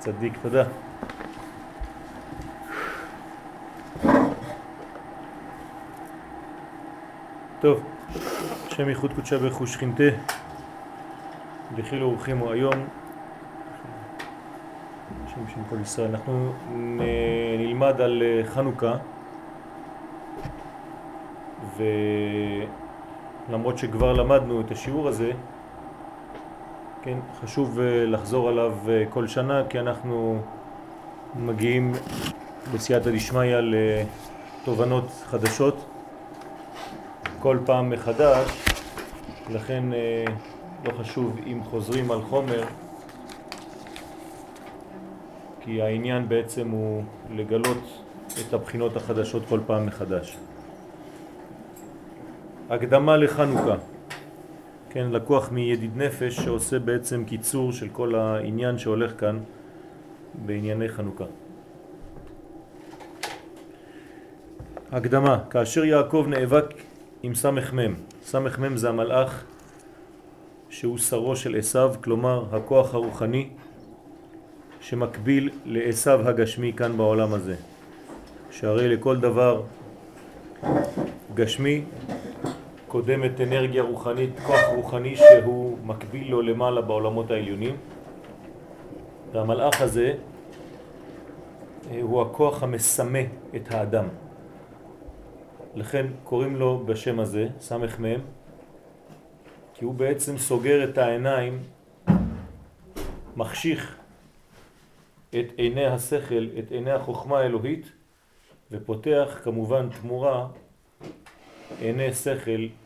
צדיק, תודה. טוב, השם ייחוד קודשה ברכו שכינתה, דחילו ורחימו היום, השם שם כל ישראל, אנחנו נלמד על אה, חנוכה, ולמרות שכבר למדנו את השיעור הזה, כן, חשוב אה, לחזור עליו אה, כל שנה כי אנחנו מגיעים בסייעתא דשמיא לתובנות חדשות כל פעם מחדש, לכן אה, לא חשוב אם חוזרים על חומר, כי העניין בעצם הוא לגלות את הבחינות החדשות כל פעם מחדש. הקדמה לחנוכה, כן, לקוח מידיד נפש שעושה בעצם קיצור של כל העניין שהולך כאן בענייני חנוכה. הקדמה, כאשר יעקב נאבק עם סמך מם. סמך מם זה המלאך שהוא שרו של עשיו, כלומר הכוח הרוחני שמקביל לעשיו הגשמי כאן בעולם הזה. שהרי לכל דבר גשמי קודמת אנרגיה רוחנית, כוח רוחני שהוא מקביל לו למעלה בעולמות העליונים. והמלאך הזה אה, הוא הכוח המסמה את האדם. לכן קוראים לו בשם הזה, סמך מם, כי הוא בעצם סוגר את העיניים, מחשיך את עיני השכל, את עיני החוכמה האלוהית, ופותח כמובן תמורה עיני שכל,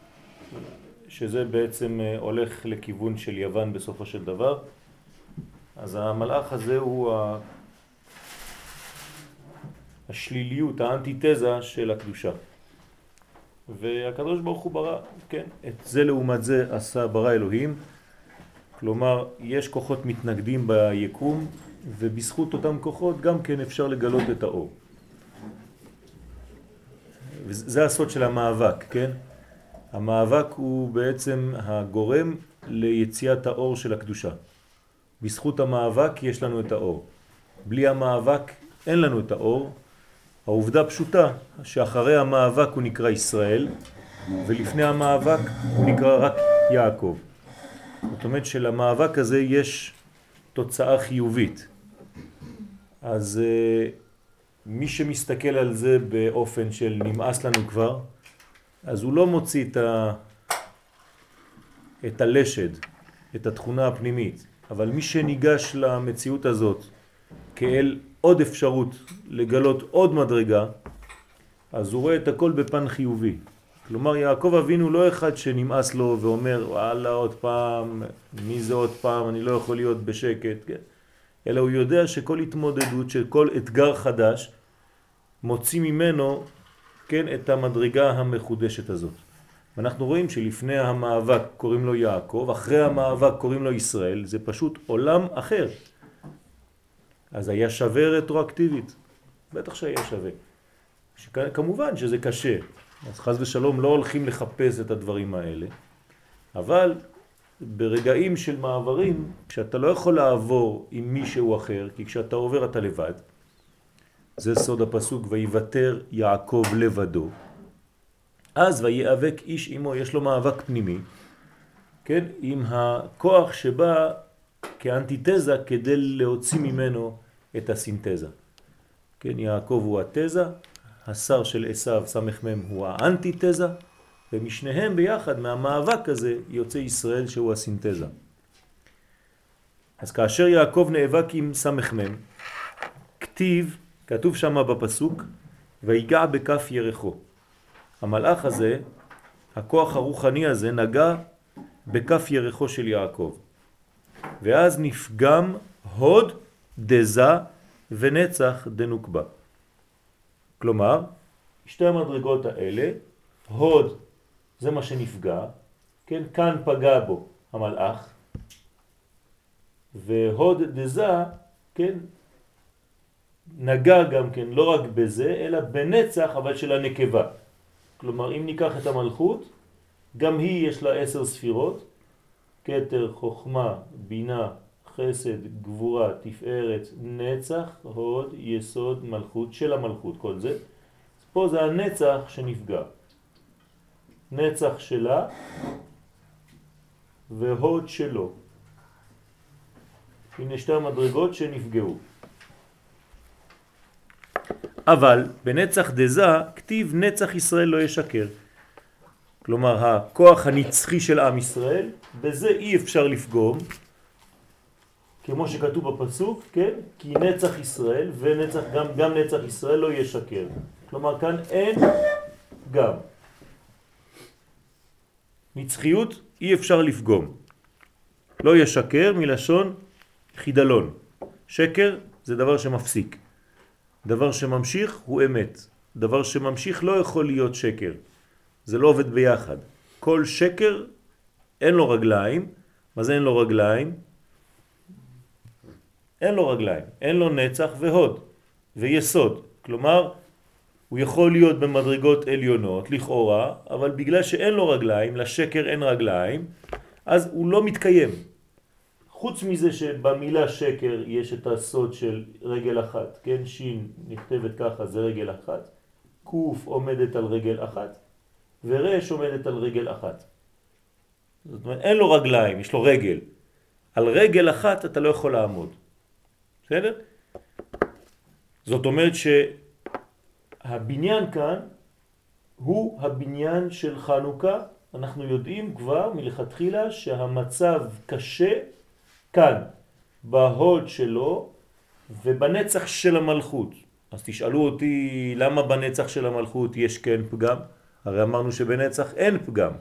שזה בעצם אה, הולך לכיוון של יוון בסופו של דבר. אז המלאך הזה הוא השליליות, האנטיתזה של הקדושה. והקדוש ברוך הוא ברא, כן, את זה לעומת זה עשה ברא אלוהים, כלומר יש כוחות מתנגדים ביקום ובזכות אותם כוחות גם כן אפשר לגלות את האור. וזה הסוד של המאבק, כן? המאבק הוא בעצם הגורם ליציאת האור של הקדושה. בזכות המאבק יש לנו את האור. בלי המאבק אין לנו את האור, העובדה פשוטה שאחרי המאבק הוא נקרא ישראל ולפני המאבק הוא נקרא רק יעקב. זאת אומרת שלמאבק הזה יש תוצאה חיובית. אז uh, מי שמסתכל על זה באופן של נמאס לנו כבר, אז הוא לא מוציא את, ה... את הלשד, את התכונה הפנימית. אבל מי שניגש למציאות הזאת כאל עוד אפשרות לגלות עוד מדרגה, אז הוא רואה את הכל בפן חיובי. כלומר, יעקב אבינו לא אחד שנמאס לו ואומר, וואלה, עוד פעם, מי זה עוד פעם, אני לא יכול להיות בשקט, כן? אלא הוא יודע שכל התמודדות, שכל אתגר חדש, מוציא ממנו, כן, את המדרגה המחודשת הזאת. ואנחנו רואים שלפני המאבק קוראים לו יעקב, אחרי המאבק קוראים לו ישראל, זה פשוט עולם אחר. אז היה שווה רטרואקטיבית. בטח שהיה שווה. כמובן שזה קשה. אז חז ושלום לא הולכים לחפש את הדברים האלה, אבל ברגעים של מעברים, כשאתה לא יכול לעבור עם מישהו אחר, כי כשאתה עובר אתה לבד, זה סוד הפסוק, ויוותר יעקב לבדו, אז ויאבק איש עמו, יש לו מאבק פנימי, כן, עם הכוח שבא כאנטיתזה כדי להוציא ממנו את הסינתזה. כן, יעקב הוא התזה, השר של עשיו סמך מם הוא האנטיתזה, ומשניהם ביחד, מהמאבק הזה, יוצא ישראל שהוא הסינתזה. אז כאשר יעקב נאבק עם סמך מם, כתיב, כתוב שם בפסוק, ויגע בכף ירחו. המלאך הזה, הכוח הרוחני הזה, נגע בכף ירחו של יעקב. ואז נפגם הוד דזה ונצח דנוקבה. כלומר, שתי המדרגות האלה, הוד זה מה שנפגע, כן, כאן פגע בו המלאך, והוד דזה, כן, נגע גם כן לא רק בזה, אלא בנצח אבל של הנקבה. כלומר, אם ניקח את המלכות, גם היא יש לה עשר ספירות, כתר, חוכמה, בינה, חסד, גבורה, תפארת, נצח, הוד, יסוד, מלכות של המלכות, כל זה. פה זה הנצח שנפגע. נצח שלה והוד שלו. הנה שתי המדרגות שנפגעו. אבל בנצח דזה כתיב נצח ישראל לא ישקר. כלומר הכוח הנצחי של עם ישראל, בזה אי אפשר לפגום, כמו שכתוב בפסוק, כן? כי נצח ישראל ונצח, גם, גם נצח ישראל לא ישקר. כלומר כאן אין גם. נצחיות אי אפשר לפגום. לא ישקר מלשון חידלון. שקר זה דבר שמפסיק. דבר שממשיך הוא אמת. דבר שממשיך לא יכול להיות שקר. זה לא עובד ביחד. כל שקר אין לו רגליים. מה זה אין לו רגליים? אין לו רגליים. אין לו נצח והוד ויסוד. כלומר, הוא יכול להיות במדרגות עליונות, לכאורה, אבל בגלל שאין לו רגליים, לשקר אין רגליים, אז הוא לא מתקיים. חוץ מזה שבמילה שקר יש את הסוד של רגל אחת, כן? שין נכתבת ככה, זה רגל אחת, קוף עומדת על רגל אחת, ורש עומדת על רגל אחת. זאת אומרת, אין לו רגליים, יש לו רגל. על רגל אחת אתה לא יכול לעמוד. בסדר? זאת אומרת שהבניין כאן הוא הבניין של חנוכה. אנחנו יודעים כבר מלכתחילה שהמצב קשה כאן, בהוד שלו ובנצח של המלכות. אז תשאלו אותי למה בנצח של המלכות יש כן פגם? הרי אמרנו שבנצח אין פגם.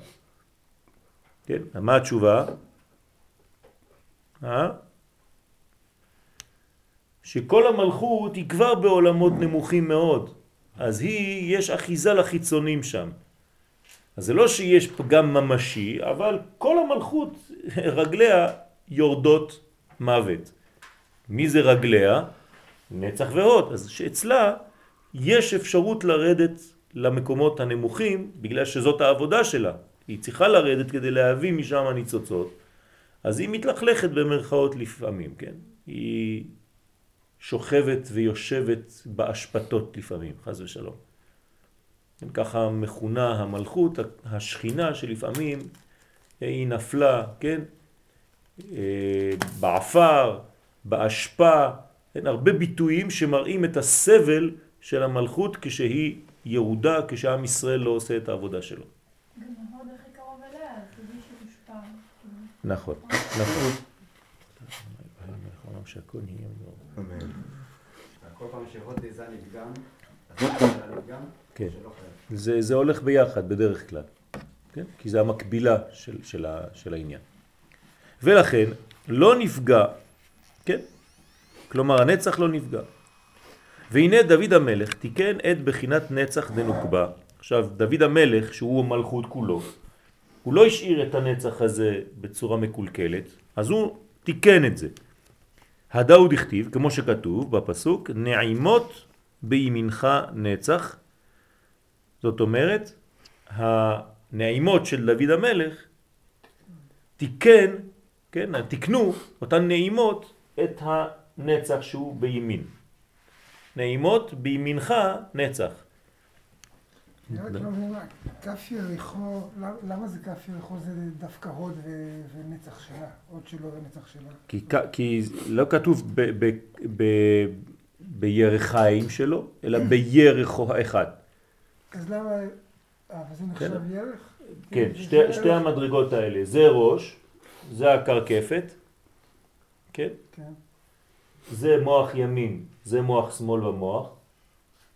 כן, מה התשובה? אה? שכל המלכות היא כבר בעולמות נמוכים מאוד, אז היא, יש אחיזה לחיצונים שם. אז זה לא שיש פגם ממשי, אבל כל המלכות, רגליה יורדות מוות. מי זה רגליה? נצח והוד. אז שאצלה יש אפשרות לרדת למקומות הנמוכים בגלל שזאת העבודה שלה. היא צריכה לרדת כדי להביא משם הניצוצות. אז היא מתלכלכת במרכאות לפעמים, כן? היא שוכבת ויושבת באשפתות לפעמים, חז ושלום. כן, ככה מכונה המלכות, השכינה שלפעמים היא נפלה, כן? אה, בעפר, באשפה, אין הרבה ביטויים שמראים את הסבל של המלכות כשהיא ירודה, כשעם ישראל לא עושה את העבודה שלו. גם ההוד הכי קרוב אליה, תדעי שתושפע. נכון, נכון. שהכל נהיה מאוד. כל פעם שהוד זה נפגם, אז נפגם, כן. זה, זה הולך ביחד בדרך כלל, כן? כי זה המקבילה של, של, ה, של העניין. ולכן לא נפגע, כן? כלומר הנצח לא נפגע. והנה דוד המלך תיקן את בחינת נצח דנוקבה. עכשיו דוד המלך שהוא מלכות כולו, הוא לא השאיר את הנצח הזה בצורה מקולקלת, אז הוא תיקן את זה. הדאו דכתיב, כמו שכתוב בפסוק, נעימות בימינך נצח. זאת אומרת, הנעימות של דוד המלך תיקן כן, תקנו אותן נעימות את הנצח שהוא בימין. נעימות בימינך נצח. כף יריחו, למה זה כף יריחו זה דווקא הוד ונצח שלה? הוד שלו ונצח שלה? כי לא כתוב בירחיים שלו, אלא בירחו האחד. אז למה, אה, וזה נחשב ירח? כן, שתי המדרגות האלה, זה ראש. זה הקרקפת, כן? כן. זה מוח ימין, זה מוח שמאל במוח.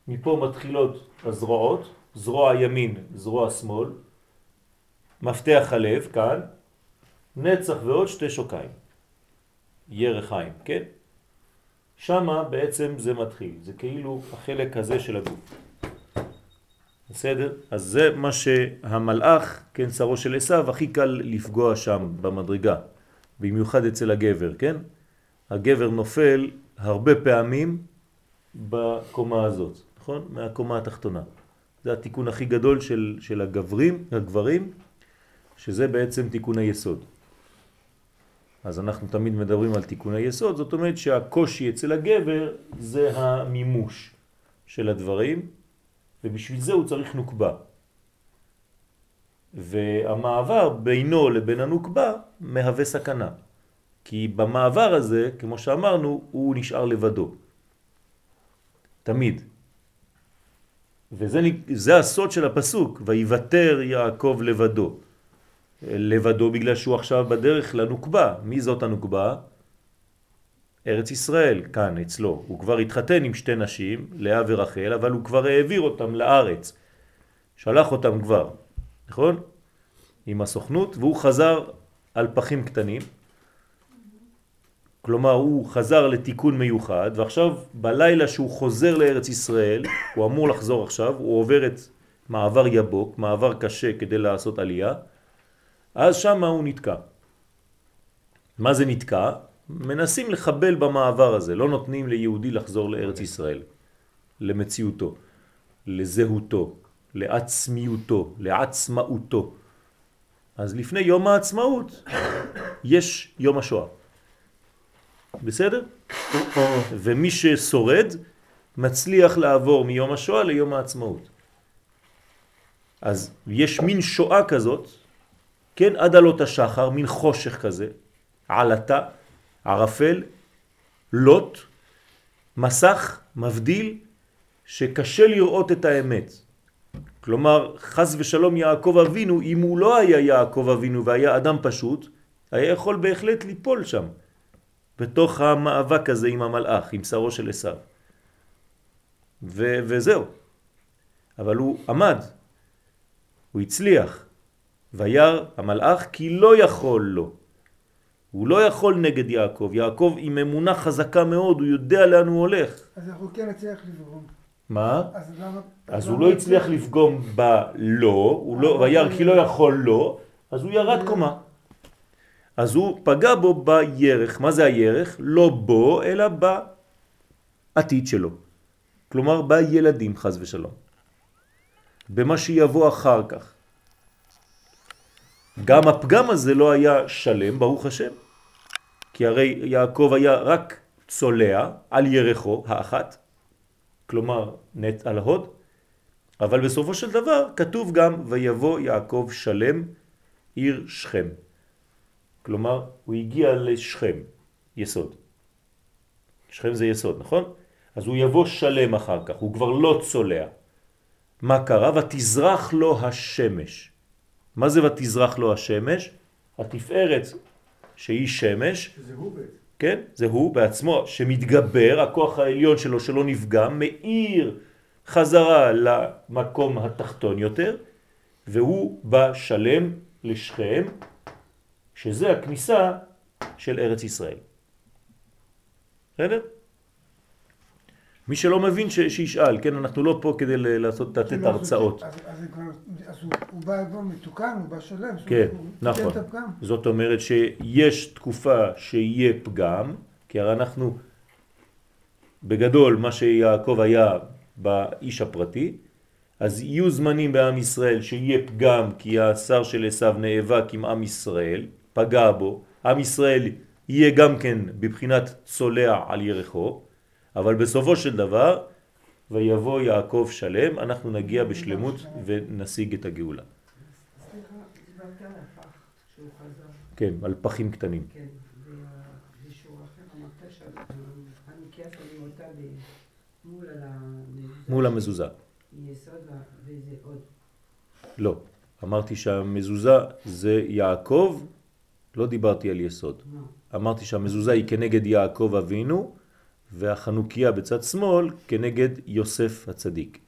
מפה מתחילות הזרועות, זרוע ימין, זרוע שמאל. מפתח הלב, כאן. נצח ועוד שתי שוקיים. ירחיים, כן? שמה בעצם זה מתחיל, זה כאילו החלק הזה של הגוף. בסדר? אז זה מה שהמלאך, כן, שרו של עשיו, הכי קל לפגוע שם במדרגה, במיוחד אצל הגבר, כן? הגבר נופל הרבה פעמים בקומה הזאת, נכון? מהקומה התחתונה. זה התיקון הכי גדול של, של הגברים, הגברים, שזה בעצם תיקון היסוד. אז אנחנו תמיד מדברים על תיקוני יסוד, זאת אומרת שהקושי אצל הגבר זה המימוש של הדברים, ובשביל זה הוא צריך נוקבה. והמעבר בינו לבין הנוקבה מהווה סכנה. כי במעבר הזה, כמו שאמרנו, הוא נשאר לבדו. תמיד. וזה הסוד של הפסוק, ויוותר יעקב לבדו. לבדו בגלל שהוא עכשיו בדרך לנוקבה. מי זאת הנוקבה? ארץ ישראל, כאן אצלו. הוא כבר התחתן עם שתי נשים, לאה ורחל, אבל הוא כבר העביר אותם לארץ. שלח אותם כבר, נכון? עם הסוכנות, והוא חזר על פחים קטנים. כלומר, הוא חזר לתיקון מיוחד, ועכשיו בלילה שהוא חוזר לארץ ישראל, הוא אמור לחזור עכשיו, הוא עובר את מעבר יבוק, מעבר קשה כדי לעשות עלייה, אז שם הוא נתקע. מה זה נתקע? מנסים לחבל במעבר הזה, לא נותנים ליהודי לחזור לארץ ישראל, למציאותו, לזהותו, לעצמיותו, לעצמאותו. אז לפני יום העצמאות יש יום השואה. בסדר? ומי ששורד מצליח לעבור מיום השואה ליום העצמאות. אז יש מין שואה כזאת, כן, עד עלות השחר, מין חושך כזה, עלתה, ערפל, לוט, מסך, מבדיל, שקשה לראות את האמת. כלומר, חז ושלום יעקב אבינו, אם הוא לא היה יעקב אבינו והיה אדם פשוט, היה יכול בהחלט ליפול שם, בתוך המאבק הזה עם המלאך, עם שרו של עשיו. וזהו. אבל הוא עמד, הוא הצליח, וירא המלאך כי לא יכול לו. הוא לא יכול נגד יעקב. יעקב עם אמונה חזקה מאוד, הוא יודע לאן הוא הולך. אז אנחנו כן נצליח לפגום. מה? אז למה... אז הוא לא הצליח לפגום בלא, הוא לא, וירא כי לא יכול לו, אז הוא ירד קומה. אז הוא פגע בו בירך. מה זה הירך? לא בו, אלא בעתיד שלו. כלומר, בילדים, חז ושלום. במה שיבוא אחר כך. גם הפגם הזה לא היה שלם, ברוך השם, כי הרי יעקב היה רק צולע על ירחו האחת, כלומר נט על הוד, אבל בסופו של דבר כתוב גם ויבוא יעקב שלם עיר שכם. כלומר, הוא הגיע לשכם, יסוד. שכם זה יסוד, נכון? אז הוא יבוא שלם אחר כך, הוא כבר לא צולע. מה קרה? ותזרח לו השמש. מה זה ותזרח לו השמש? התפארת שהיא שמש. זה הוא בעצם. כן, זה הוא בעצמו שמתגבר, הכוח העליון שלו שלא נפגע, מאיר חזרה למקום התחתון יותר, והוא בא שלם לשכם, שזה הכניסה של ארץ ישראל. בסדר? מי שלא מבין ש, שישאל, כן, אנחנו לא פה כדי לעשות, לתת הרצאות. אז, אז, אז הוא, הוא בא כבר מתוקן, הוא בא שלם. כן, הוא נכון. זאת אומרת שיש תקופה שיהיה פגם, כי הרי אנחנו, בגדול, מה שיעקב היה באיש הפרטי, אז יהיו זמנים בעם ישראל שיהיה פגם כי השר של עשיו נאבק עם עם ישראל, פגע בו, עם ישראל יהיה גם כן בבחינת צולע על ירחו, אבל בסופו של דבר, ויבוא יעקב שלם, אנחנו נגיע בשלמות ונשיג את הגאולה. כן, על פחים קטנים. כן, מול המזוזה. לא. אמרתי שהמזוזה זה יעקב, לא דיברתי על יסוד. אמרתי שהמזוזה היא כנגד יעקב אבינו, והחנוכיה בצד שמאל כנגד יוסף הצדיק.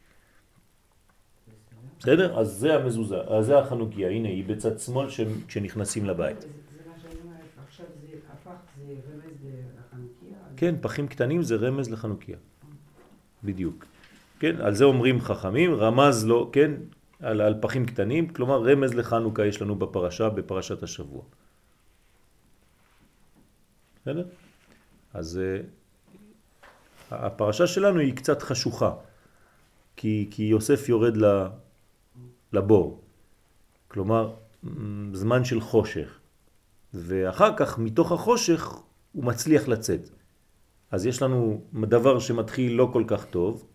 בסדר? אז זה המזוזה, אז זה החנוכיה, הנה היא בצד שמאל כשנכנסים לבית. כן, פחים קטנים זה רמז לחנוכיה. בדיוק. כן, על זה אומרים חכמים, רמז לו, כן, על, על פחים קטנים, כלומר רמז לחנוכה יש לנו בפרשה, בפרשת השבוע. בסדר? אז אה, הפרשה שלנו היא קצת חשוכה, כי, כי יוסף יורד לבור, כלומר זמן של חושך. ואחר כך מתוך החושך הוא מצליח לצאת. אז יש לנו דבר שמתחיל לא כל כך טוב,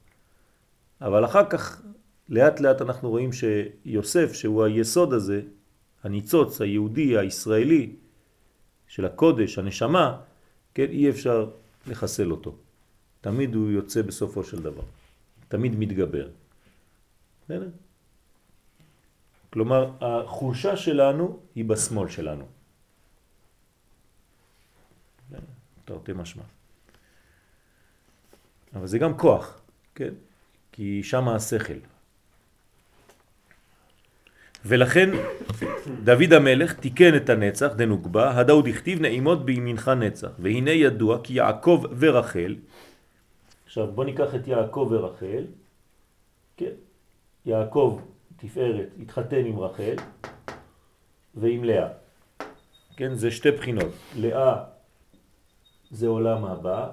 אבל אחר כך לאט לאט אנחנו רואים שיוסף, שהוא היסוד הזה, הניצוץ היהודי, הישראלי, של הקודש, הנשמה, כן, אי אפשר לחסל אותו. תמיד הוא יוצא בסופו של דבר. תמיד מתגבר. בסדר? כלומר, החולשה שלנו היא בשמאל שלנו. תרתי משמע. אבל זה גם כוח, כן? כי שם השכל. ולכן דוד המלך תיקן את הנצח דנוקבה, הדאוד הכתיב נעימות בימינך נצח, והנה ידוע כי יעקב ורחל, עכשיו בוא ניקח את יעקב ורחל, כן, יעקב תפארת התחתן עם רחל ועם לאה, כן, זה שתי בחינות, לאה זה עולם הבא,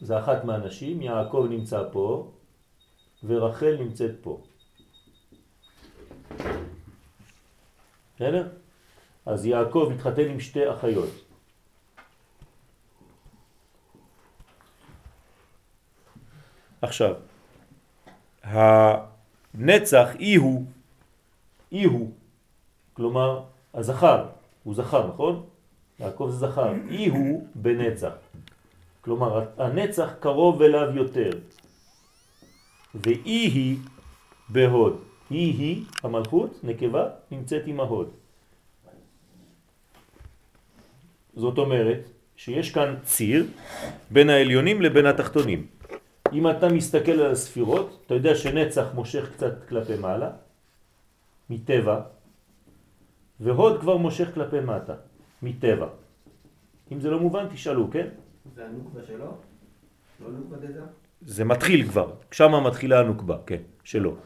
זה אחת מהנשים, יעקב נמצא פה ורחל נמצאת פה. בסדר? אז יעקב התחתן עם שתי אחיות. עכשיו, הנצח אי הוא, אי הוא, כלומר הזכר, הוא זכר, נכון? יעקב זה זכר, אי הוא בנצח. כלומר, הנצח קרוב אליו יותר, ואי היא בהוד. היא היא, המלכות, נקבה, נמצאת עם ההוד. זאת אומרת שיש כאן ציר בין העליונים לבין התחתונים. אם אתה מסתכל על הספירות, אתה יודע שנצח מושך קצת כלפי מעלה, מטבע, והוד כבר מושך כלפי מטה, מטבע. אם זה לא מובן, תשאלו, כן? זה הנוקבה שלו? לא נוקבה דזה? זה מתחיל כבר, שמה מתחילה הנוקבה, כן, שלו.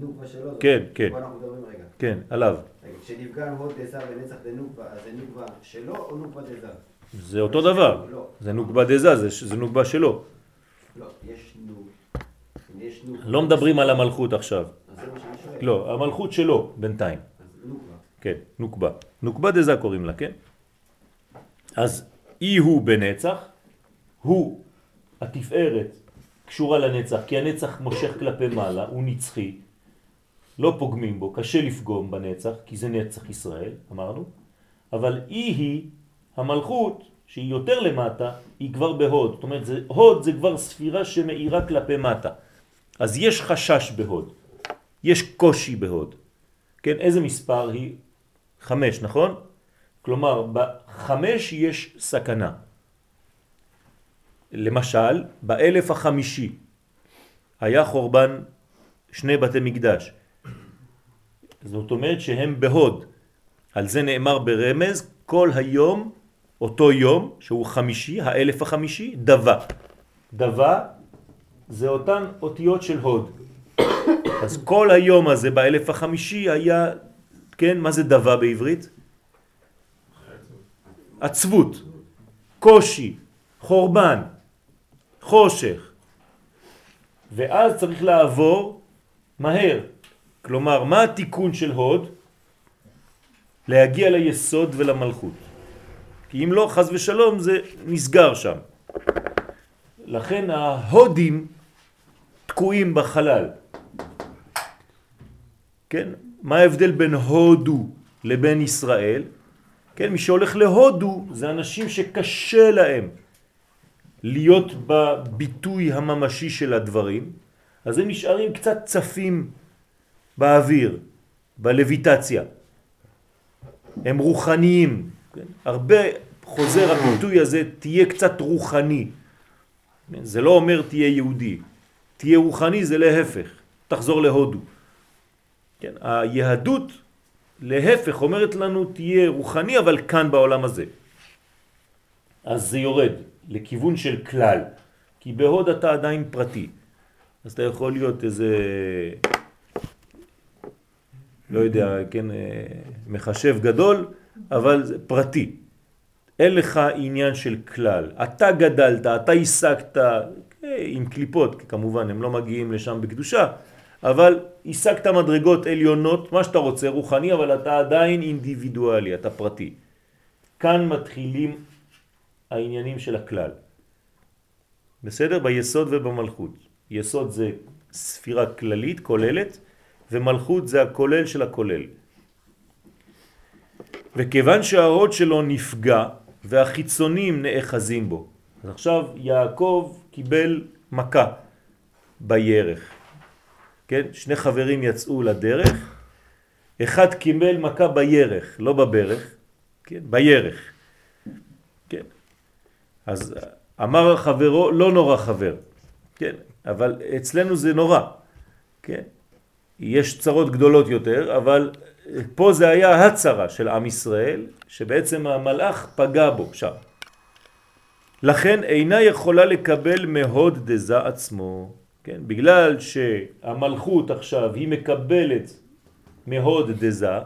נוקבה שלו? כן, כן. פה אנחנו מדברים רגע. כן, עליו. כשנפגע הוד דזר ונצח דנוקבה, אז זה נוקבה שלו או נוקבה דזר? זה אותו דבר. לא. זה נוקבה דזה, זה, זה נוקבה שלו. לא, יש. לא מדברים על המלכות עכשיו. לא, המלכות שלו בינתיים. כן, נוקבה. נוקבה דזה קוראים לה, כן? אז אי הוא בנצח, הוא התפארת קשורה לנצח, כי הנצח מושך כלפי מעלה, הוא נצחי, לא פוגמים בו, קשה לפגום בנצח, כי זה נצח ישראל, אמרנו, אבל אי היא המלכות, שהיא יותר למטה, היא כבר בהוד. זאת אומרת, זה, הוד זה כבר ספירה שמאירה כלפי מטה. אז יש חשש בהוד, יש קושי בהוד. כן, איזה מספר היא? חמש, נכון? כלומר, בחמש יש סכנה. למשל, באלף החמישי היה חורבן שני בתי מקדש. זאת אומרת שהם בהוד. על זה נאמר ברמז, כל היום, אותו יום, שהוא חמישי, האלף החמישי, דבה. דבה זה אותן אותיות של הוד. אז כל היום הזה באלף החמישי היה, כן, מה זה דבה בעברית? עצבות, קושי, חורבן, חושך. ואז צריך לעבור מהר. כלומר, מה התיקון של הוד? להגיע ליסוד ולמלכות. כי אם לא, חז ושלום, זה נסגר שם. לכן ההודים תקועים בחלל. כן? מה ההבדל בין הודו לבין ישראל? כן, מי שהולך להודו זה אנשים שקשה להם להיות בביטוי הממשי של הדברים, אז הם נשארים קצת צפים באוויר, בלויטציה. הם רוחניים. כן? הרבה חוזר הביטוי הזה, תהיה קצת רוחני. זה לא אומר תהיה יהודי. תהיה רוחני זה להפך, תחזור להודו. כן? היהדות להפך אומרת לנו תהיה רוחני אבל כאן בעולם הזה. אז זה יורד לכיוון של כלל, כי בהוד אתה עדיין פרטי. אז אתה יכול להיות איזה, לא יודע, כן, אה, מחשב גדול, אבל פרטי. אין לך עניין של כלל. אתה גדלת, אתה השגת, עם קליפות, כמובן, הם לא מגיעים לשם בקדושה, אבל השגת מדרגות עליונות, מה שאתה רוצה, רוחני, אבל אתה עדיין אינדיבידואלי, אתה פרטי. כאן מתחילים העניינים של הכלל. בסדר? ביסוד ובמלכות. יסוד זה ספירה כללית, כוללת, ומלכות זה הכולל של הכולל. וכיוון שההוד שלו נפגע והחיצונים נאחזים בו. אז עכשיו יעקב קיבל מכה בירך. כן? שני חברים יצאו לדרך, אחד קיבל מכה בירך, לא בברך, כן? בירך. כן? אז אמר חברו, לא נורא חבר, כן? אבל אצלנו זה נורא, כן? יש צרות גדולות יותר, אבל פה זה היה הצרה של עם ישראל, שבעצם המלאך פגע בו שם. לכן אינה יכולה לקבל מהוד דזה עצמו, כן? בגלל שהמלכות עכשיו היא מקבלת מהוד דזה,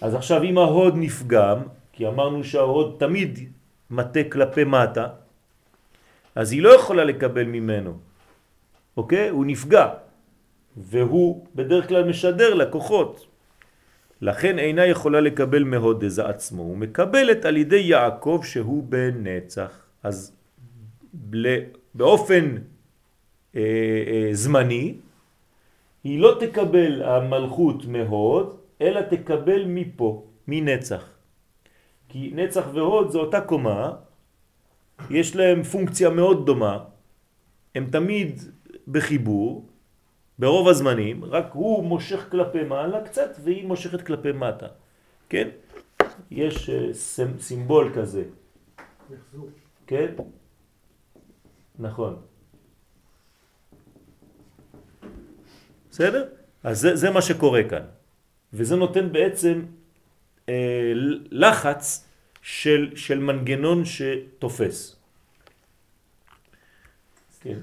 אז עכשיו אם ההוד נפגם, כי אמרנו שההוד תמיד מטה כלפי מטה, אז היא לא יכולה לקבל ממנו, אוקיי? הוא נפגע. והוא בדרך כלל משדר לקוחות. לכן אינה יכולה לקבל מהוד דזה עצמו, הוא מקבלת על ידי יעקב שהוא בנצח. אז באופן אה, אה, זמני היא לא תקבל המלכות מהוד, אלא תקבל מפה, מנצח. כי נצח והוד זה אותה קומה, יש להם פונקציה מאוד דומה, הם תמיד בחיבור, ברוב הזמנים, רק הוא מושך כלפי מעלה קצת והיא מושכת כלפי מטה, כן? יש uh, סימבול כזה. כן? נכון. בסדר? אז זה, זה מה שקורה כאן. וזה נותן בעצם אה, לחץ של, של מנגנון שתופס. כן.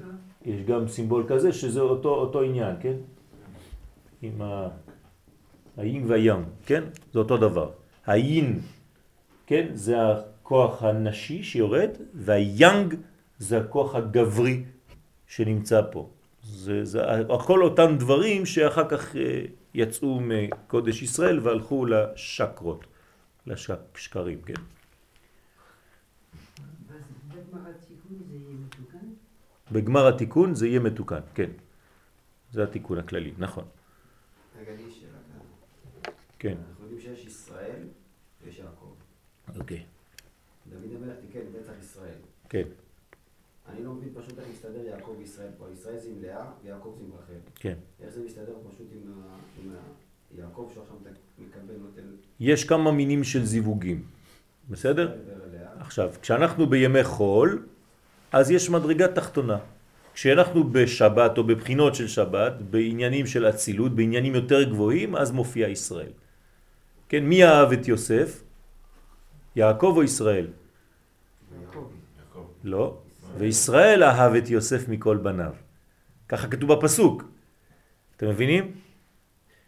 יש גם סימבול כזה שזה אותו, אותו עניין, כן? עם ה... היין והים, כן? זה אותו דבר. היין, כן? זה הכוח הנשי שיורד, והיאנג זה הכוח הגברי שנמצא פה. זה, זה הכל אותם דברים שאחר כך אה, יצאו מקודש ישראל והלכו לשקרות, לשקרים, כן? בגמר התיקון זה יהיה מתוקן, כן. זה התיקון הכללי, נכון. רגע, לי שאלה כאן. כן. אנחנו יודעים שיש ישראל ויש יעקב. אוקיי. דוד המלך תיקן בצח ישראל. כן. אני לא מבין פשוט איך מסתדר יעקב וישראל פה. ישראל זה עם לאה ויעקב זה עם רחל. כן. איך זה מסתדר פשוט עם, ה... עם ה... יעקב שעכשיו מקבל נותן... יש כמה מינים של זיווגים, בסדר? עכשיו, כשאנחנו בימי חול, אז יש מדרגה תחתונה. כשאנחנו בשבת או בבחינות של שבת, בעניינים של אצילות, בעניינים יותר גבוהים, אז מופיע ישראל. כן, מי אהב את יוסף? יעקב או ישראל? יעקב. לא. וישראל אהב את יוסף מכל בניו. ככה כתוב בפסוק. אתם מבינים?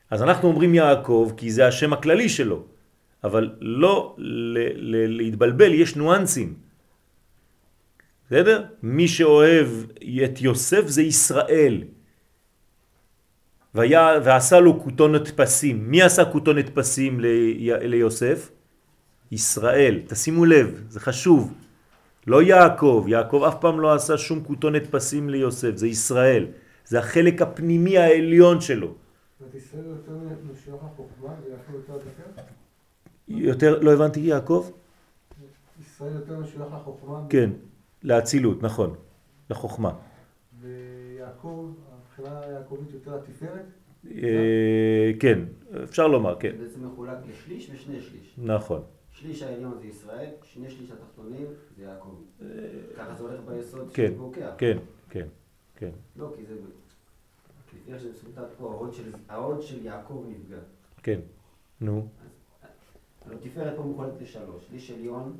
אז אנחנו אומרים יעקב כי זה השם הכללי שלו, אבל לא להתבלבל, יש ניואנסים. בסדר? מי שאוהב את יוסף זה ישראל. ויה, ועשה לו כותונת פסים. מי עשה כותונת פסים לי, ליוסף? ישראל. תשימו לב, זה חשוב. לא יעקב, יעקב אף פעם לא עשה שום כותונת פסים ליוסף, זה ישראל. זה החלק הפנימי העליון שלו. יותר לא הבנתי, יעקב? ישראל יותר משוייך לחוכמה? כן. לאצילות, נכון, לחוכמה. ויעקב, הבחינה היעקבית יותר לתפארת? אה, כן, אפשר לומר, כן. זה בעצם מחולק לשליש ושני שליש. נכון. שליש העליון זה ישראל, שני שליש התחתונים זה יעקב. ככה זה הולך ביסוד כן. כן, כן, כן. לא, כי זה... לפי איך שזה פה, ההוד של יעקב נפגע. כן, נו. הלוא תפארת פה מחולקת לשלוש. שליש עליון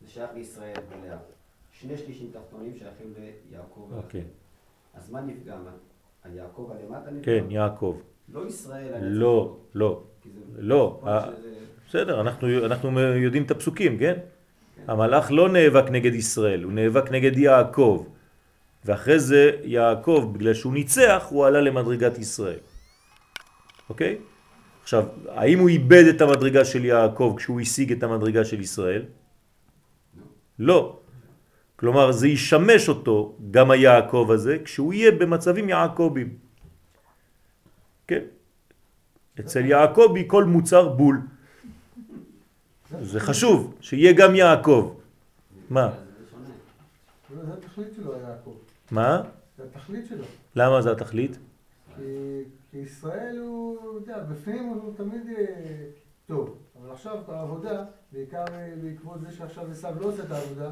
זה שייך לישראל ולאה. שני שלישים תחתונים שייכים ליעקב. אוקיי. אז מה נפגע? היעקב הלמטה נפגע? כן, יעקב. לא ישראל. לא, לא. לא. בסדר, אנחנו, יודעים את הפסוקים, כן? כן? המלאך לא נאבק נגד ישראל, הוא נאבק נגד יעקב. ואחרי זה יעקב, בגלל שהוא ניצח, הוא עלה למדרגת ישראל. אוקיי? עכשיו, האם הוא איבד את המדרגה של יעקב כשהוא השיג את המדרגה של ישראל? לא. כלומר, זה ישמש אותו, גם היעקב הזה, כשהוא יהיה במצבים יעקבים. כן? אצל יעקבי כל מוצר בול. זה חשוב, שיהיה גם יעקב. מה? זה התכלית שלו, יעקב. מה? זה התכלית שלו. למה זה התכלית? כי, כי ישראל הוא, אתה יודע, בפנים הוא תמיד אה, טוב. אבל עכשיו בעבודה, בעיקר אה, בעקבות זה שעכשיו עשיו לא עושה את העבודה,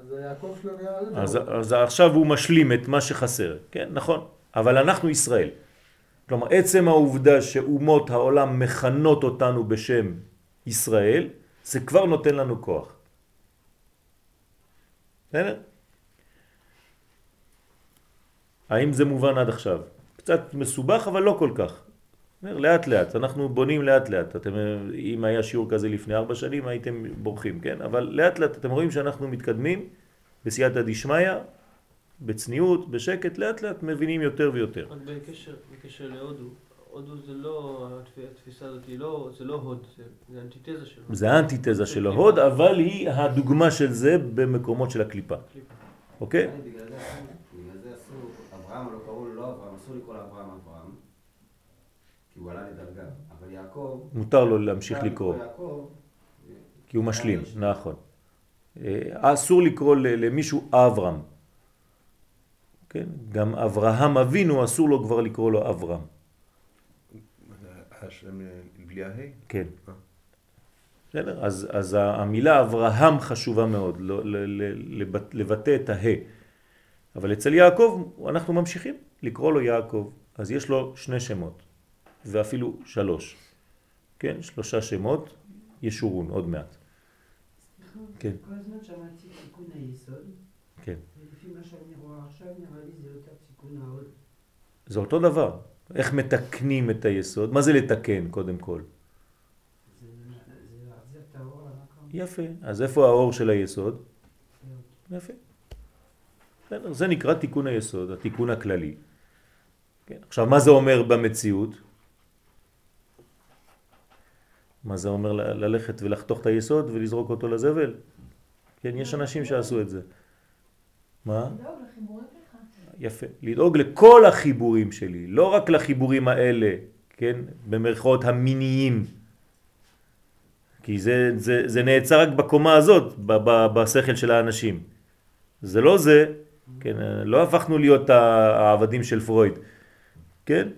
אז היעקב שלו יותר. אז, אז עכשיו הוא משלים את מה שחסר, כן, נכון. אבל אנחנו ישראל. כלומר, עצם העובדה שאומות העולם מכנות אותנו בשם ישראל, זה כבר נותן לנו כוח. בסדר? האם זה מובן עד עכשיו? קצת מסובך, אבל לא כל כך. אומר, לאט לאט, אנחנו בונים לאט לאט. אתם, אם היה שיעור כזה לפני ארבע שנים, הייתם בורחים, כן? אבל לאט לאט אתם רואים שאנחנו מתקדמים בסייעתא דשמיא, בצניעות, בשקט, לאט לאט מבינים יותר ויותר. רק בקשר, בקשר להודו, הודו זה לא, התפ- התפיסה הזאת היא לא, זה לא הוד, זה, זה אנטיתזה שלו. זה האנטיתזה של ההוד, אבל היא הדוגמה של זה במקומות של הקליפה, קליפה. אוקיי? בגלל זה אסור- בגלל זה אסור, אברהם לא קראו לו לא אברהם, אסור לקרוא לאברהם אברהם, כי הוא עלה לדרגה, אבל יעקב, מותר לו להמשיך לקרוא, יעקב, כי הוא משלים, נכון. אה, אסור לקרוא למישהו אברהם, כן? גם אברהם אבינו אסור לו כבר לקרוא לו אברהם, השם אה, בלי ההי? כן. בסדר? אז, אז המילה אברהם חשובה מאוד, לא- ל- ל- לבת- לבטא את הה. אבל אצל יעקב אנחנו ממשיכים לקרוא לו יעקב, אז יש לו שני שמות, ואפילו שלוש. כן? שלושה שמות, ישורון עוד מעט. כן. כל הזמן שמעתי תיקון היסוד, כן. ולפי מה שאני רואה עכשיו, נראה לי זה יותר תיקון ההוד. זה אותו דבר. איך מתקנים את היסוד? מה זה לתקן קודם כל? יפה. אז איפה האור של היסוד? יפה. זה נקרא תיקון היסוד, התיקון הכללי. כן. עכשיו, מה זה אומר במציאות? מה זה אומר ללכת ולחתוך את היסוד ולזרוק אותו לזבל? כן, יש אנשים שעשו את זה. מה? יפה. לדאוג לכל החיבורים שלי, לא רק לחיבורים האלה, כן? במרכאות המיניים. כי זה, זה, זה נעצר רק בקומה הזאת, ב, ב, בשכל של האנשים. זה לא זה, כן? לא הפכנו להיות העבדים של פרויד, כן?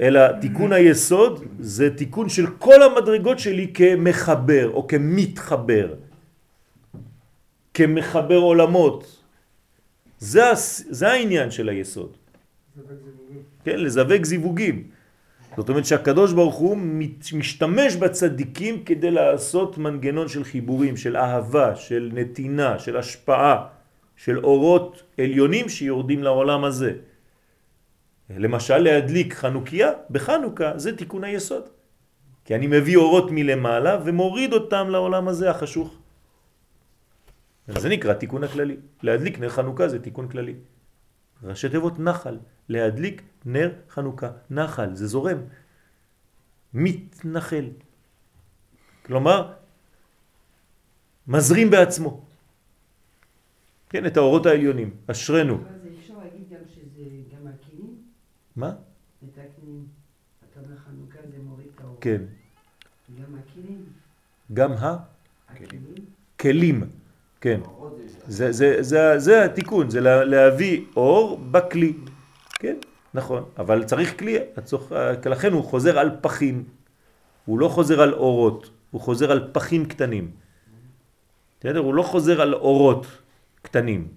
אלא תיקון היסוד זה תיקון של כל המדרגות שלי כמחבר או כמתחבר, כמחבר עולמות. זה, זה העניין של היסוד. כן? לזווג זיווגים. זאת אומרת שהקדוש ברוך הוא משתמש בצדיקים כדי לעשות מנגנון של חיבורים, של אהבה, של נתינה, של השפעה, של אורות עליונים שיורדים לעולם הזה. למשל להדליק חנוכיה בחנוכה זה תיקון היסוד. כי אני מביא אורות מלמעלה ומוריד אותם לעולם הזה החשוך. זה נקרא תיקון הכללי. להדליק נר חנוכה זה תיקון כללי. ראשי תיבות נחל, להדליק נר חנוכה. נחל, זה זורם. מתנחל. כלומר, מזרים בעצמו. כן, את האורות העליונים. אשרנו. מה? מתקנים. אתה אומר חנוכה זה מוריד את האור. כן. גם הכלים, גם הכלים, הכלים. כן. עוד זה- זה, זה, זה, התיקון, זה לה- להביא אור בכלי. כן, נכון. אבל צריך כלי, הצורך, לכן הוא חוזר על פחים. הוא לא חוזר על אורות, הוא חוזר על פחים קטנים. בסדר? הוא לא חוזר על אורות קטנים.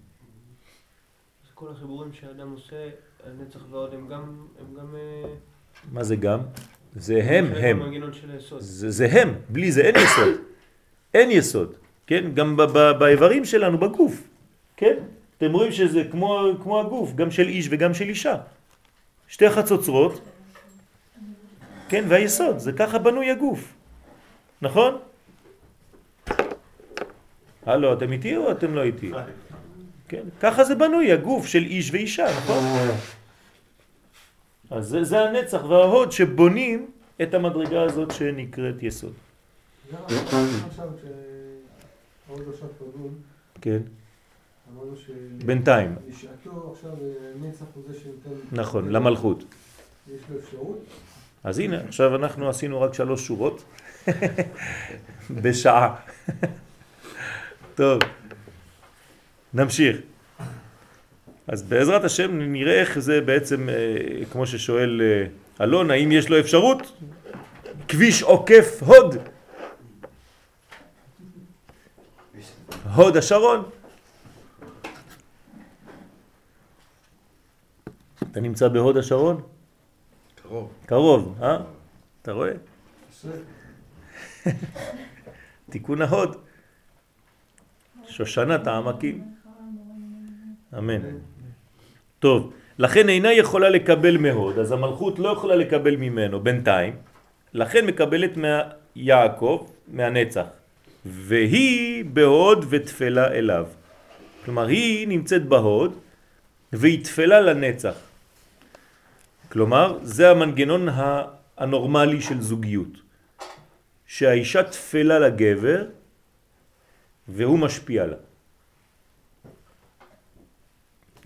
אז כל החיבורים שהאדם עושה, הנצח והוד הם גם, הם גם... אה, מה זה גם? זה הם, הם. זה, זה הם, בלי זה אין יסוד. אין יסוד, כן? גם ב- ב- באיברים שלנו, בגוף, כן? אתם רואים שזה כמו, כמו הגוף, גם של איש וגם של אישה. שתי חצוצרות, כן? והיסוד, זה ככה בנוי הגוף, נכון? הלו, אתם איתי או אתם לא איתי? כן, ככה זה בנוי, הגוף של איש ואישה, נכון? אז זה, זה הנצח וההוד שבונים את המדרגה הזאת שנקראת יסוד. כן, אמרנו ש... בינתיים, אה. נכון, למלכות. יש לו אפשרות. אז הנה, עכשיו אנחנו עשינו רק שלוש שורות בשעה. טוב, נמשיך. אז בעזרת השם נראה איך זה בעצם, אה, כמו ששואל אה, אלון, האם יש לו אפשרות? כביש עוקף הוד. הוד השרון. אתה נמצא בהוד השרון? קרוב. קרוב, אה? אתה רואה? תיקון ההוד. שושנת העמקים. אמן. טוב, לכן אינה יכולה לקבל מהוד, אז המלכות לא יכולה לקבל ממנו בינתיים, לכן מקבלת מיעקב, מהנצח, והיא בהוד ותפלה אליו. כלומר, היא נמצאת בהוד והיא תפלה לנצח. כלומר, זה המנגנון הנורמלי של זוגיות. שהאישה תפלה לגבר והוא משפיע לה.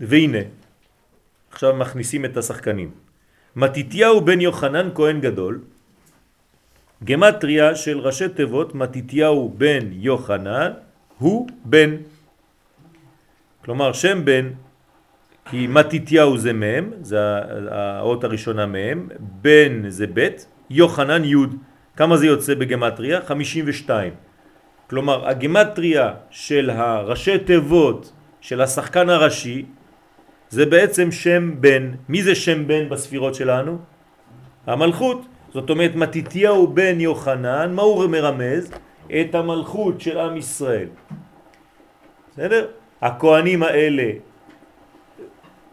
והנה, עכשיו מכניסים את השחקנים. מתיתיהו בן יוחנן כהן גדול, גמטריה של ראשי תיבות מתיתיהו בן יוחנן הוא בן. כלומר שם בן, כי מתיתיהו זה מם, זה האות הראשונה מם, בן זה בית, יוחנן י', כמה זה יוצא בגמטריה? 52. כלומר הגמטריה של הראשי תיבות של השחקן הראשי זה בעצם שם בן. מי זה שם בן בספירות שלנו? המלכות. זאת אומרת, מתיתיהו בן יוחנן, מה הוא מרמז? את המלכות של עם ישראל. בסדר? הכהנים האלה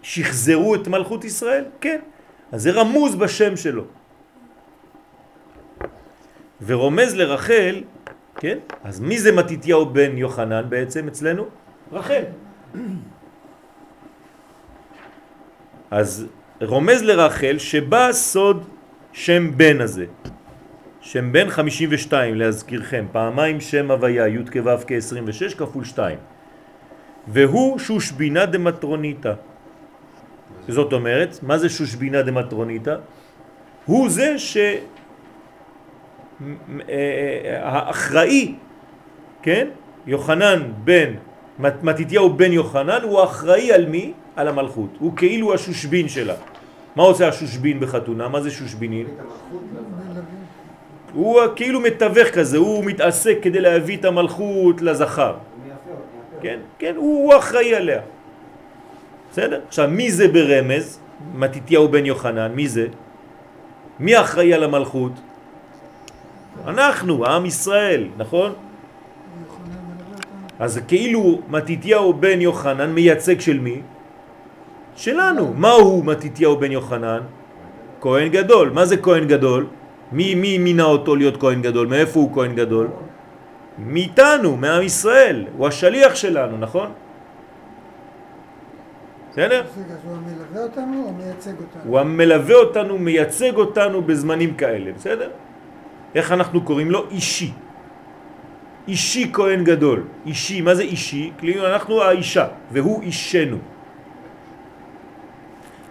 שחזרו את מלכות ישראל? כן. אז זה רמוז בשם שלו. ורומז לרחל, כן? אז מי זה מתיתיהו בן יוחנן בעצם אצלנו? רחל. אז רומז לרחל שבא סוד שם בן הזה. שם בן 52 להזכירכם, פעמיים שם הוויה, י' כו' כ-26 כפול 2. והוא שושבינה דמטרוניתא. זאת אומרת, מה זה שושבינה דמטרוניתא? הוא זה שהאחראי, כן? יוחנן בן, מתיתיהו בן יוחנן, הוא אחראי על מי? על המלכות. הוא כאילו השושבין שלה. מה עושה השושבין בחתונה? מה זה שושבינים? הוא כאילו מתווך כזה, הוא מתעסק כדי להביא את המלכות לזכר. כן, כן, הוא, הוא אחראי עליה. בסדר? עכשיו, מי זה ברמז? מתיתיהו בן יוחנן, מי זה? מי אחראי על המלכות? אנחנו, עם ישראל, נכון? אז כאילו מתיתיהו בן יוחנן מייצג של מי? שלנו. מה הוא מתיתיהו בן יוחנן? כהן גדול. מה זה כהן גדול? מי, מי מינה אותו להיות כהן גדול? מאיפה הוא כהן גדול? מאיתנו, מעם ישראל. הוא השליח שלנו, נכון? בסדר? הוא המלווה אותנו או מייצג אותנו? הוא המלווה אותנו, מייצג אותנו בזמנים כאלה, בסדר? איך אנחנו קוראים לו? אישי. אישי כהן גדול. אישי, מה זה אישי? כאילו אנחנו האישה, והוא אישנו.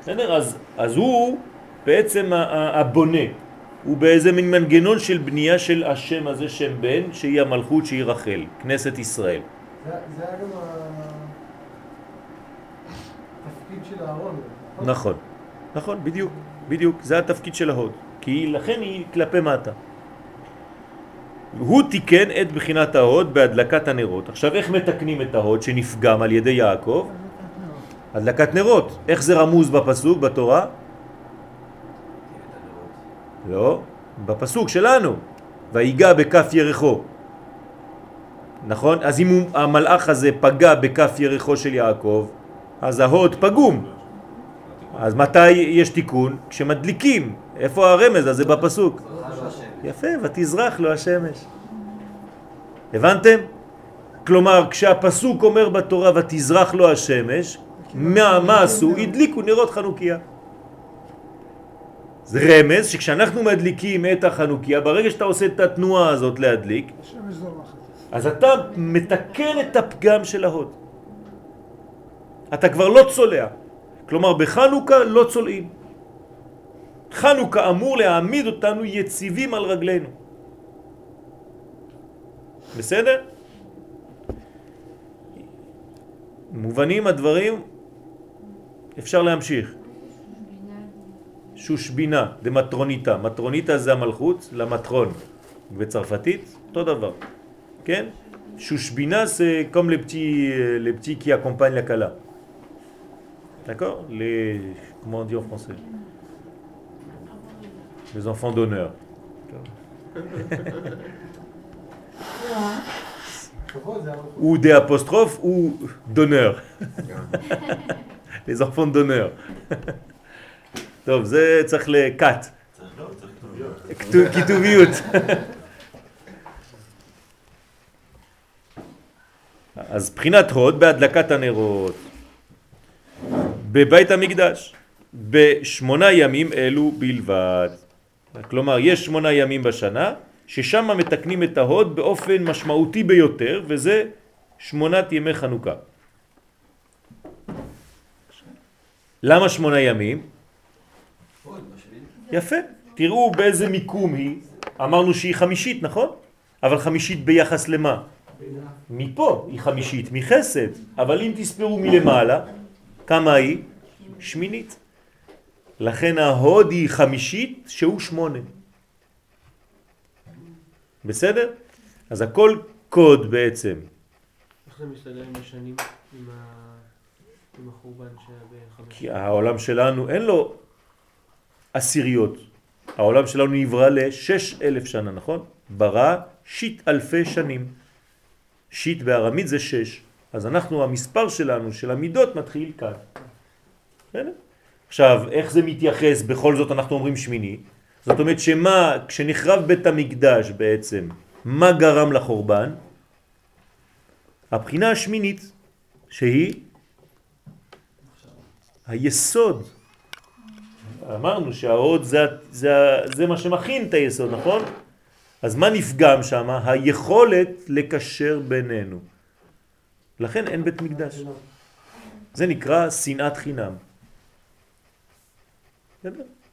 בסדר? אז, אז הוא בעצם הבונה, הוא באיזה מין מנגנון של בנייה של השם הזה, שם בן, שהיא המלכות, שהיא רחל, כנסת ישראל. זה זה היה גם התפקיד של אהרון. נכון, נכון, בדיוק, בדיוק, זה התפקיד של ההוד, כי לכן היא כלפי מטה. הוא תיקן את בחינת ההוד בהדלקת הנרות. עכשיו איך מתקנים את ההוד שנפגם על ידי יעקב? הדלקת נרות. איך זה רמוז בפסוק, בתורה? לא, בפסוק שלנו. ויגע בכף ירחו. נכון? אז אם המלאך הזה פגע בכף ירחו של יעקב, אז ההוד פגום. אז מתי יש תיקון? כשמדליקים. איפה הרמז הזה בפסוק? יפה, ותזרח לו השמש. הבנתם? כלומר, כשהפסוק אומר בתורה ותזרח לו השמש, מה, מה עשו? הדליקו נרות חנוכיה. זה רמז שכשאנחנו מדליקים את החנוכיה, ברגע שאתה עושה את התנועה הזאת להדליק. אז אתה מתקן את הפגם של ההוד. אתה כבר לא צולע. כלומר, בחנוכה לא צולעים. חנוכה אמור להעמיד אותנו יציבים על רגלינו. בסדר? מובנים הדברים? אפשר להמשיך. שושבינה, דמטרוניטה. מטרוניטה זה המלכות, למטרון. בצרפתית, אותו דבר. כן? שושבינה זה comme les petits, euh, les petits qui accompagnent la kala. D'accord Les... Comment on dit en français Les enfants d'honneur. כבוד זה המלכות. Ou des apostrophes ou d'honneur. Les enfants d'honneur. טוב, זה צריך לקאט. כיתוביות. אז בחינת הוד בהדלקת הנרות. בבית המקדש. בשמונה ימים אלו בלבד. כלומר, יש שמונה ימים בשנה, ששם מתקנים את ההוד באופן משמעותי ביותר, וזה שמונת ימי חנוכה. למה שמונה ימים? יפה. תראו באיזה מיקום היא. אמרנו שהיא חמישית, נכון? אבל חמישית ביחס למה? מפה היא חמישית, מחסד. אבל אם תספרו מלמעלה, כמה היא? שמינית. לכן ההוד היא חמישית שהוא שמונה. בסדר? אז הכל קוד בעצם. איך זה מסתדר עם השנים, עם ה- עם החורבן שהיה? כי העולם שלנו אין לו עשיריות. העולם שלנו נברא לשש אלף שנה, נכון? ברא שיט אלפי שנים. שיט בארמית זה שש. אז אנחנו, המספר שלנו, של המידות, מתחיל כאן. בסדר? עכשיו, איך זה מתייחס? בכל זאת אנחנו אומרים שמיני. זאת אומרת שמה, כשנחרב בית המקדש בעצם, מה גרם לחורבן? הבחינה השמינית, שהיא היסוד. אמרנו שההוד זה, זה, זה מה שמכין את היסוד, נכון? אז מה נפגם שם? היכולת לקשר בינינו. לכן אין בית מקדש. זה נקרא שנאת חינם.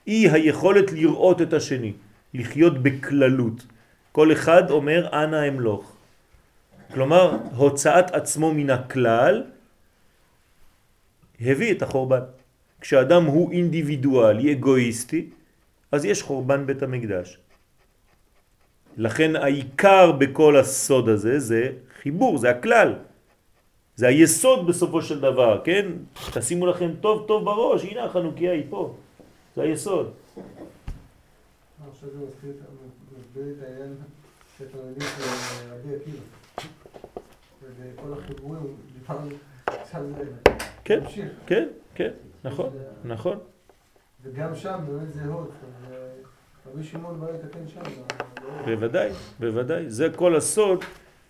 אי היכולת לראות את השני, לחיות בכללות. כל אחד אומר אנא אמלוך. כלומר, הוצאת עצמו מן הכלל הביא את החורבן. כשאדם הוא אינדיבידואלי, אגואיסטי, אז יש חורבן בית המקדש. לכן העיקר בכל הסוד הזה זה חיבור, זה הכלל. זה היסוד בסופו של דבר, כן? תשימו לכם טוב טוב בראש, הנה החנוכיה היא פה. זה היסוד. עכשיו זה מסביר את העניין של התלמידים של רבי עקיבא. וכל החיבורים, דיברנו, עכשיו זה כן. כן, כן, נכון, נכון. וגם שם באמת זה הוד. אה, רבי שמעון בא לתקן שם. בוודאי, בוודאי. זה כל הסוד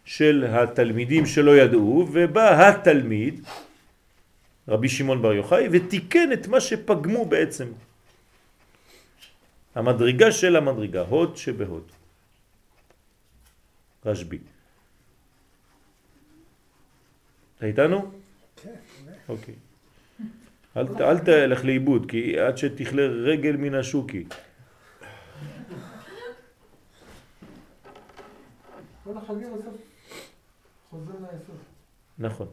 של התלמידים שלא ידעו, ובא התלמיד, רבי שמעון בר יוחאי, ותיקן את מה שפגמו בעצם. המדרגה של המדרגה, הוד שבהוד. רשב"י. אתה איתנו? אוקיי. אל, אל תלך לאיבוד, כי עד שתכלה רגל מן השוקי. נכון.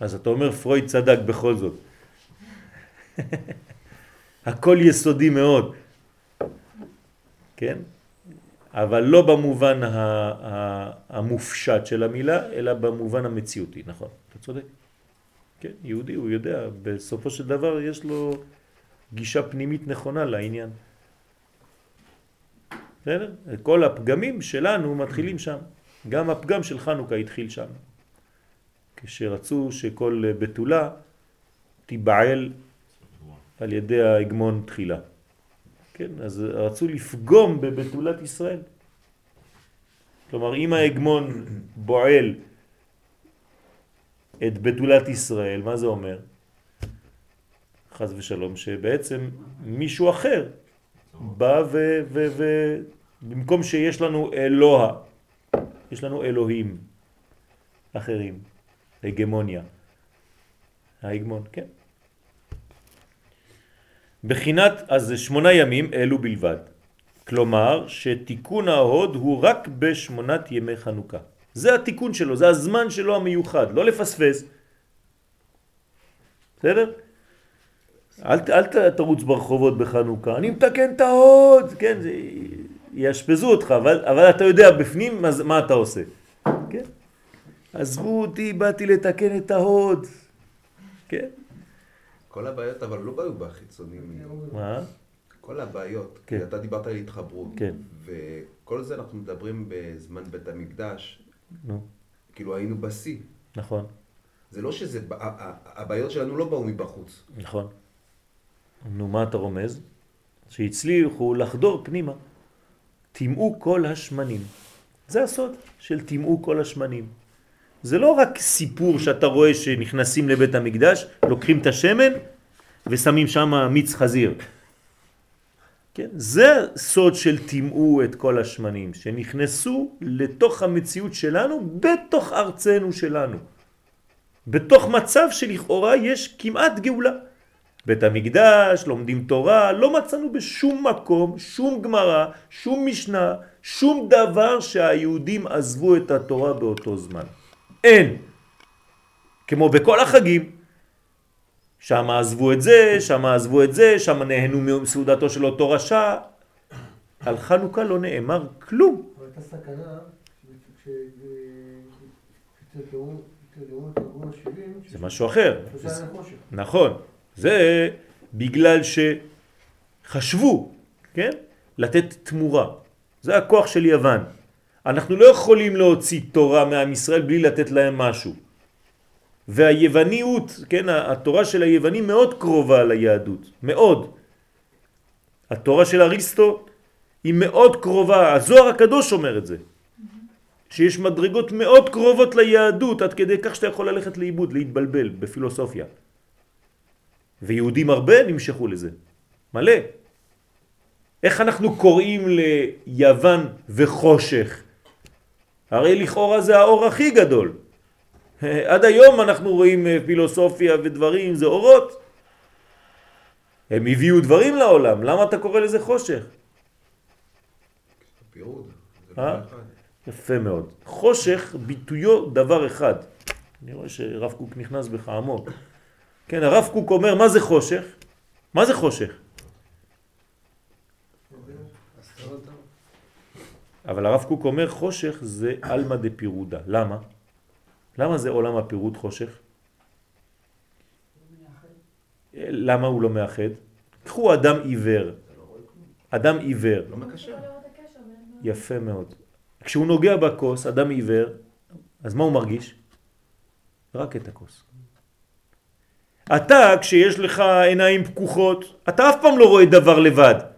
אז אתה אומר פרויד צדק בכל זאת. הכל יסודי מאוד. כן? אבל לא במובן המופשט של המילה, אלא במובן המציאותי, נכון, אתה צודק. כן, יהודי, הוא יודע, בסופו של דבר יש לו גישה פנימית נכונה לעניין. בסדר? כל הפגמים שלנו מתחילים שם. גם הפגם של חנוכה התחיל שם. כשרצו שכל בתולה תיבעל על ידי ההגמון תחילה. כן, אז רצו לפגום בבתולת ישראל. כלומר, אם ההגמון בועל את בתולת ישראל, מה זה אומר? חז ושלום, שבעצם מישהו אחר בא ובמקום שיש לנו אלוה, יש לנו אלוהים אחרים, הגמוניה. ההגמון, כן. בחינת, אז זה שמונה ימים אלו בלבד. כלומר שתיקון ההוד הוא רק בשמונת ימי חנוכה. זה התיקון שלו, זה הזמן שלו המיוחד, לא לפספס. בסדר? אל, אל תרוץ ברחובות בחנוכה, אני מתקן את ההוד, כן, זה, יאשפזו אותך, אבל, אבל אתה יודע בפנים מה, מה אתה עושה. כן? עזבו אותי, באתי לתקן את ההוד. כן? כל הבעיות אבל לא באו בחיצונים. מה? כל הבעיות, כן. כי אתה דיברת על התחברות, כן. וכל זה אנחנו מדברים בזמן בית המקדש, נו, כאילו היינו בשיא. נכון, זה לא שזה, הבעיות שלנו לא באו מבחוץ. נכון. נו, מה אתה רומז? שהצליחו לחדור פנימה. טימאו כל השמנים. זה הסוד של טימאו כל השמנים. זה לא רק סיפור שאתה רואה שנכנסים לבית המקדש, לוקחים את השמן ושמים שם מיץ חזיר. כן? זה סוד של טימאו את כל השמנים, שנכנסו לתוך המציאות שלנו, בתוך ארצנו שלנו. בתוך מצב שלכאורה יש כמעט גאולה. בית המקדש, לומדים תורה, לא מצאנו בשום מקום, שום גמרא, שום משנה, שום דבר שהיהודים עזבו את התורה באותו זמן. אין. כמו בכל החגים. שם עזבו את זה, שם עזבו את זה, שם נהנו מסעודתו של אותו רשע. על חנוכה לא נאמר כלום. אבל הייתה סכנה, זה משהו אחר. נכון. זה בגלל שחשבו, כן? לתת תמורה. זה הכוח של יוון. אנחנו לא יכולים להוציא תורה מעם ישראל בלי לתת להם משהו. והיווניות, כן, התורה של היוונים מאוד קרובה ליהדות, מאוד. התורה של אריסטו היא מאוד קרובה, הזוהר הקדוש אומר את זה. שיש מדרגות מאוד קרובות ליהדות, עד כדי כך שאתה יכול ללכת לאיבוד, להתבלבל בפילוסופיה. ויהודים הרבה נמשכו לזה, מלא. איך אנחנו קוראים ליוון וחושך? הרי לכאורה זה האור הכי גדול. עד היום אנחנו רואים פילוסופיה ודברים, זה אורות. הם הביאו דברים לעולם, למה אתה קורא לזה חושך? אה? יפה מאוד. חושך ביטויו דבר אחד. אני רואה שרב קוק נכנס בך עמוק. כן, הרב קוק אומר, מה זה חושך? מה זה חושך? אבל הרב קוק אומר, חושך זה אלמא דפירודה. למה? למה זה עולם הפירוד חושך? למה הוא לא מאחד? קחו אדם עיוור. אדם עיוור. לא מקשר. יפה מאוד. כשהוא נוגע בכוס, אדם עיוור, אז מה הוא מרגיש? רק את הכוס. אתה, כשיש לך עיניים פקוחות, אתה אף פעם לא רואה דבר לבד.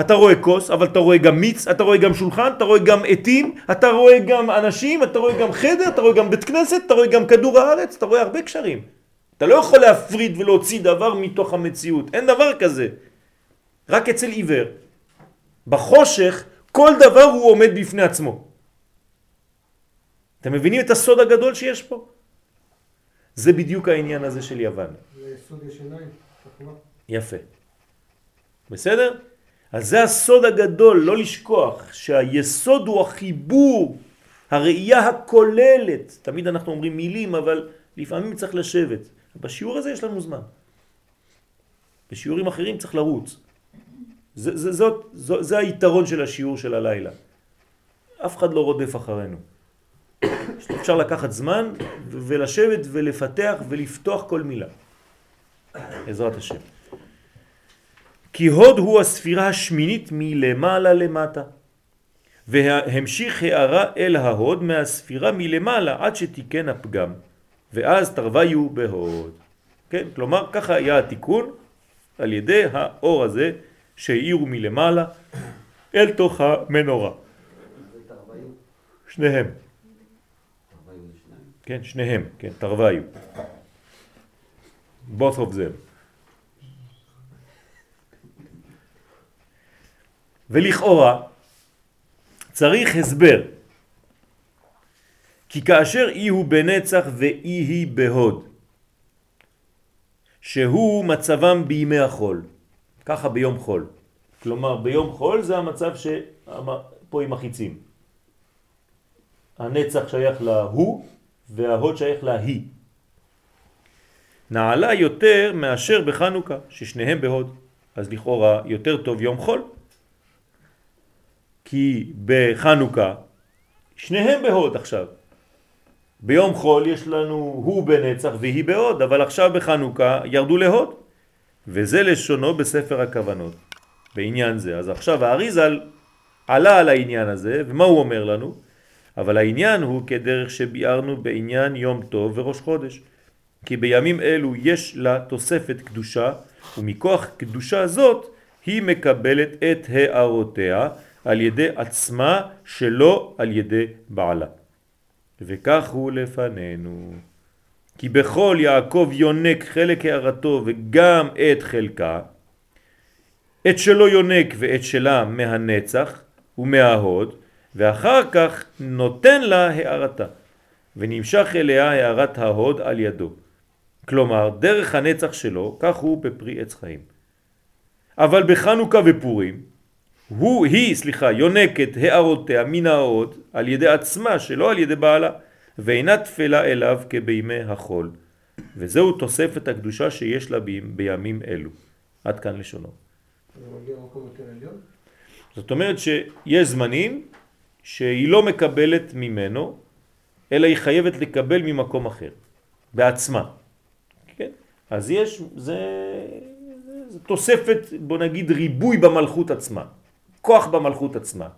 אתה רואה כוס, אבל אתה רואה גם מיץ, אתה רואה גם שולחן, אתה רואה גם עתים, אתה רואה גם אנשים, אתה רואה גם חדר, אתה רואה גם בית כנסת, אתה רואה גם כדור הארץ, אתה רואה הרבה קשרים. אתה לא יכול להפריד ולהוציא דבר מתוך המציאות, אין דבר כזה. רק אצל עיוור. בחושך כל דבר הוא עומד בפני עצמו. אתם מבינים את הסוד הגדול שיש פה? זה בדיוק העניין הזה של יוון. זה סוד יש עיניים, תחלואה. יפה. בסדר? אז זה הסוד הגדול, לא לשכוח שהיסוד הוא החיבור, הראייה הכוללת. תמיד אנחנו אומרים מילים, אבל לפעמים צריך לשבת. בשיעור הזה יש לנו זמן. בשיעורים אחרים צריך לרוץ. זה, זה, זאת, זו, זה היתרון של השיעור של הלילה. אף אחד לא רודף אחרינו. אפשר לקחת זמן ולשבת ולפתח ולפתוח כל מילה. בעזרת השם. כי הוד הוא הספירה השמינית מלמעלה למטה. והמשיך הערה אל ההוד מהספירה מלמעלה עד שתיקן הפגם. ואז תרוויו בהוד. כן, כלומר ככה היה התיקון על ידי האור הזה שהאירו מלמעלה אל תוך המנורה. שניהם. כן, שניהם, כן, תרוויו. both of them. ולכאורה צריך הסבר. כי כאשר אי הוא בנצח ואי היא בהוד, שהוא מצבם בימי החול, ככה ביום חול. כלומר ביום חול זה המצב שפה עם החיצים. הנצח שייך להוא וההוד שייך להיא. נעלה יותר מאשר בחנוכה, ששניהם בהוד. אז לכאורה יותר טוב יום חול. כי בחנוכה שניהם בהוד עכשיו. ביום חול יש לנו הוא בנצח והיא בהוד, אבל עכשיו בחנוכה ירדו להוד. וזה לשונו בספר הכוונות, בעניין זה. אז עכשיו האריזל עלה על העניין הזה, ומה הוא אומר לנו? אבל העניין הוא כדרך שביארנו בעניין יום טוב וראש חודש. כי בימים אלו יש לה תוספת קדושה, ומכוח קדושה זאת היא מקבלת את הערותיה על ידי עצמה שלא על ידי בעלה. וכך הוא לפנינו. כי בכל יעקב יונק חלק הערתו וגם את חלקה, את שלו יונק ואת שלה מהנצח ומההוד, ואחר כך נותן לה הערתה, ונמשך אליה הערת ההוד על ידו. כלומר, דרך הנצח שלו, כך הוא בפרי עץ חיים. אבל בחנוכה ופורים, הוא, היא, סליחה, יונקת הערותיה מן ההוד על ידי עצמה, שלא על ידי בעלה, ואינה תפלה אליו כבימי החול. וזהו תוספת הקדושה שיש לה בימים אלו. עד כאן לשונו. זאת אומרת שיש זמנים שהיא לא מקבלת ממנו, אלא היא חייבת לקבל ממקום אחר, בעצמה. כן? אז יש, זה, זה תוספת, בוא נגיד, ריבוי במלכות עצמה, כוח במלכות עצמה,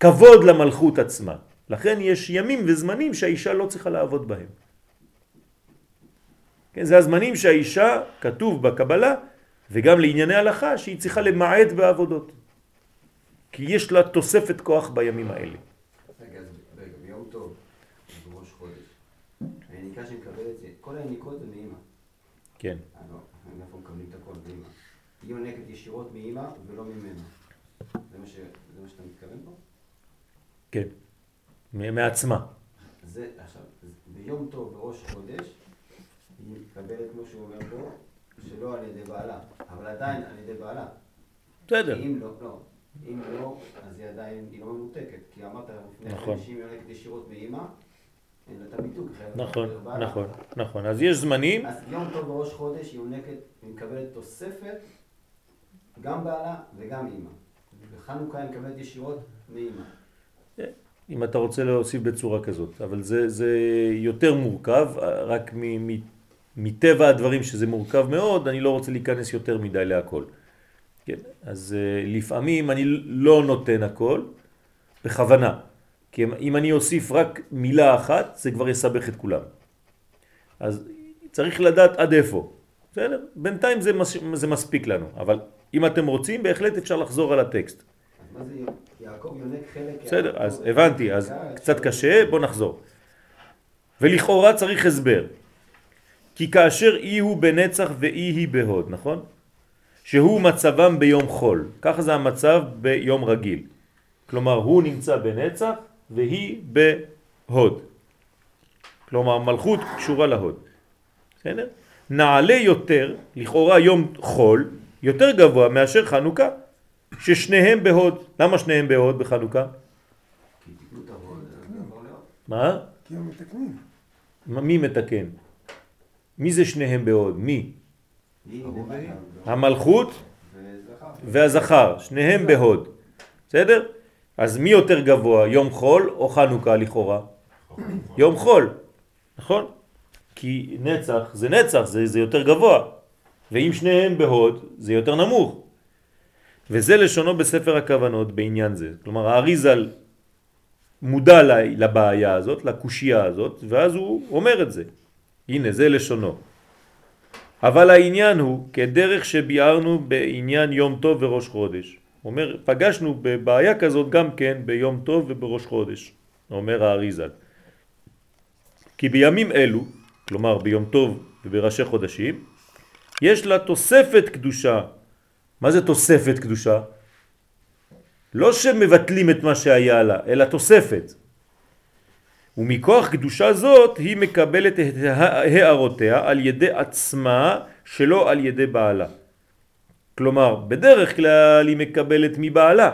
כבוד למלכות עצמה. לכן יש ימים וזמנים שהאישה לא צריכה לעבוד בהם. כן, זה הזמנים שהאישה, כתוב בקבלה, וגם לענייני הלכה, שהיא צריכה למעט בעבודות. כי יש לה תוספת כוח בימים האלה. רגע, רגע, ביום טוב, בראש חודש, היניקה שמקבלת, כל היניקות זה מאמא. כן. לא, מאיפה מקבלים את הכל? מאמא. היא יונקת ישירות מאמא ולא ממנה. זה מה ש- זה מה שאתה מתכוון פה? כן. מעצמה. זה, עכשיו, ביום טוב בראש חודש, היא מקבלת, כמו שהוא אומר פה, שלא על ידי בעלה, אבל עדיין על ידי בעלה. בסדר. אם לא, לא, אם לא, אז היא עדיין, היא לא מנותקת. כי אמרת לפני נכון. כן שאם היא יונקת ישירות הביטוק. חייבת נכון. נכון, נכון. אז יש זמנים, אז יום טוב בראש חודש היא יונקת, היא מקבלת תוספת, גם בעלה וגם אימא. בחנוכה היא מקבלת ישירות מאימא. אם אתה רוצה להוסיף בצורה כזאת, אבל זה, זה יותר מורכב, רק מ, מ, מטבע הדברים שזה מורכב מאוד, אני לא רוצה להיכנס יותר מדי להכל. כן, אז אה, לפעמים אני לא נותן הכל, בכוונה, כי אם אני אוסיף רק מילה אחת, זה כבר יסבך את כולם. אז צריך לדעת עד איפה. בסדר? בינתיים זה, מס, זה מספיק לנו, אבל אם אתם רוצים, בהחלט אפשר לחזור על הטקסט. מה זה יעקב יונק חלק? בסדר, אז הבנתי, אז חלקה, קצת קשה, בוא נחזור. ולכאורה צריך הסבר. כי כאשר אי הוא בנצח ואי היא בהוד, נכון? שהוא מצבם ביום חול. ככה זה המצב ביום רגיל. כלומר, הוא נמצא בנצח והיא בהוד. כלומר, מלכות קשורה להוד. בסדר? נעלה יותר, לכאורה יום חול, יותר גבוה מאשר חנוכה, ששניהם בהוד. למה שניהם בהוד בחנוכה? יעבור לעוד. מה? כי הם מתקנים. מי מתקן? מי זה שניהם בהוד? מי? המלכות. והזכר, שניהם בהוד. בסדר? אז מי יותר גבוה, יום חול או חנוכה לכאורה? יום חול, נכון? כי נצח זה נצח, זה, זה יותר גבוה. ואם שניהם בהוד, זה יותר נמוך. וזה לשונו בספר הכוונות בעניין זה. כלומר, האריזל מודע לבעיה הזאת, לקושייה הזאת, ואז הוא אומר את זה. הנה, זה לשונו. אבל העניין הוא, כדרך שביארנו בעניין יום טוב וראש חודש. אומר, פגשנו בבעיה כזאת גם כן ביום טוב ובראש חודש, אומר האריזל. כי בימים אלו, כלומר ביום טוב ובראשי חודשים, יש לה תוספת קדושה. מה זה תוספת קדושה? לא שמבטלים את מה שהיה לה, אלא תוספת. ומכוח קדושה זאת היא מקבלת את הערותיה על ידי עצמה שלא על ידי בעלה. כלומר, בדרך כלל היא מקבלת מבעלה,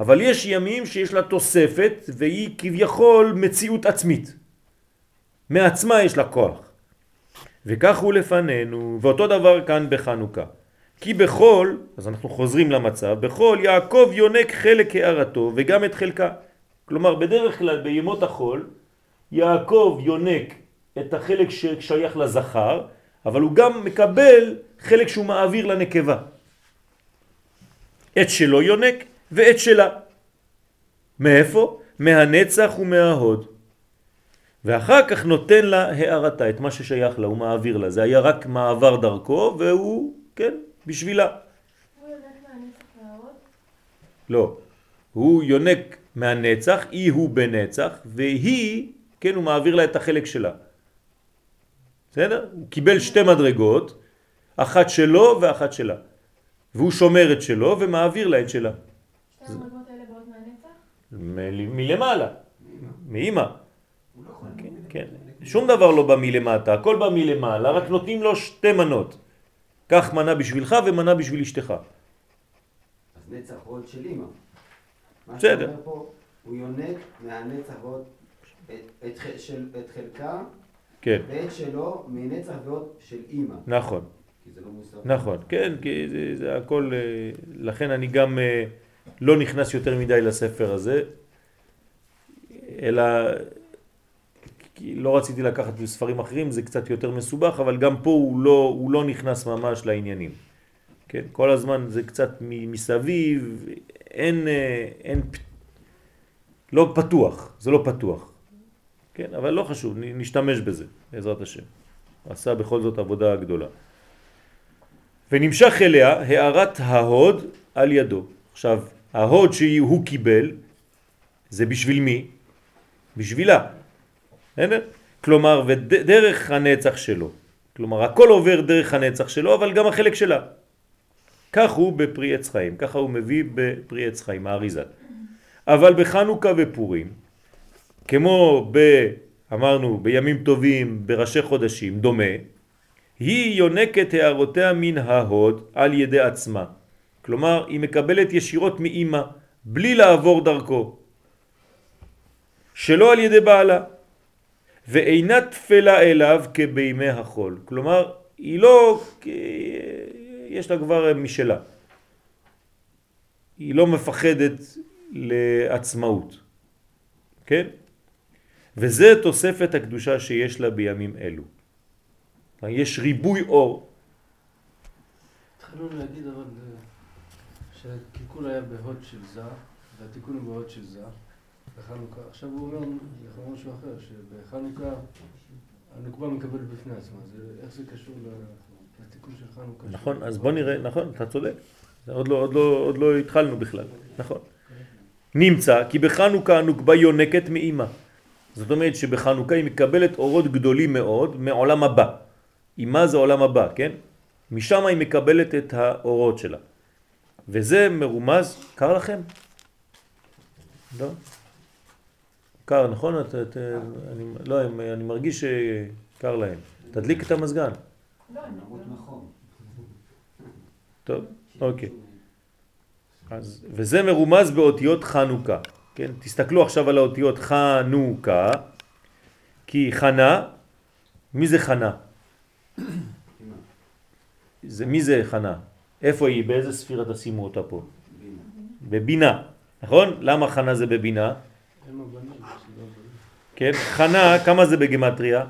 אבל יש ימים שיש לה תוספת והיא כביכול מציאות עצמית. מעצמה יש לה כוח. וכך הוא לפנינו, ואותו דבר כאן בחנוכה. כי בכל, אז אנחנו חוזרים למצב, בכל יעקב יונק חלק הערתו וגם את חלקה. כלומר, בדרך כלל בימות החול, יעקב יונק את החלק ששייך לזכר, אבל הוא גם מקבל חלק שהוא מעביר לנקבה. את שלו יונק ואת שלה. מאיפה? מהנצח ומההוד. ואחר כך נותן לה הערתה, את מה ששייך לה, הוא מעביר לה. זה היה רק מעבר דרכו, והוא, כן, בשבילה. הוא יונק מהנצח? לא. הוא יונק מהנצח, היא הוא בנצח, והיא, כן, הוא מעביר לה את החלק שלה. בסדר? הוא קיבל שתי מדרגות, אחת שלו ואחת שלה. והוא שומר את שלו ומעביר לה את שלה. שתי המדרגות האלה באות מהנצח? מלמעלה, מאמא. כן. שום דבר לא בא מלמטה, הכל בא מלמעלה, רק נותנים לו שתי מנות. קח מנה בשבילך ומנה בשביל אשתך. אז נצח ועוד של אימא. מה בסדר. שאתה אומר פה, הוא יונק מהנצח ועוד את, חלקה כן, ואת שלו מנצח ועוד של אימא. נכון, כי זה לא מוסר. נכון, כן, כי זה, זה הכל, אה, לכן אני גם אה, לא נכנס יותר מדי לספר הזה, אלא כי לא רציתי לקחת ספרים אחרים, זה קצת יותר מסובך, אבל גם פה הוא לא, הוא לא נכנס ממש לעניינים. כן, כל הזמן זה קצת מסביב, אין, אה, אין, לא פתוח, זה לא פתוח. כן, אבל לא חשוב, נשתמש בזה, בעזרת השם. עשה בכל זאת עבודה גדולה. ונמשך אליה הערת ההוד על ידו. עכשיו, ההוד שהוא קיבל, זה בשביל מי? בשבילה. בסדר? כלומר, ודרך הנצח שלו. כלומר, הכל עובר דרך הנצח שלו, אבל גם החלק שלה. כך הוא בפרי עץ חיים, ככה הוא מביא בפרי עץ חיים, האריזל. אבל בחנוכה ופורים, כמו ב... אמרנו, בימים טובים, בראשי חודשים, דומה, היא יונקת הערותיה מן ההוד על ידי עצמה. כלומר, היא מקבלת ישירות מאימא, בלי לעבור דרכו. שלא על ידי בעלה. ואינה תפלה אליו כבימי החול. כלומר, היא לא... יש לה כבר משלה. היא לא מפחדת לעצמאות. כן? וזה תוספת הקדושה שיש לה בימים אלו. יש ריבוי אור. התחלנו להגיד אבל אה, שהקלקול היה בהוד של זר, והתיקון הוא בהוד של זר, בחנוכה. עכשיו הוא אומר לך משהו אחר, שבחנוכה הנוקבה מקבלת בפני עצמה. איך זה קשור לתיקון של חנוכה? נכון, אז בוא נראה, נכון, אתה צודק. עוד לא, עוד לא, עוד לא התחלנו בכלל, נכון. נמצא כי בחנוכה הנוקבה יונקת מאימא. זאת אומרת שבחנוכה היא מקבלת אורות גדולים מאוד מעולם הבא. אימה זה עולם הבא, כן? משם היא מקבלת את האורות שלה. וזה מרומז, קר לכם? לא? קר, נכון? את, את, אני, לא, אני, אני מרגיש שקר להם. תדליק את המזגן. לא, לא. נכון. טוב, אוקיי. אז, וזה מרומז באותיות חנוכה. כן? תסתכלו עכשיו על האותיות חנוכה, כי חנה, מי זה חנה? זה, מי זה חנה? איפה היא? באיזה ספירה תשימו אותה פה? בינה. בבינה, נכון? למה חנה זה בבינה? לא. כן? חנה, כמה זה בגמטריה?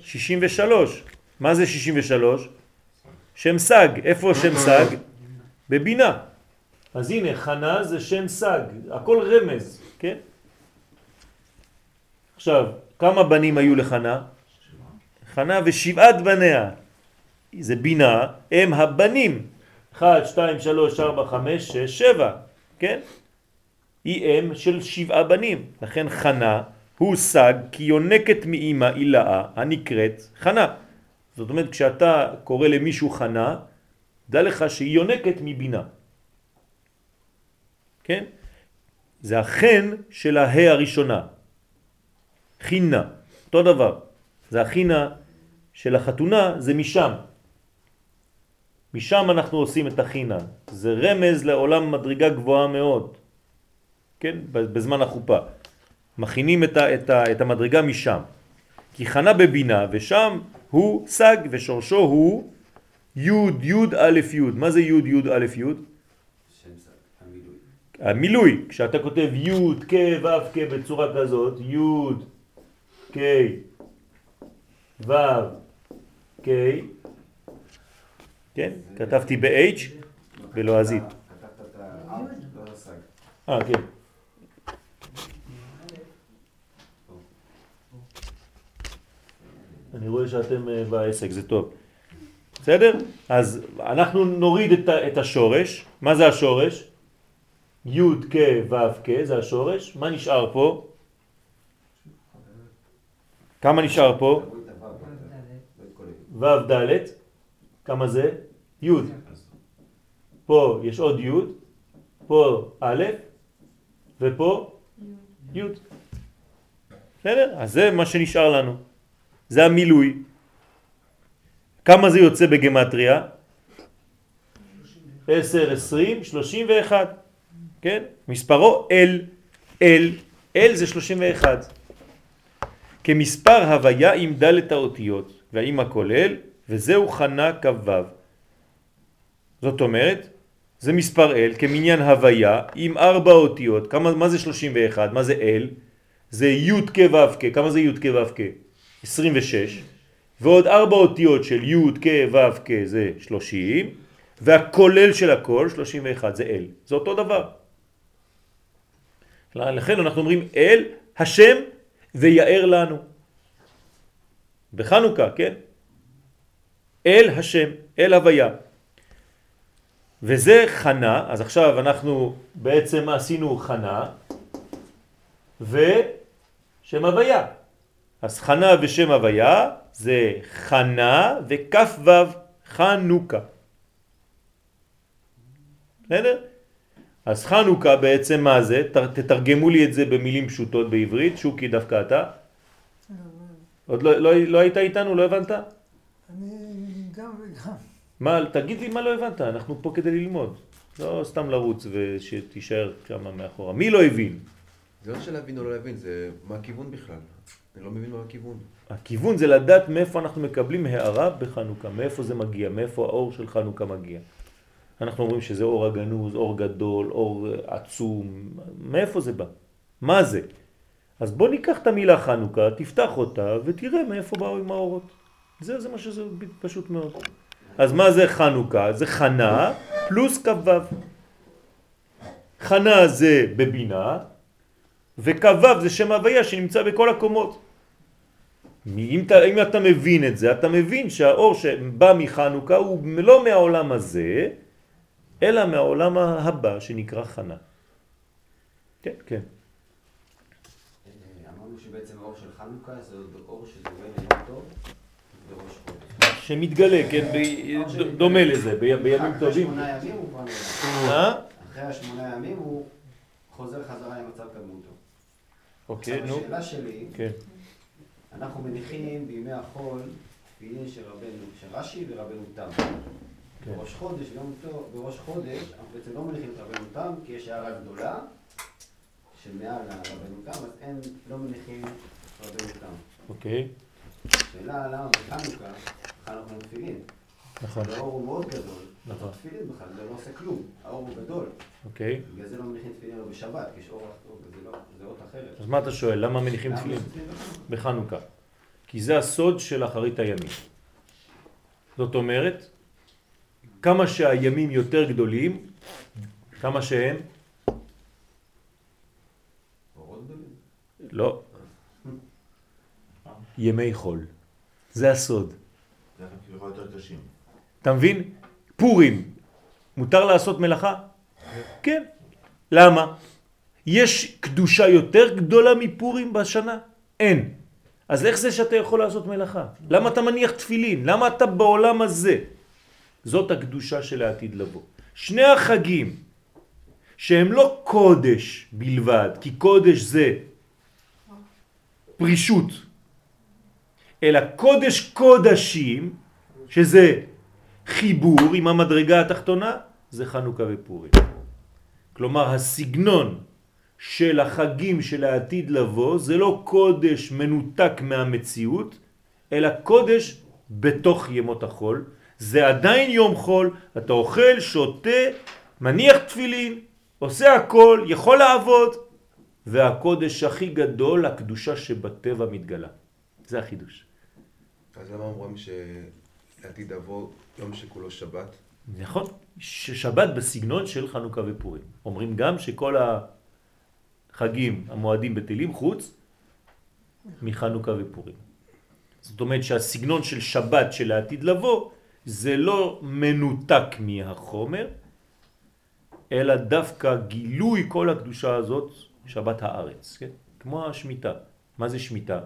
63. מה זה 63? שם סג. איפה שם סג? בבינה. אז הנה, חנה זה שם סג. הכל רמז, כן? עכשיו, כמה בנים היו לחנה? חנה ושבעת בניה. זה בינה, הם הבנים. 1, 2, 3, 4, 5, 6, 7, כן? היא אם של שבעה בנים. לכן חנה הוא סג כי יונקת מאימא אילאה הנקראת חנה. זאת אומרת, כשאתה קורא למישהו חנה, דע לך שהיא יונקת מבינה. כן? זה החן של ההא הראשונה. חינה, אותו דבר. זה החינה של החתונה, זה משם. משם אנחנו עושים את החינה. זה רמז לעולם מדרגה גבוהה מאוד. כן? בזמן החופה. מכינים את, ה, את, ה, את המדרגה משם. כי חנה בבינה ושם הוא סג ושורשו הוא י' י' א' י'. מה זה י' י' א' י'? שם סג, המילוי. המילוי, כשאתה כותב י' כ' ו' כ' בצורה כזאת, י' כ' ו' כ', כן? כתבתי ב-H בלועזית. אה, כן. אני רואה שאתם אה, בעסק, זה טוב. בסדר? אז אנחנו נוריד את השורש. מה זה השורש? י' כ' ו' כ' זה השורש. מה נשאר פה? כמה נשאר פה? ו' ד', כמה זה? י'. פה יש עוד י', פה א', ופה י'. בסדר? אז זה מה שנשאר לנו. זה המילוי. כמה זה יוצא בגמטריה? 10, 20, 31. כן? מספרו אל, אל, אל זה 31. כמספר הוויה עם דלת האותיות והאם הכולל, וזהו חנה כ"ו. זאת אומרת, זה מספר אל כמניין הוויה עם ארבע אותיות. כמה, מה זה 31? מה זה אל? זה י' כ' ו' כ'. כמה זה י' כ' ו' כ'? 26. ועוד ארבע אותיות של י' כ' ו' כ' זה 30, והכולל של הכל 31 זה אל. זה אותו דבר. לכן אנחנו אומרים אל השם ויער לנו. בחנוכה, כן? אל השם, אל הוויה. וזה חנה, אז עכשיו אנחנו בעצם עשינו חנה ושם הוויה. אז חנה ושם הוויה זה חנה וכף וו חנוכה. בסדר? אז חנוכה בעצם מה זה? תתרגמו לי את זה במילים פשוטות בעברית, שוקי דווקא אתה. עוד לא, לא, לא היית איתנו? לא הבנת? אני. מה, תגיד לי מה לא הבנת, אנחנו פה כדי ללמוד. לא סתם לרוץ ושתישאר כמה מאחורה. מי לא הבין? זה לא של להבין או לא להבין, זה מה הכיוון בכלל. אני לא מבין מה הכיוון. הכיוון זה לדעת מאיפה אנחנו מקבלים הערה בחנוכה, מאיפה זה מגיע, מאיפה האור של חנוכה מגיע. אנחנו אומרים שזה אור הגנוז, אור גדול, אור עצום, מאיפה זה בא? מה זה? אז בוא ניקח את המילה חנוכה, תפתח אותה ותראה מאיפה באו עם האורות. זה, זה מה שזה פשוט מאוד. אז מה זה חנוכה? זה חנה פלוס כ"ו. חנה זה בבינה, וכ"ו זה שם הוויה שנמצא בכל הקומות. אם אתה, אם אתה מבין את זה, אתה מבין שהאור שבא מחנוכה הוא לא מהעולם הזה, אלא מהעולם הבא שנקרא חנה. כן, כן. אמרנו שבעצם האור של חנוכה זה עוד אור שזורם ליום טוב וראש. שמתגלה, כן, דומה לזה, בימים אחרי טובים. שמונה ימים הוא כבר נעלם. אה? אחרי השמונה ימים הוא חוזר חזרה למצב קדמותו. אוקיי, נו. השאלה שלי, כן. אנחנו מניחים בימי החול תפילין של רבנו, של רש"י ורבנו תם. כן. בראש חודש, בראש חודש, אנחנו בעצם לא מניחים את רבנו תם, כי יש הערה גדולה שמעל הרבנו תם, אז אין, לא מניחים רבנו תם. אוקיי, השאלה למה בחנוכה, חנוכה תפילין. נכון, האור הוא מאוד גדול, נכון. תפילין בכלל, זה לא עושה כלום, האור הוא גדול. אוקיי. בגלל זה לא מניחים תפילין לא בשבת, כי יש אור, זה לא, זה אות אחרת. אז מה אתה שואל? למה מניחים תפילין? בחנוכה? בחנוכה. כי זה הסוד של אחרית הימים. זאת אומרת, כמה שהימים יותר גדולים, כמה שהם, אורות גדולים. לא, ימי חול. זה הסוד. אתה מבין? פורים, מותר לעשות מלאכה? כן. למה? יש קדושה יותר גדולה מפורים בשנה? אין. אז איך זה שאתה יכול לעשות מלאכה? למה אתה מניח תפילין? למה אתה בעולם הזה? זאת הקדושה של העתיד לבוא. שני החגים שהם לא קודש בלבד, כי קודש זה פרישות, אלא קודש קודשים, שזה חיבור עם המדרגה התחתונה, זה חנוכה ופורים. כלומר, הסגנון של החגים של העתיד לבוא זה לא קודש מנותק מהמציאות, אלא קודש בתוך ימות החול. זה עדיין יום חול, אתה אוכל, שותה, מניח תפילין, עושה הכל, יכול לעבוד, והקודש הכי גדול, הקדושה שבטבע מתגלה. זה החידוש. אז למה אומרים שעתיד לבוא יום שכולו שבת? נכון, ששבת בסגנון של חנוכה ופורים. אומרים גם שכל החגים, המועדים בטלים חוץ מחנוכה ופורים. זאת אומרת שהסגנון של שבת של העתיד לבוא זה לא מנותק מהחומר, אלא דווקא גילוי כל הקדושה הזאת, שבת הארץ, כן? כמו השמיטה. מה זה שמיטה?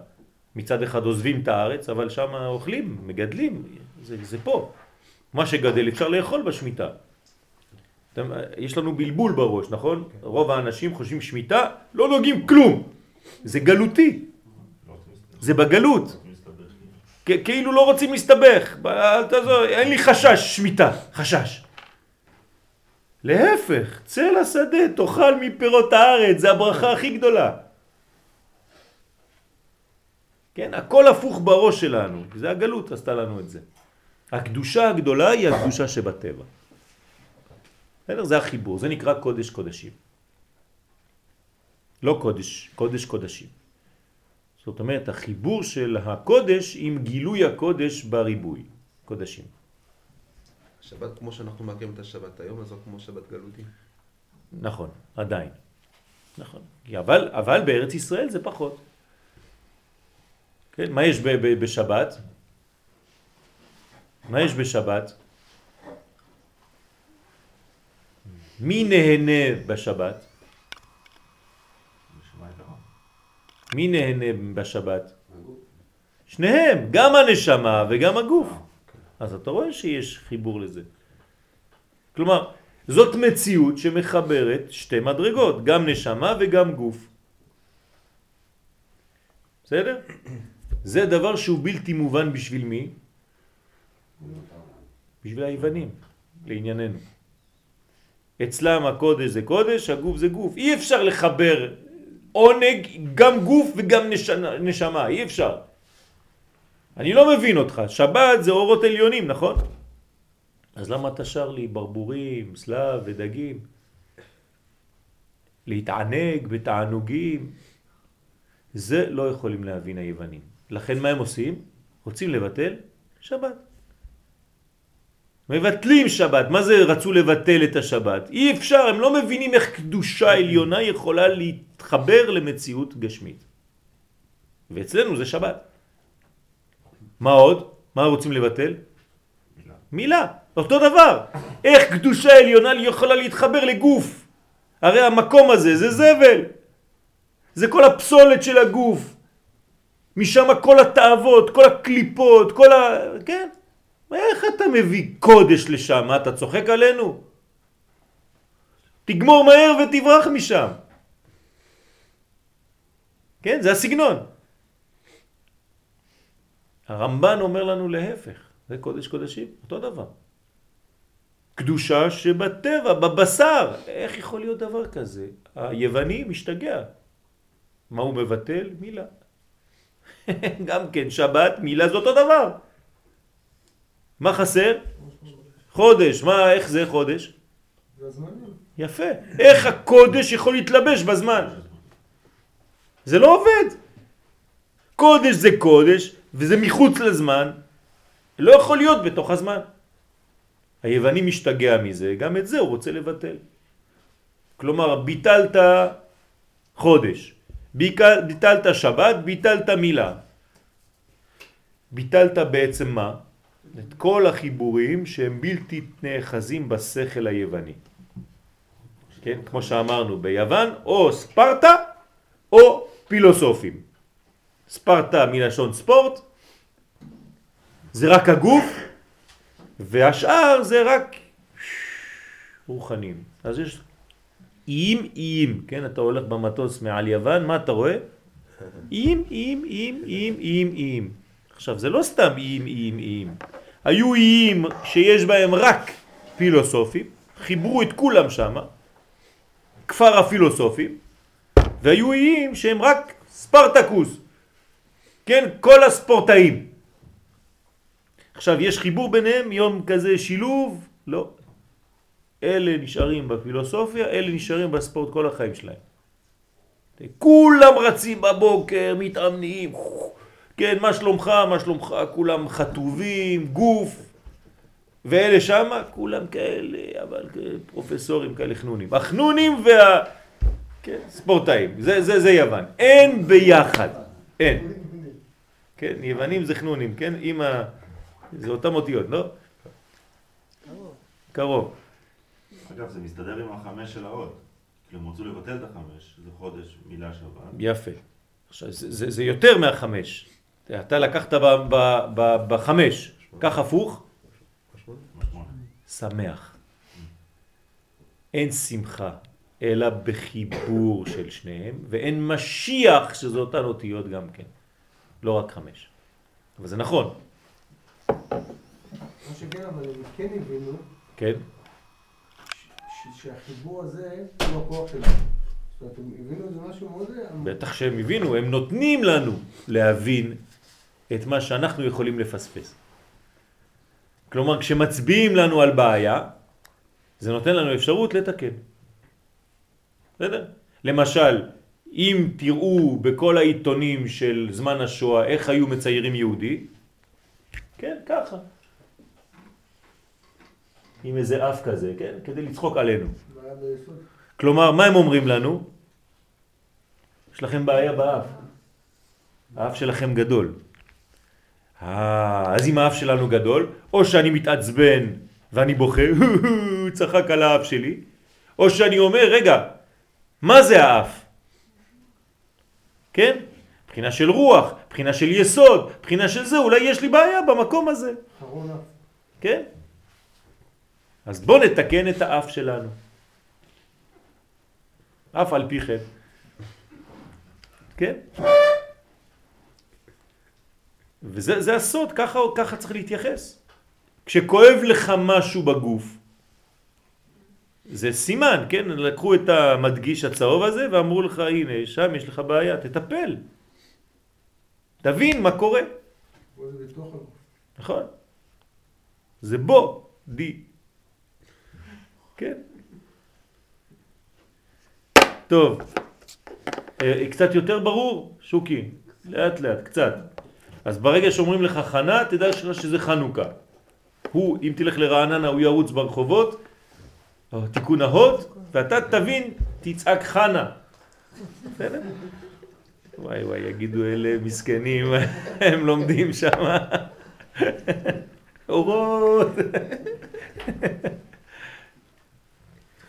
מצד אחד עוזבים את הארץ, אבל שם אוכלים, מגדלים, זה, זה פה. מה שגדל אפשר לאכול בשמיטה. יש לנו בלבול בראש, נכון? רוב האנשים חושבים שמיטה, לא נוגעים כלום. זה גלותי. זה בגלות. כאילו לא רוצים להסתבך. אין לי חשש שמיטה, חשש. להפך, צא לשדה, תאכל מפירות הארץ, זה הברכה הכי גדולה. כן, הכל הפוך בראש שלנו, זה הגלות עשתה לנו את זה. הקדושה הגדולה היא הקדושה שבטבע. בסדר? זה החיבור, זה נקרא קודש קודשים. לא קודש, קודש קודשים. זאת אומרת, החיבור של הקודש עם גילוי הקודש בריבוי, קודשים. שבת כמו שאנחנו מכירים את השבת היום, אז כמו שבת גלותי. נכון, עדיין. נכון. אבל, אבל בארץ ישראל זה פחות. כן, מה יש בשבת? מה יש בשבת? מי נהנה בשבת? מי נהנה בשבת? שניהם, גם הנשמה וגם הגוף. אז אתה רואה שיש חיבור לזה. כלומר, זאת מציאות שמחברת שתי מדרגות, גם נשמה וגם גוף. בסדר? זה דבר שהוא בלתי מובן בשביל מי? בשביל היוונים, לענייננו. אצלם הקודש זה קודש, הגוף זה גוף. אי אפשר לחבר עונג גם גוף וגם נשמה, אי אפשר. אני לא מבין אותך, שבת זה אורות עליונים, נכון? אז למה אתה שר לי ברבורים, סלב ודגים? להתענג בתענוגים? זה לא יכולים להבין היוונים. לכן מה הם עושים? רוצים לבטל שבת. מבטלים שבת. מה זה רצו לבטל את השבת? אי אפשר, הם לא מבינים איך קדושה עליונה יכולה להתחבר למציאות גשמית. ואצלנו זה שבת. מה עוד? מה רוצים לבטל? מילה. מילה, אותו דבר. איך קדושה עליונה יכולה להתחבר לגוף? הרי המקום הזה זה זבל. זה כל הפסולת של הגוף. משם כל התאוות, כל הקליפות, כל ה... כן? איך אתה מביא קודש לשם? מה, אתה צוחק עלינו? תגמור מהר ותברח משם. כן, זה הסגנון. הרמב"ן אומר לנו להפך, זה קודש קודשים, אותו דבר. קדושה שבטבע, בבשר. איך יכול להיות דבר כזה? היווני משתגע. מה הוא מבטל? מילה. גם כן, שבת, מילה זה אותו דבר. מה חסר? חודש. מה, איך זה חודש? יפה. איך הקודש יכול להתלבש בזמן? זה לא עובד. קודש זה קודש, וזה מחוץ לזמן, לא יכול להיות בתוך הזמן. היווני משתגע מזה, גם את זה הוא רוצה לבטל. כלומר, ביטלת חודש, ביטלת שבת, ביטלת מילה. ביטלת בעצם מה? את כל החיבורים שהם בלתי נאחזים בשכל היווני. כן? כמו שאמרנו ביוון, או ספרטה או פילוסופים. ספרטה מלשון ספורט, זה רק הגוף, והשאר זה רק רוחנים. אז יש איים איים, כן? אתה הולך במטוס מעל יוון, מה אתה רואה? איים איים איים איים איים איים. עכשיו זה לא סתם איים איים איים. היו איים שיש בהם רק פילוסופים, חיברו את כולם שם, כפר הפילוסופים, והיו איים שהם רק ספרטקוס, כן? כל הספורטאים. עכשיו, יש חיבור ביניהם, יום כזה שילוב? לא. אלה נשארים בפילוסופיה, אלה נשארים בספורט כל החיים שלהם. כולם רצים בבוקר, מתאמנים, כן, מה שלומך, מה שלומך, כולם חטובים, גוף, ואלה שמה, כולם כאלה, אבל פרופסורים כאלה חנונים. החנונים וה... כן, ספורטאים, זה, זה, זה יוון. אין ביחד, אין. כן, יוונים זה חנונים, כן, עם ה... זה אותם אותיות, לא? קרוב. קרוב. אגב, זה מסתדר עם החמש של האות. כאילו, הם רצו לבטל את החמש, זה חודש, מילה שווה. יפה. עכשיו, זה, זה, זה יותר מהחמש. אתה לקחת ב, ב, ב, בחמש, כך הפוך, שמח. אין שמחה, אלא בחיבור של שניהם, ואין משיח, שזה אותן אותיות גם כן. לא רק חמש. אבל זה נכון. מה שכן, אבל הם כן הבינו, כן. שהחיבור הזה הוא הכוח שלנו. הבינו. בטח שהם הבינו, הם נותנים לנו להבין את מה שאנחנו יכולים לפספס. כלומר, כשמצביעים לנו על בעיה, זה נותן לנו אפשרות לתקן. בסדר? למשל, אם תראו בכל העיתונים של זמן השואה איך היו מציירים יהודי, כן, ככה. עם איזה אף כזה, כן? כדי לצחוק עלינו. כלומר, מה הם אומרים לנו? יש לכם בעיה באף. האף שלכם גדול. אה, אז אם האף שלנו גדול, או שאני מתעצבן ואני בוכה, צחק על האף שלי, או שאני אומר, רגע, מה זה האף? כן? בחינה של רוח, בחינה של יסוד, בחינה של זה, אולי יש לי בעיה במקום הזה. כן? אז בוא נתקן את האף שלנו. אף על פי כן. כן? וזה הסוד, ככה, ככה צריך להתייחס. כשכואב לך משהו בגוף, זה סימן, כן? לקחו את המדגיש הצהוב הזה ואמרו לך, הנה, שם יש לך בעיה, תטפל. תבין מה קורה. נכון. זה בו, די. כן. טוב, אה, קצת יותר ברור, שוקי, לאט לאט, קצת. אז ברגע שאומרים לך חנה, תדע שזה חנוכה. הוא, אם תלך לרעננה, הוא ירוץ ברחובות, תיקון ההוד, ואתה תבין, תצעק חנה. בסדר? וואי וואי, יגידו אלה מסכנים, הם לומדים שם. אורות.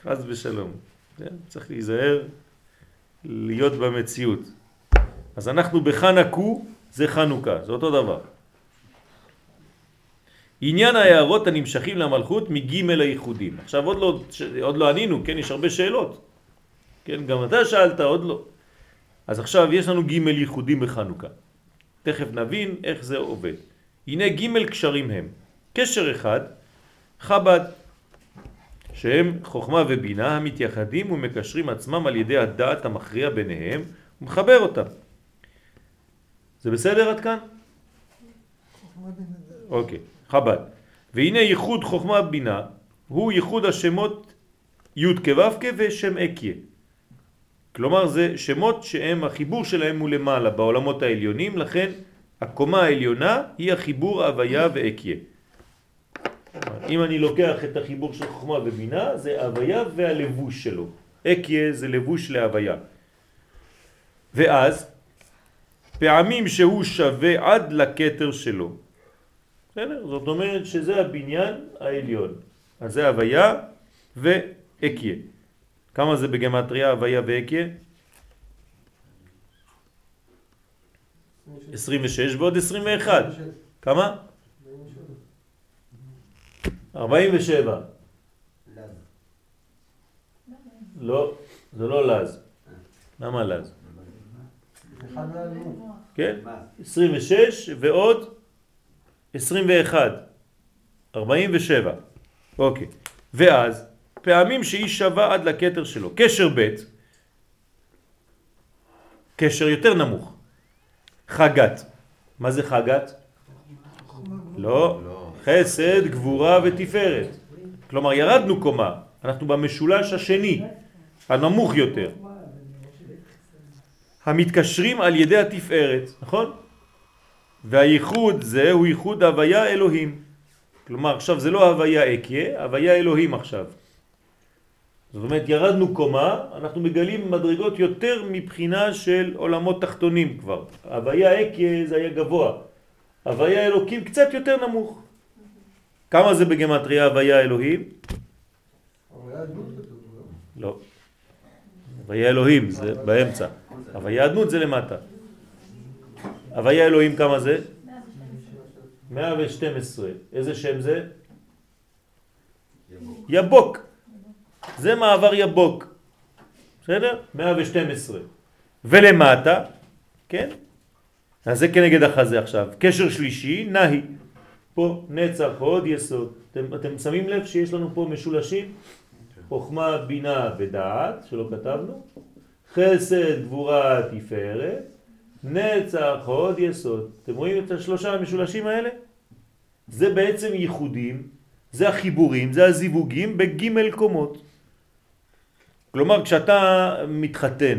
חס ושלום. כן? צריך להיזהר להיות במציאות. אז אנחנו בחנקו, זה חנוכה, זה אותו דבר. עניין ההערות הנמשכים למלכות מג' הייחודים. עכשיו עוד לא, עוד לא ענינו, כן, יש הרבה שאלות. כן, גם אתה שאלת, עוד לא. אז עכשיו יש לנו ג' ייחודים בחנוכה. תכף נבין איך זה עובד. הנה ג' קשרים הם. קשר אחד, חב"ד, שהם חוכמה ובינה המתייחדים ומקשרים עצמם על ידי הדעת המכריע ביניהם ומחבר אותם. זה בסדר עד כאן? אוקיי, חב"ד. והנה ייחוד חוכמה בינה הוא ייחוד השמות י' כו' ושם אקיה. כלומר זה שמות שהם החיבור שלהם הוא למעלה בעולמות העליונים, לכן הקומה העליונה היא החיבור הוויה ואקיה. אם אני לוקח את החיבור של חוכמה ובינה, זה הוויה והלבוש שלו. אקיה זה לבוש להוויה. ואז, פעמים שהוא שווה עד לקטר שלו. בסדר? זאת אומרת שזה הבניין העליון. אז זה הוויה ואקיה. כמה זה בגמטריה הוויה ואקיה? 26 ועוד 21. כמה? 47. לז. לא, זה לא לז. למה לז? מהאלימות. כן? מה? 26 ועוד 21. 47. אוקיי. ואז, פעמים שהיא שווה עד לכתר שלו. קשר ב', קשר יותר נמוך. חגת. מה זה חגת? לא. חסד, גבורה ותפארת. כלומר, ירדנו קומה. אנחנו במשולש השני, הנמוך יותר. המתקשרים על ידי התפארת, נכון? והייחוד זה הוא ייחוד הוויה אלוהים. כלומר, עכשיו זה לא הוויה אקיה, הוויה אלוהים עכשיו. זאת אומרת, ירדנו קומה, אנחנו מגלים מדרגות יותר מבחינה של עולמות תחתונים כבר. הוויה אקיה זה היה גבוה. הוויה אלוקים קצת יותר נמוך. כמה זה בגמטריה הוויה אלוהים? לא? לא. הוויה אלוהים זה באמצע. הוויה אדנות זה למטה. הוויה אלוהים כמה זה? 112. איזה שם זה? יבוק. זה מעבר יבוק. בסדר? 112. ולמטה, כן? אז זה כנגד החזה עכשיו. קשר שלישי, נהי. פה נצח, הוד, יסוד. אתם, אתם שמים לב שיש לנו פה משולשים? חוכמה, בינה ודעת, שלא כתבנו. חסד, גבורה, תפארת. נצח, הוד, יסוד. אתם רואים את השלושה המשולשים האלה? זה בעצם ייחודים, זה החיבורים, זה הזיווגים בגימל קומות. כלומר, כשאתה מתחתן,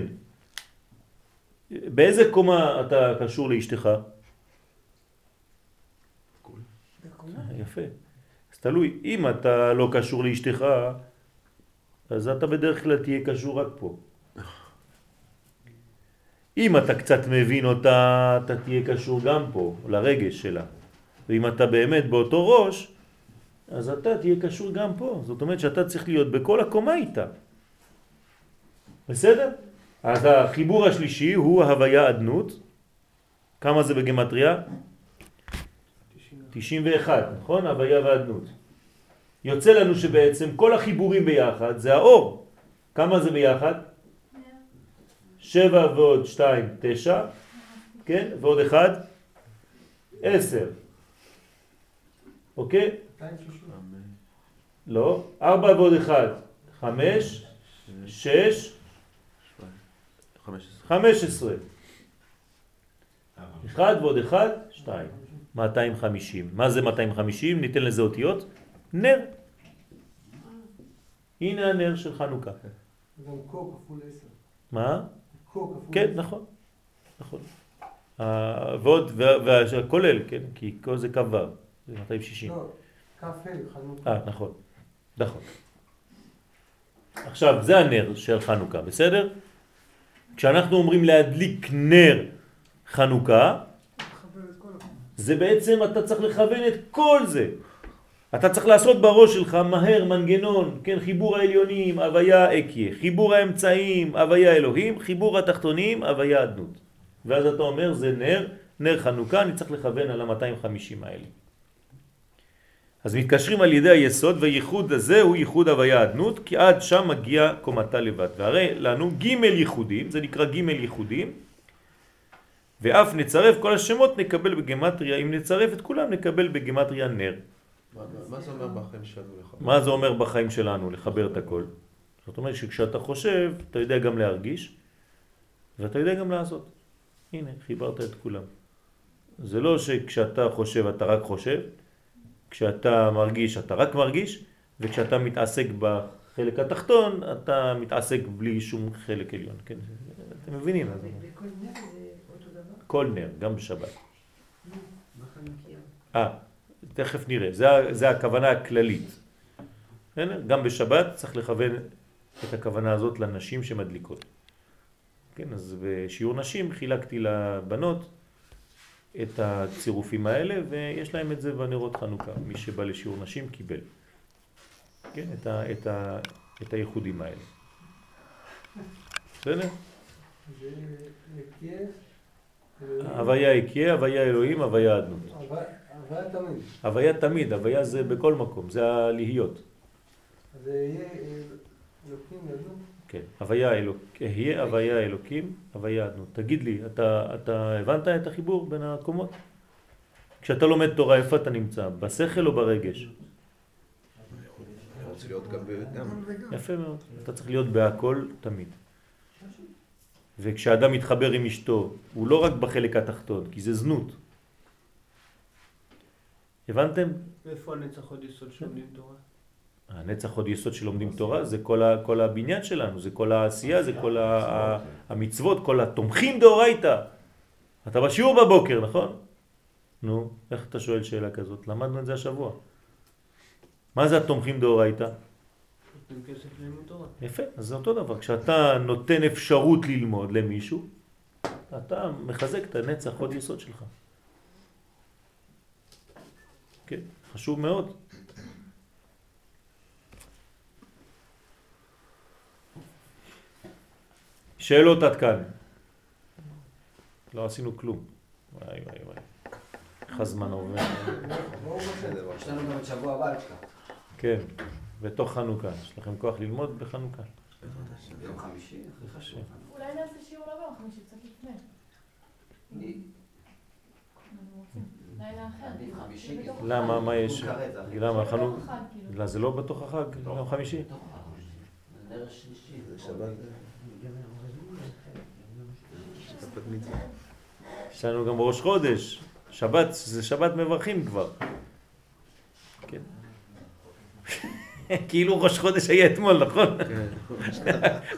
באיזה קומה אתה קשור לאשתך? יפה. אז תלוי, אם אתה לא קשור לאשתך, אז אתה בדרך כלל תהיה קשור רק פה. אם אתה קצת מבין אותה, אתה תהיה קשור גם פה, לרגש שלה. ואם אתה באמת באותו ראש, אז אתה תהיה קשור גם פה. זאת אומרת שאתה צריך להיות בכל הקומה איתה. בסדר? אז החיבור השלישי הוא הוויה אדנות. כמה זה בגמטריה? 91, נכון? הוויה ואדנות. יוצא לנו שבעצם כל החיבורים ביחד זה האור. כמה זה ביחד? שבע ועוד שתיים, תשע, כן? ועוד אחד, עשר. אוקיי? 260. לא. ארבע ועוד אחד, חמש, שש, חמש עשרה. חמש עשרה. אחד ועוד אחד, שתיים. 250. מה זה 250? ניתן לזה אותיות. נר. הנה הנר של חנוכה. גם קו כפול 10. מה? קו כפול כן, 10. נכון. נכון. אה, ועוד, וה- והכולל, כן? כי כל זה כ"ו. זה 260. לא, כ"ה, חנוכה. אה, נכון. נכון. עכשיו, זה הנר של חנוכה, בסדר? כשאנחנו אומרים להדליק נר חנוכה, לחבר את כל הכול. זה בעצם אתה צריך לכוון את כל זה. אתה צריך לעשות בראש שלך מהר מנגנון, כן, חיבור העליונים, הוויה אקיה, חיבור האמצעים, הוויה אלוהים, חיבור התחתונים, הוויה אדנות. ואז אתה אומר זה נר, נר חנוכה, אני צריך לכוון על ה-250 האלה. אז מתקשרים על ידי היסוד והייחוד הזה הוא ייחוד הוויה אדנות כי עד שם מגיע קומתה לבד והרי לנו ג' ייחודים זה נקרא ג' ייחודים ואף נצרף כל השמות נקבל בגמטריה אם נצרף את כולם נקבל בגמטריה נר מה- מה- מה זה אומר בחיים שלנו? מה זה אומר בחיים שלנו לחבר את הכל? זאת אומרת שכשאתה חושב אתה יודע גם להרגיש ואתה יודע גם לעשות הנה חיברת את כולם זה לא שכשאתה חושב אתה רק חושב כשאתה מרגיש אתה רק מרגיש וכשאתה מתעסק בחלק התחתון אתה מתעסק בלי שום חלק עליון כן? אתם מבינים אז וכל נר זה אותו דבר? כל נר גם בשבת. אה, תכף נראה, זה, זה הכוונה הכללית. גם בשבת צריך לכוון את הכוונה הזאת לנשים שמדליקות. כן, אז בשיעור נשים חילקתי לבנות את הצירופים האלה ויש להם את זה בנרות חנוכה. מי שבא לשיעור נשים קיבל. כן, את, ה, את, ה, את הייחודים האלה. בסדר? זה יקיה. הוויה אקיה, הוויה אלוהים, הוויה אדנות. הוויה- הוויה תמיד. הוויה תמיד, הוויה זה בכל מקום, זה הלהיות. זה יהיה אלוקים ידעו. כן, הוויה אלוק, אהיה הוויה אלוקים, הוויה אדנות. תגיד לי, אתה, אתה הבנת את החיבור בין הקומות? כשאתה לומד תורה, איפה אתה נמצא? בשכל או ברגש? יפה מאוד. אתה צריך להיות בהכל תמיד. וכשאדם מתחבר עם אשתו, הוא לא רק בחלק התחתון, כי זה זנות. הבנתם? ואיפה הנצח עוד יסוד שלומדים תורה? הנצח עוד יסוד שלומדים תורה זה כל, ה, כל הבניין שלנו, זה כל העשייה, זה כל ה, ה, המצוות, כל התומכים דאורייתא. אתה בשיעור בבוקר, נכון? נו, איך אתה שואל שאלה כזאת? למדנו את זה השבוע. מה זה התומכים דאורייתא? כסף ללימוד תורה. יפה, אז זה אותו דבר. כשאתה נותן אפשרות ללמוד למישהו, אתה מחזק את הנצח עוד יסוד שלך. כן, חשוב מאוד. שאלות עד כאן. לא עשינו כלום. וואי וואי וואי. איך הזמן עובר. יש לנו גם את שבוע הבא, אל תשכח. כן, בתוך חנוכה. יש לכם כוח ללמוד בחנוכה. ביום חמישי, הכי חשוב. אולי נעשה שיעור לא ביום חמישי, קצת לפני. למה? מה יש? למה? זה חנוכה? כאילו. לא, זה לא בתוך החג, יום חמישי? יש לנו גם ראש חודש. שבת, זה שבת מברכים כבר. כן. כאילו ראש חודש היה אתמול, נכון?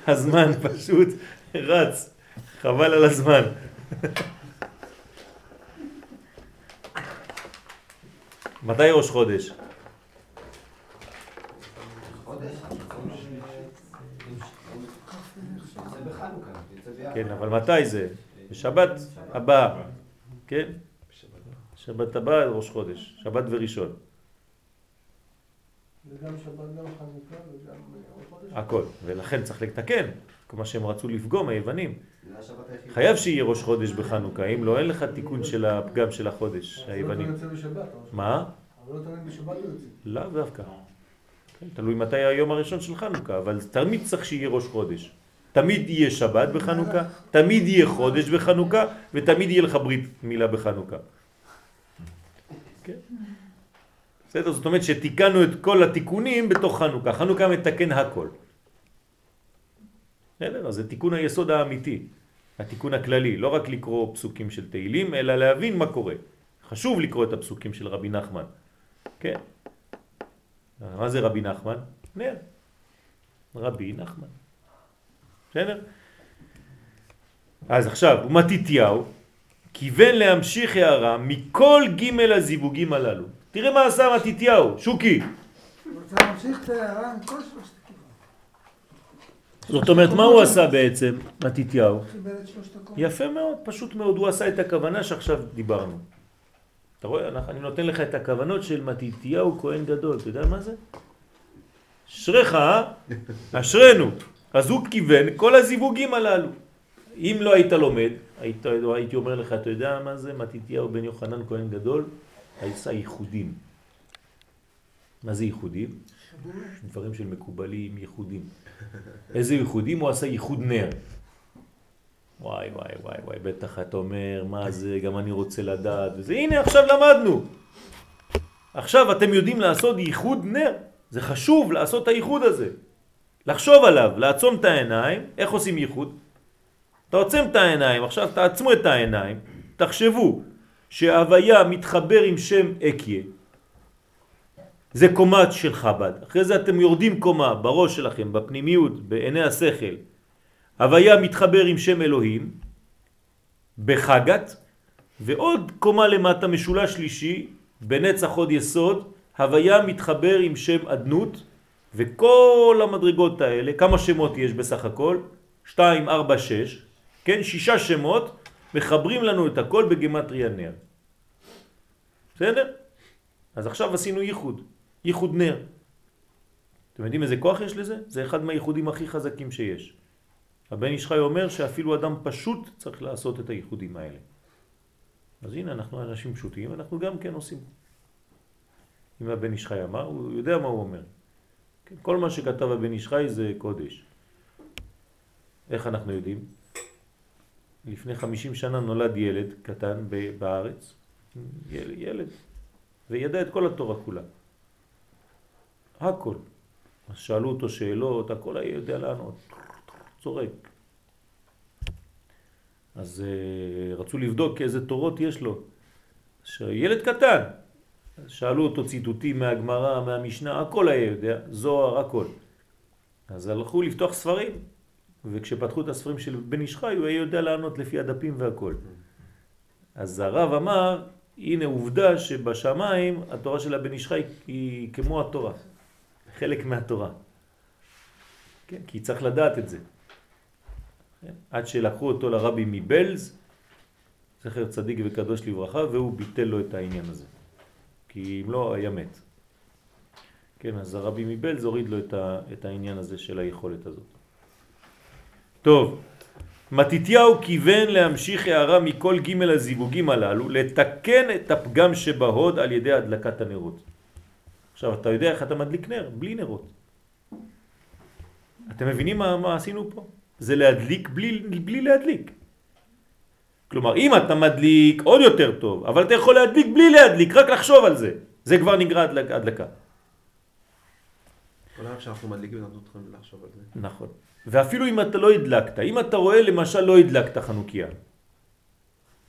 הזמן פשוט רץ. חבל על הזמן. מתי ראש חודש? כן, אבל מתי זה? בשבת הבאה. כן? שבת הבאה ראש חודש. שבת וראשון. וגם שבת, גם חנוכה וגם אה, חודש. הכל. ולכן צריך לתקן. כמו שהם רצו לפגום, היוונים. חייב שיהיה ראש חודש בחנוכה, אם לא, אין לך תיקון של הפגם של החודש, לא היוונים. מה? אבל לא תמיד בשבת לא יוצא. לאו דווקא. כן, תלוי מתי היום הראשון של חנוכה, אבל תמיד צריך שיהיה ראש חודש. תמיד יהיה שבת בחנוכה, תמיד יהיה חודש בחנוכה, ותמיד יהיה לך ברית מילה בחנוכה. כן. בסדר? זאת אומרת שתיקנו את כל התיקונים בתוך חנוכה. חנוכה מתקן הכל. בסדר? אז זה תיקון היסוד האמיתי, התיקון הכללי, לא רק לקרוא פסוקים של תהילים, אלא להבין מה קורה. חשוב לקרוא את הפסוקים של רבי נחמן. כן. מה זה רבי נחמן? נר. רבי נחמן. בסדר? אז עכשיו, ומתיתיהו כיוון להמשיך הערה מכל ג' הזיווגים הללו. תראה מה עשה מתיתיהו, שוקי. זאת אומרת, מה הוא עשה בעצם, הקומות. יפה מאוד, פשוט מאוד, הוא עשה את הכוונה שעכשיו דיברנו. אתה רואה, אני נותן לך את הכוונות של מתיתיהו כהן גדול, אתה יודע מה זה? אשריך, אה? אשרנו. אז הוא כיוון כל הזיווגים הללו. אם לא היית לומד, היית, הייתי אומר לך, אתה יודע מה זה מתיתיהו בן יוחנן כהן גדול? עשה ייחודים. מה זה ייחודים? דברים של מקובלים, ייחודים. איזה ייחודים? הוא עשה ייחוד נר. וואי וואי וואי וואי, בטח אתה אומר, מה זה, גם אני רוצה לדעת, וזה, הנה עכשיו למדנו. עכשיו אתם יודעים לעשות ייחוד נר, זה חשוב לעשות את הייחוד הזה. לחשוב עליו, לעצום את העיניים, איך עושים ייחוד? אתה עוצם את העיניים, עכשיו תעצמו את העיניים, תחשבו שההוויה מתחבר עם שם אקיה, זה קומה של חב"ד, אחרי זה אתם יורדים קומה בראש שלכם, בפנימיות, בעיני השכל, הוויה מתחבר עם שם אלוהים בחגת, ועוד קומה למטה משולש שלישי, בנצח עוד יסוד, הוויה מתחבר עם שם אדנות, וכל המדרגות האלה, כמה שמות יש בסך הכל? 2, 4, 6, כן? שישה שמות, מחברים לנו את הכל בגמטריה נר. בסדר? אז עכשיו עשינו ייחוד, ייחוד נר. אתם יודעים איזה כוח יש לזה? זה אחד מהייחודים הכי חזקים שיש. הבן איש חי אומר שאפילו אדם פשוט צריך לעשות את הייחודים האלה. אז הנה, אנחנו אנשים פשוטים, אנחנו גם כן עושים. אם הבן איש חי אמר, הוא יודע מה הוא אומר. כן, כל מה שכתב הבן איש חי זה קודש. איך אנחנו יודעים? לפני 50 שנה נולד ילד קטן בארץ, ילד, ילד, וידע את כל התורה כולה. הכל. אז שאלו אותו שאלות, הכל היה יודע לענות, צורק. אז uh, רצו לבדוק איזה תורות יש לו. ילד קטן, שאלו אותו ציטוטים מהגמרא, מהמשנה, הכל היה יודע, זוהר, הכל. אז הלכו לפתוח ספרים, וכשפתחו את הספרים של בן איש חי, הוא היה יודע לענות לפי הדפים והכל. אז הרב אמר, הנה עובדה שבשמיים התורה של הבן איש חי היא כמו התורה, חלק מהתורה. כן? כי צריך לדעת את זה. כן? עד שלקחו אותו לרבי מבלז, זכר צדיק וקדוש לברכה, והוא ביטל לו את העניין הזה. כי אם לא, היה מת. כן, אז הרבי מבלז הוריד לו את, ה, את העניין הזה של היכולת הזאת. טוב, מתיתיהו כיוון להמשיך הערה מכל ג' הזיווגים הללו, לתקן את הפגם שבהוד על ידי הדלקת הנרות. עכשיו, אתה יודע איך אתה מדליק נר? בלי נרות. אתם מבינים מה, מה עשינו פה? זה להדליק בלי, בלי להדליק. כלומר, אם אתה מדליק עוד יותר טוב, אבל אתה יכול להדליק בלי להדליק, רק לחשוב על זה. זה כבר נגרע הדלקה. אולי כשאנחנו מדליקים אנחנו צריכים לחשוב על זה. נכון. ואפילו אם אתה לא הדלקת, אם אתה רואה למשל לא הדלקת חנוכיה,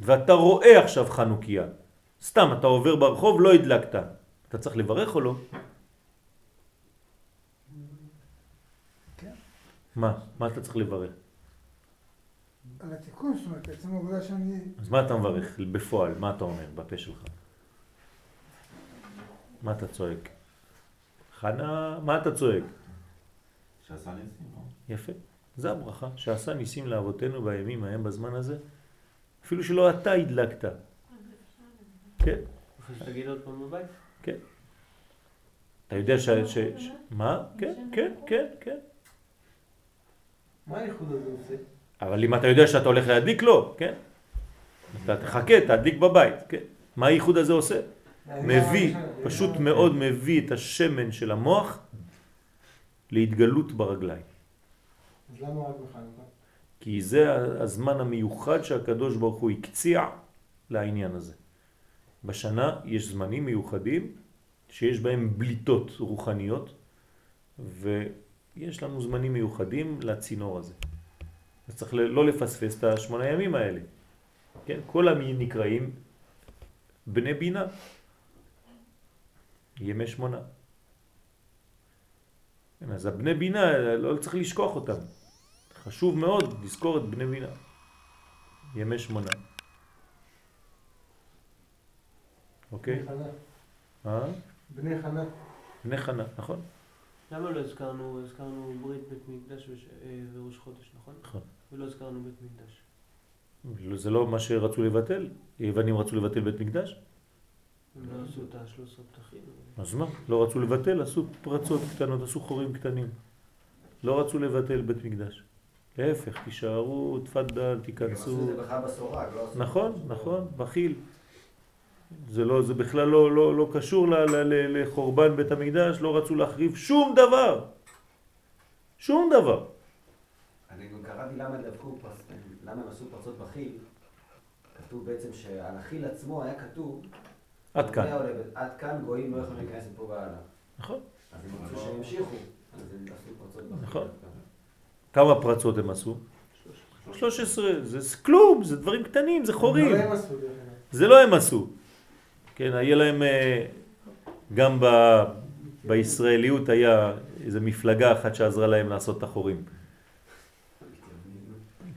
ואתה רואה עכשיו חנוכיה, סתם אתה עובר ברחוב לא הדלקת, אתה צריך לברך או לא? מה? מה אתה צריך לברך? על התיקון, זאת אומרת, עצם העובדה שאני... אז מה אתה מברך בפועל? מה אתה אומר בפה שלך? מה אתה צועק? חנה, מה אתה צועק? שעשה ניסים? יפה. זה הברכה, שעשה ניסים לאבותינו בימים ההם בזמן הזה. אפילו שלא אתה הדלקת. כן. שתגיד עוד פעם בבית? כן. אתה יודע ש... ש... ש... מה? כן, כן, כן, כן. מה הייחוד הזה עושה? אבל אם אתה יודע שאתה הולך להדליק, לא, כן? אתה תחכה, תדליק בבית, כן? מה הייחוד הזה עושה? מביא, פשוט מאוד מביא את השמן של המוח להתגלות ברגליים. אז למה רק בחנוכה? כי זה הזמן המיוחד שהקדוש ברוך הוא הקציע לעניין הזה. בשנה יש זמנים מיוחדים שיש בהם בליטות רוחניות ויש לנו זמנים מיוחדים לצינור הזה. אז צריך לא לפספס את השמונה ימים האלה. כן? כל המין נקראים בני בינה. ימי שמונה. כן, אז הבני בינה, לא צריך לשכוח אותם. חשוב מאוד לזכור את בני בינה. ימי שמונה. אוקיי? בני חנה. אה? בני חנה. בני חנה, נכון? למה לא הזכרנו, הזכרנו ברית בית מקדש וש- אה, וראש חודש, נכון? נכון. ולא הזכרנו בית מקדש. לא, זה לא מה שרצו לבטל? היוונים רצו לבטל בית מקדש? הם לא עשו את השלוש עשרה פתחים. אז מה? לא רצו לבטל, עשו פרצות קטנות, עשו חורים קטנים. לא רצו לבטל בית מקדש. להפך, תישארו, תפדל, הם עשו תיכנסו. את זה בכלל בסורג, לא עשו... נכון, נכון, בכיל. זה, לא, זה בכלל לא, לא, לא קשור ל, ל, ל, לחורבן בית המקדש, לא רצו להחריב שום דבר. שום דבר. אני גם קראתי למה פרס... למה הם עשו פרצות בחיל. כתוב בעצם שעל החיל עצמו היה כתוב... עד כאן. "עולה עולה, עד כאן גויים לא יכולים להיכנס מפה והלאה. נכון. אז הם רצו שהם ימשיכו. עשו. נכון. כמה פרצות הם עשו? 13, זה כלום, זה דברים קטנים, זה חורים. לא הם עשו. זה לא הם עשו. כן, היה להם, אה, גם ב, בישראליות היה איזו מפלגה אחת שעזרה להם לעשות את החורים.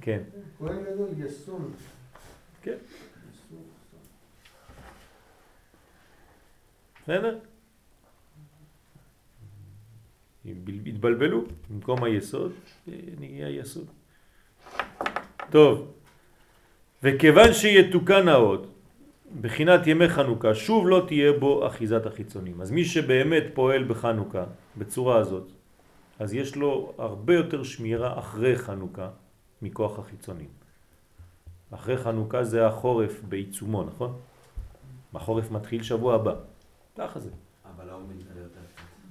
כן, כהן גדול, יסון. כן. בסדר? התבלבלו, במקום היסוד, נהיה היסוד. טוב, וכיוון שיתוקן העוד, בחינת ימי חנוכה, שוב לא תהיה בו אחיזת החיצונים. אז מי שבאמת פועל בחנוכה בצורה הזאת, אז יש לו הרבה יותר שמירה אחרי חנוכה מכוח החיצונים. אחרי חנוכה זה החורף בעיצומו, נכון? החורף מתחיל שבוע הבא. ככה זה. אבל האור מתגלה יותר.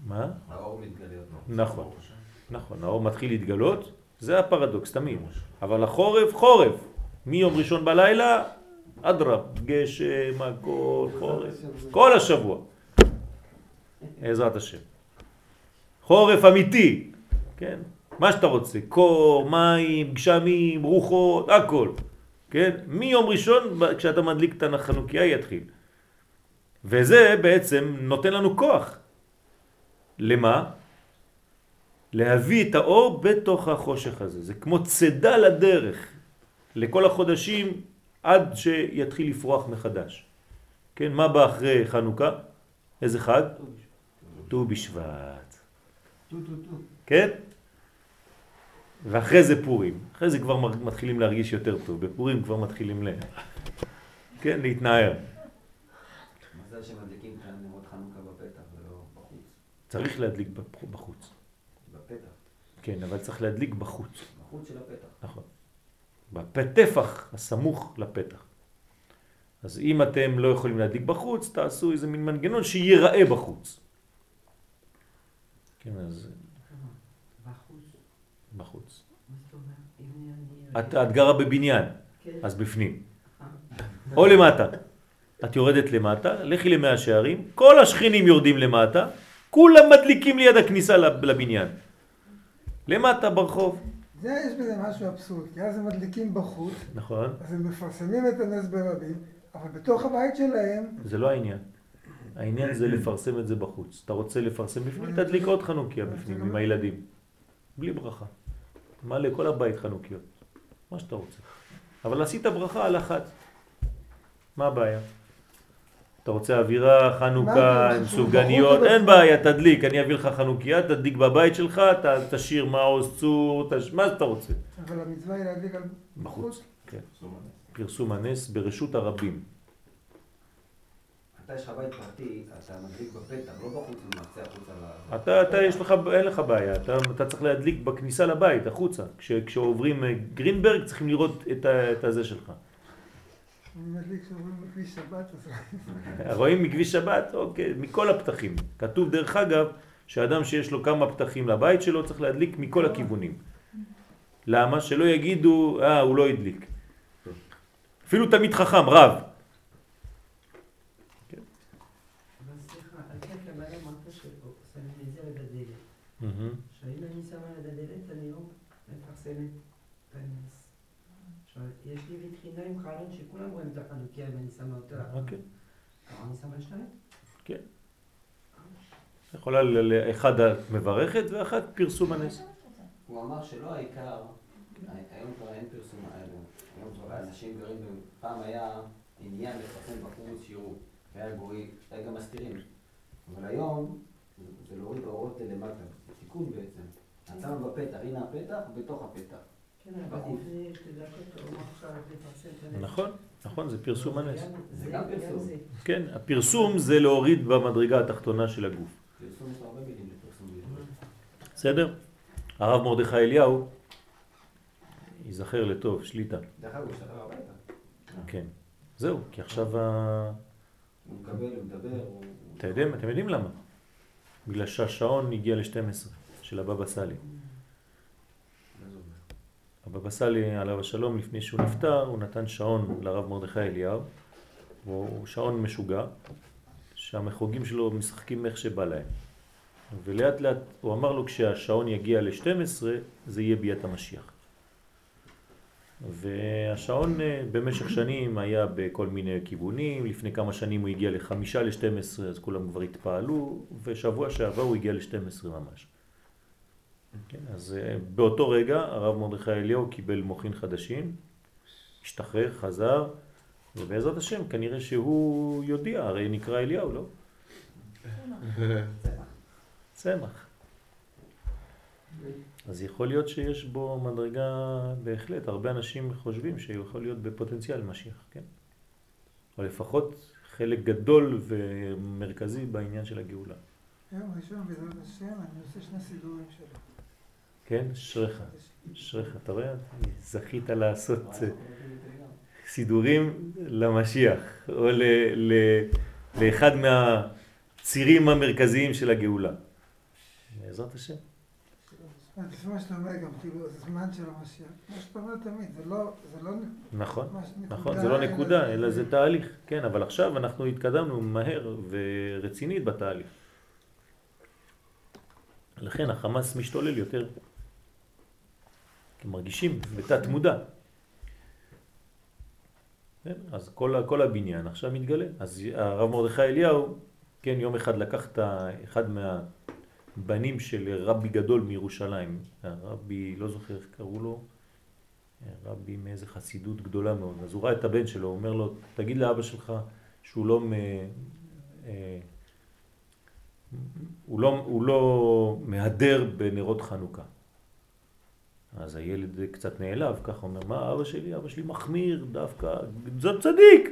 מה? האור מתגלה. נכון, נכון, האור מתחיל להתגלות, זה הפרדוקס תמיד. אבל החורף, חורף. מיום ראשון בלילה, אדרב, גשם, הכל, חורף, כל השבוע. בעזרת השם. חורף אמיתי, כן? מה שאתה רוצה, קור, מים, גשמים, רוחות, הכל. כן? מיום ראשון, כשאתה מדליק את החנוכיה, יתחיל. וזה בעצם נותן לנו כוח. למה? להביא את האור בתוך החושך הזה. זה כמו צדה לדרך לכל החודשים עד שיתחיל לפרוח מחדש. כן, מה בא אחרי חנוכה? איזה חג? ט"ו בשבט. כן? ואחרי זה פורים. אחרי זה כבר מתחילים להרגיש יותר טוב. בפורים כבר מתחילים ל... כן, להתנער. מזל שמדליקים כאן נרות חנוכה בפתח ולא בחוץ. צריך להדליק בחוץ. בפתח. כן, אבל צריך להדליק בחוץ. בחוץ של הפתח. נכון. בפתח הסמוך לפתח. אז אם אתם לא יכולים להדליק בחוץ, תעשו איזה מין מנגנון שיראה בחוץ. כן, אז... בחוץ. בחוץ. את, את גרה בבניין, כן. אז בפנים. או למטה. את יורדת למטה, לכי למאה שערים, כל השכנים יורדים למטה, כולם מדליקים ליד הכניסה לב- לבניין. למטה ברחוב. זה יש בזה משהו אבסורד, כי אז הם מדליקים בחוץ, נכון. אז הם מפרסמים את הנס ברבים, אבל בתוך הבית שלהם, זה לא העניין. העניין זה לפרסם את זה בחוץ. אתה רוצה לפרסם בפנים, תדליק עוד חנוכיה בפנים עם הילדים. בלי ברכה. מלא כל הבית חנוכיות. מה שאתה רוצה. אבל עשית ברכה על אחת. מה הבעיה? אתה רוצה אווירה חנוכה עם סופגניות, אין בעיה, תדליק, אני אביא לך חנוכיה, תדליק בבית שלך, ת- תשאיר מעוז צור, תש... מה שאתה רוצה. אבל המצווה היא להדליק על בחוץ. כן. פרסום הנס ברשות הרבים. אתה יש לך בית פרטי, אתה מדליק בפתח, לא בחוץ ומעשה החוצה ל... אתה, אתה יש לך, אין לך בעיה, אתה, אתה צריך להדליק בכניסה לבית, החוצה. כש, כשעוברים אה, גרינברג צריכים לראות את, ה, את הזה שלך. אני מדליק שבת, אז רואים מכביש שבת? אוקיי, מכל הפתחים. כתוב דרך אגב, שאדם שיש לו כמה פתחים לבית שלו צריך להדליק מכל הכיוונים. למה? שלא יגידו, אה, הוא לא הדליק. אפילו תמיד חכם, רב. אבל סליחה, אתה כמובן אמרת ששמים את זה על הדלת. מהמם. שאם אני שמה על הדלת, אני לא מפרסמת את הנס. עכשיו, יש עם חלון שכולם רואים את החנוכיה ואני שמה אותה. אוקיי. אבל אני שמה שתיים? כן. יכולה, ל- ל- אחד את מברכת ואחד פרסום הנס. הוא אמר שלא העיקר, היום כבר אין פרסום האלו, היום כבר אנשים גרים, פעם היה עניין לפרסם בחוץ שיראו, והיה גוי, היה גם מסתירים, אבל היום זה- להוריד אורות למטה, זה תיקון בעצם. את שמה בפתח, הנה הפתח, בתוך הפתח. כן, הנס. נכון, נכון, זה פרסום הנס. זה גם פרסום. כן, הפרסום זה להוריד במדרגה התחתונה של הגוף. פרסום יש לו הרבה מילים לפרסום. בסדר? הרב מרדכי אליהו, ייזכר לטוב, שליטה. דרך אגב, הוא השתחרר הביתה. כן. זהו, כי עכשיו ה... הוא מקבל, הוא מדבר, הוא... אתם יודעים למה? בגלל שהשעון הגיע ל-12 של הבבא סאלי. הבבא סאלי עליו השלום לפני שהוא נפטר הוא נתן שעון לרב מרדכי אליהו הוא שעון משוגע שהמחוגים שלו משחקים איך שבא להם. ולאט לאט הוא אמר לו כשהשעון יגיע ל-12 זה יהיה ביאת המשיח. והשעון אה, במשך שנים היה בכל מיני כיוונים, לפני כמה שנים הוא הגיע לחמישה ל-12 אז כולם כבר התפעלו ושבוע שעבר הוא הגיע ל-12 ממש. כן, אז אה, באותו רגע הרב מרדכי אליהו קיבל מוחין חדשים, השתחרר, חזר, ובעזרת השם כנראה שהוא יודיע, הרי נקרא אליהו, לא? צמח. אז יכול להיות שיש בו מדרגה בהחלט, הרבה אנשים חושבים שיכול להיות בפוטנציאל משיח, כן? או לפחות חלק גדול ומרכזי בעניין של הגאולה. יום ראשון בעזרת השם, אני עושה שני סידורים שלו. כן? אשריך, אשריך, אתה רואה? זכית לעשות... אה, סידורים למשיח, או ל, ל, לאחד מהצירים המרכזיים של הגאולה. בעזרת השם. לפי מה שאתה אומר גם, כאילו, זה זמן של המשיח. כמו שאתה אומר תמיד, זה לא... זה לא נכון, נכון, זה לא נקודה, אלא זה תהליך. כן, אבל עכשיו אנחנו התקדמנו מהר ורצינית בתהליך. לכן החמאס משתולל יותר. כי מרגישים בתת מודע. כן, אז כל, כל הבניין עכשיו מתגלה. אז הרב מרדכי אליהו, כן, יום אחד לקח את אחד מהבנים של רבי גדול מירושלים, רבי, לא זוכר איך קראו לו, רבי מאיזה חסידות גדולה מאוד. אז הוא ראה את הבן שלו, אומר לו, תגיד לאבא שלך שהוא לא, מ, אה, הוא לא, הוא לא מהדר בנרות חנוכה. אז הילד קצת נעלב, ככה אומר, מה אבא שלי? אבא שלי מחמיר דווקא, זאת צדיק!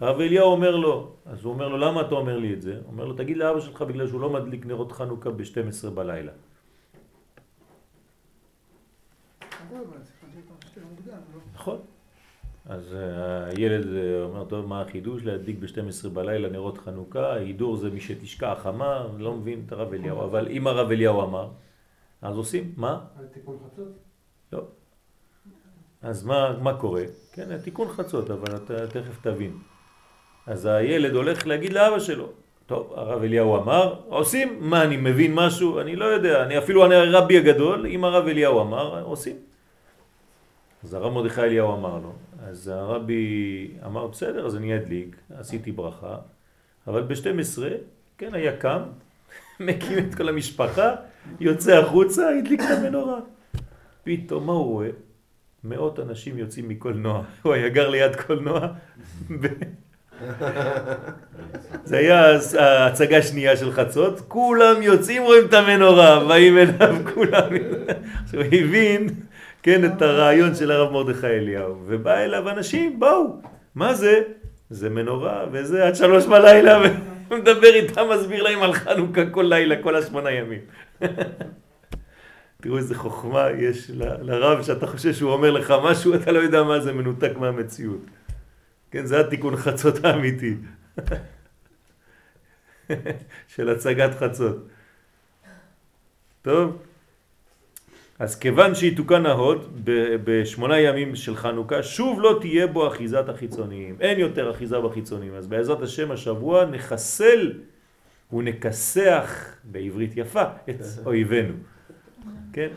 הרב אליהו אומר לו, אז הוא אומר לו, למה אתה אומר לי את זה? אומר לו, תגיד לאבא שלך בגלל שהוא לא מדליק נרות חנוכה ב-12 בלילה. נכון. אז אה, הילד אה, אומר, טוב, מה החידוש? להדליק ב-12 בלילה נרות חנוכה, הידור זה מי שתשכח אמר, לא מבין את הרב אליהו, אבל אם הרב אליהו אמר, אז עושים, מה? על תיקון חצות? לא. אז מה, מה קורה? כן, תיקון חצות, אבל אתה תכף תבין. אז הילד הולך להגיד לאבא שלו, טוב, הרב אליהו אמר, עושים, מה, אני מבין משהו? אני לא יודע, אני אפילו אני הרבי הגדול, אם הרב אליהו אמר, עושים. אז הרב מרדכי אליהו אמר לו, אז הרבי אמר, בסדר, אז אני אדליק, עשיתי ברכה, אבל ב-12, כן, היה קם, מקים את כל המשפחה, יוצא החוצה, הדליק את המנורה. פתאום מה הוא רואה? מאות אנשים יוצאים מקולנוע. הוא היה גר ליד קולנוע. זה היה ההצגה שנייה של חצות, כולם יוצאים רואים את המנורה, באים אליו כולם. עכשיו הוא הבין, כן, את הרעיון של הרב מרדכי אליהו, ובא אליו אנשים, באו, מה זה? זה מנורה, וזה עד שלוש בלילה, ומדבר איתם, מסביר להם על חנוכה כל לילה, כל השמונה ימים. תראו איזה חוכמה יש ל, לרב שאתה חושב שהוא אומר לך משהו, אתה לא יודע מה זה מנותק מהמציאות. כן, זה התיקון חצות האמיתי. של הצגת חצות. טוב, אז כיוון שיתוקן ההוד בשמונה ימים של חנוכה, שוב לא תהיה בו אחיזת החיצוניים. אין יותר אחיזה בחיצוניים. אז בעזרת השם השבוע נחסל ונכסח בעברית יפה את אויבינו. כן?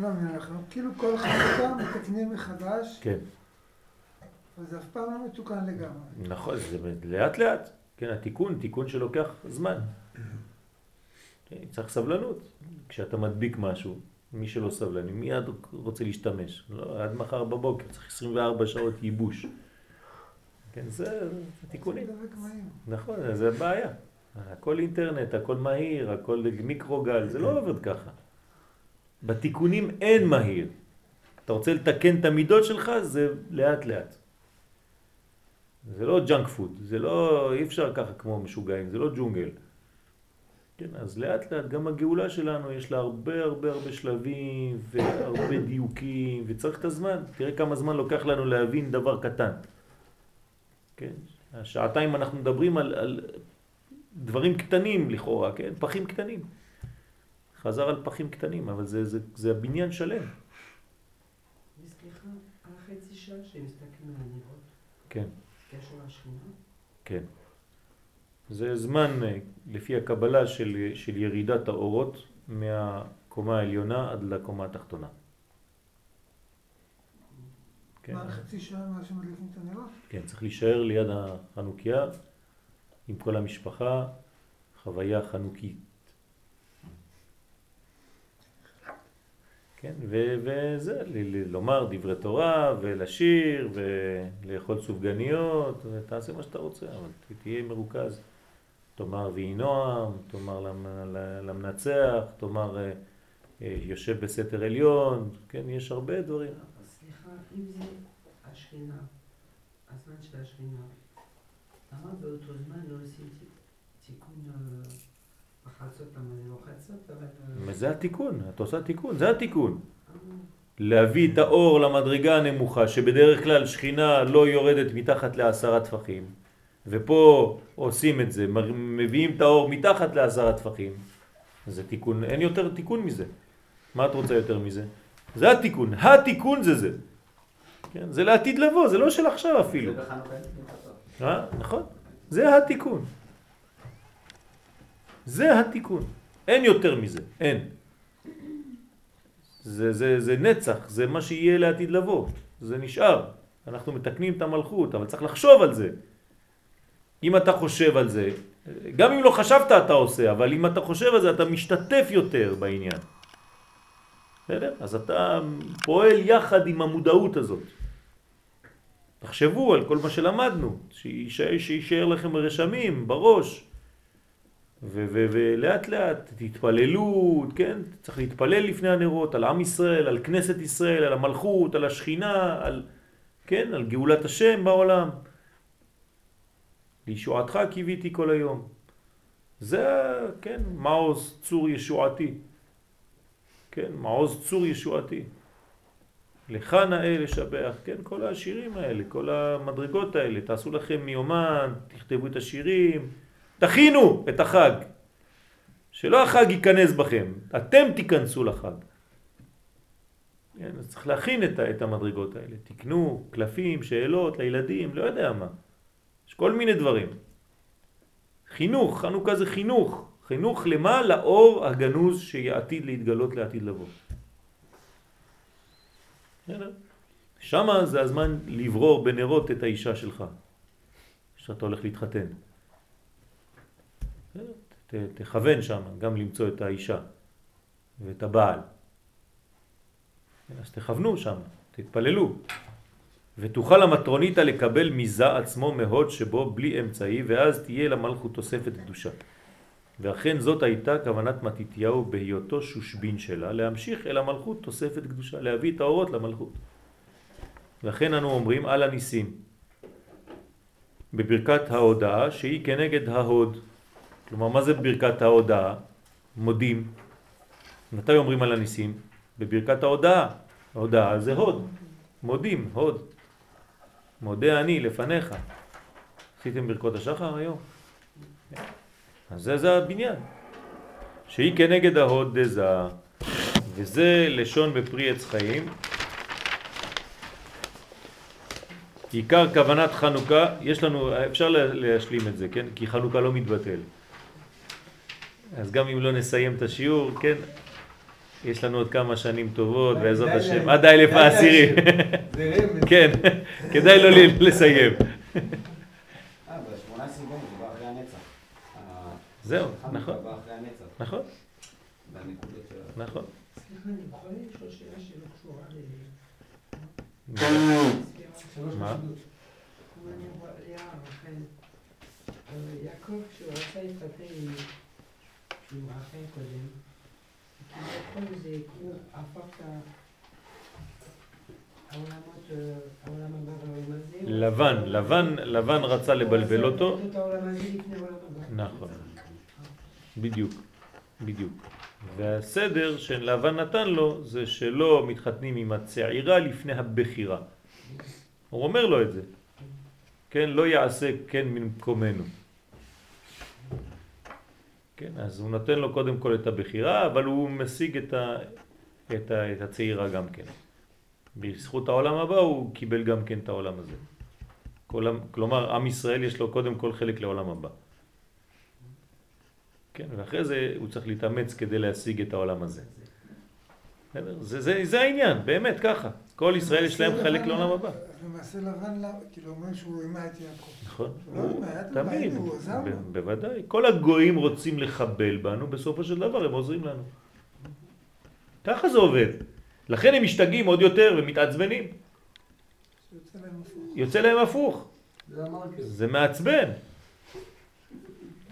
לא, אנחנו כאילו כל חנוכה מתקנים מחדש. כן. אבל זה אף פעם לא מתוקן לגמרי. נכון, זה לאט לאט. כן, התיקון, תיקון שלוקח זמן. כן, צריך סבלנות. כשאתה מדביק משהו, מי שלא סבלני, מיד רוצה להשתמש. לא, עד מחר בבוקר, צריך 24 שעות ייבוש. כן, זה תיקונים. נכון, זה בעיה. הכל אינטרנט, הכל מהיר, הכל מיקרוגל, זה לא עובד ככה. בתיקונים אין מהיר. אתה רוצה לתקן את המידות שלך, זה לאט לאט. זה לא junk food, זה לא, אי אפשר ככה כמו משוגעים, זה לא ג'ונגל. כן, אז לאט לאט גם הגאולה שלנו יש לה הרבה הרבה הרבה שלבים והרבה דיוקים וצריך את הזמן. תראה כמה זמן לוקח לנו להבין דבר קטן. כן, השעתיים אנחנו מדברים על, על דברים קטנים לכאורה, כן? פכים קטנים. חזר על פחים קטנים, אבל זה, זה, זה הבניין שלם. וסליחה, על החצי שעה שמסתכלים על הנרות. כן. קשר לשכינה? כן. זה זמן, אה, לפי הקבלה, של, של ירידת האורות מהקומה העליונה עד לקומה התחתונה. כן. מה, חצי שעה מאז שמדליקים את הנרות? כן, צריך להישאר ליד החנוכיה עם כל המשפחה, חוויה חנוכית. כן, וזה, לומר דברי תורה, ולשיר, ולאכול סופגניות, ותעשה מה שאתה רוצה, אבל תהיה מרוכז. תאמר ויהי נועם, תאמר למנצח, תאמר אה, אה, יושב בסתר עליון, כן, יש הרבה דברים. סליחה, אם זה השכינה, הזמן של השכינה, למה באותו זמן לא עושים תיקון אה, בחצות, למה זה לא חצות, אבל... זה התיקון, את עושה תיקון, זה התיקון. להביא את האור למדרגה הנמוכה, שבדרך כלל שכינה לא יורדת מתחת לעשרה טפחים, ופה עושים את זה, מביאים את האור מתחת לעשרה טפחים, זה תיקון, אין יותר תיקון מזה. מה את רוצה יותר מזה? זה התיקון, התיקון זה זה. כן? זה לעתיד לבוא, זה לא של עכשיו אפילו. אה? נכון, זה התיקון. זה התיקון. אין יותר מזה, אין. זה, זה, זה נצח, זה מה שיהיה לעתיד לבוא, זה נשאר. אנחנו מתקנים את המלכות, אבל צריך לחשוב על זה. אם אתה חושב על זה, גם אם לא חשבת אתה עושה, אבל אם אתה חושב על זה אתה משתתף יותר בעניין. בסדר? אז אתה פועל יחד עם המודעות הזאת. תחשבו על כל מה שלמדנו, שישאר, שישאר לכם רשמים בראש. ולאט לאט תתפללו, כן? צריך להתפלל לפני הנרות על עם ישראל, על כנסת ישראל, על המלכות, על השכינה, על, כן? על גאולת השם בעולם. לישועתך קיוויתי כל היום. זה, כן, מעוז צור ישועתי. כן, מעוז צור ישועתי. לך נאה לשבח, כן, כל השירים האלה, כל המדרגות האלה, תעשו לכם מיומן, תכתבו את השירים, תכינו את החג. שלא החג ייכנס בכם, אתם תיכנסו לחג. כן, אז צריך להכין את, את המדרגות האלה. תקנו קלפים, שאלות לילדים, לא יודע מה. יש כל מיני דברים. חינוך, חנוכה זה חינוך. חינוך למה? לאור הגנוז שיעתיד להתגלות לעתיד לבוא. שם זה הזמן לברור בנרות את האישה שלך, שאתה הולך להתחתן. תכוון שם גם למצוא את האישה ואת הבעל. אז תכוונו שם, תתפללו. ותוכל המטרוניתא לקבל מזה עצמו מהוד שבו בלי אמצעי, ואז תהיה למלכות תוספת קדושה. ואכן זאת הייתה כוונת מתיתיהו בהיותו שושבין שלה, להמשיך אל המלכות תוספת קדושה, להביא את האורות למלכות. לכן אנו אומרים על הניסים בברכת ההודעה שהיא כנגד ההוד. כלומר, מה זה ברכת ההודעה? מודים. מתי אומרים על הניסים? בברכת ההודעה. ההודעה זה הוד. מודים, הוד. מודה אני לפניך. עשיתם ברכות השחר היום? אז זה, זה הבניין. שהיא כנגד ההוד דזה, וזה לשון בפרי עץ חיים. עיקר כוונת חנוכה, יש לנו, אפשר להשלים את זה, כן? כי חנוכה לא מתבטל. אז גם אם לא נסיים את השיעור, כן? יש לנו עוד כמה שנים טובות, בעזרת השם, עד האלף העשירי. כן, כדאי לא לסיים. זהו, נכון. נכון. נכון. סליחה, אני יכול לשאול שאלה שלא קשורה מה? אני רואה רחל, יעקב כשהוא רצה להתחתן עם רחל קודם, כביכול זה הוא הפך את הזה. לבן, לבן, לבן רצה לבלבל אותו. נכון. בדיוק, בדיוק. והסדר שלבן נתן לו זה שלא מתחתנים עם הצעירה לפני הבחירה. הוא אומר לו את זה. כן, לא יעשה כן ממקומנו. כן, אז הוא נותן לו קודם כל את הבחירה, אבל הוא משיג את, ה, את, ה, את הצעירה גם כן. בזכות העולם הבא הוא קיבל גם כן את העולם הזה. כל, כלומר, עם ישראל יש לו קודם כל חלק לעולם הבא. כן, ואחרי זה הוא צריך להתאמץ כדי להשיג את העולם הזה. זה, זה, זה העניין, באמת ככה. כל ישראל יש להם חלק לעולם הבא. למעשה לבן, כאילו אומר שהוא אימה את יעקב. נכון. הוא תמיד, בוודאי. כל הגויים רוצים לחבל בנו, בסופו של דבר הם עוזרים לנו. ככה זה עובד. לכן הם משתגעים עוד יותר ומתעצבנים. יוצא להם הפוך. זה מעצבן.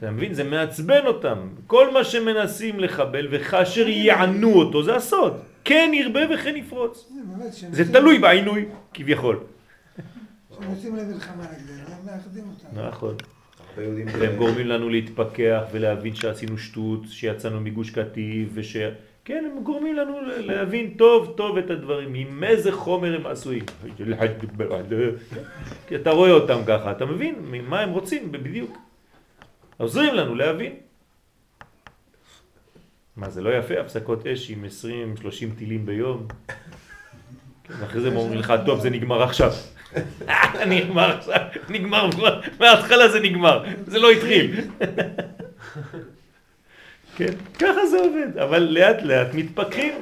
אתה מבין? זה מעצבן אותם. כל מה שמנסים לחבל וכאשר יענו אותו זה הסוד. כן ירבה וכן יפרוץ. זה תלוי בעינוי כביכול. כשהם למלחמה נגדנו, הם מאחדים אותנו. נכון. הם גורמים לנו להתפכח ולהבין שעשינו שטות, שיצאנו מגוש קטיף כן, הם גורמים לנו להבין טוב טוב את הדברים, עם איזה חומר הם עשויים. כי אתה רואה אותם ככה, אתה מבין מה הם רוצים בדיוק. עוזרים לנו להבין. מה, זה לא יפה הפסקות אש עם 20-30 טילים ביום? כן, אחרי זה הם אומרים לך, טוב, זה נגמר עכשיו. נגמר עכשיו, נגמר, מההתחלה זה נגמר, זה לא התחיל. כן, ככה זה עובד, אבל לאט לאט מתפכחים.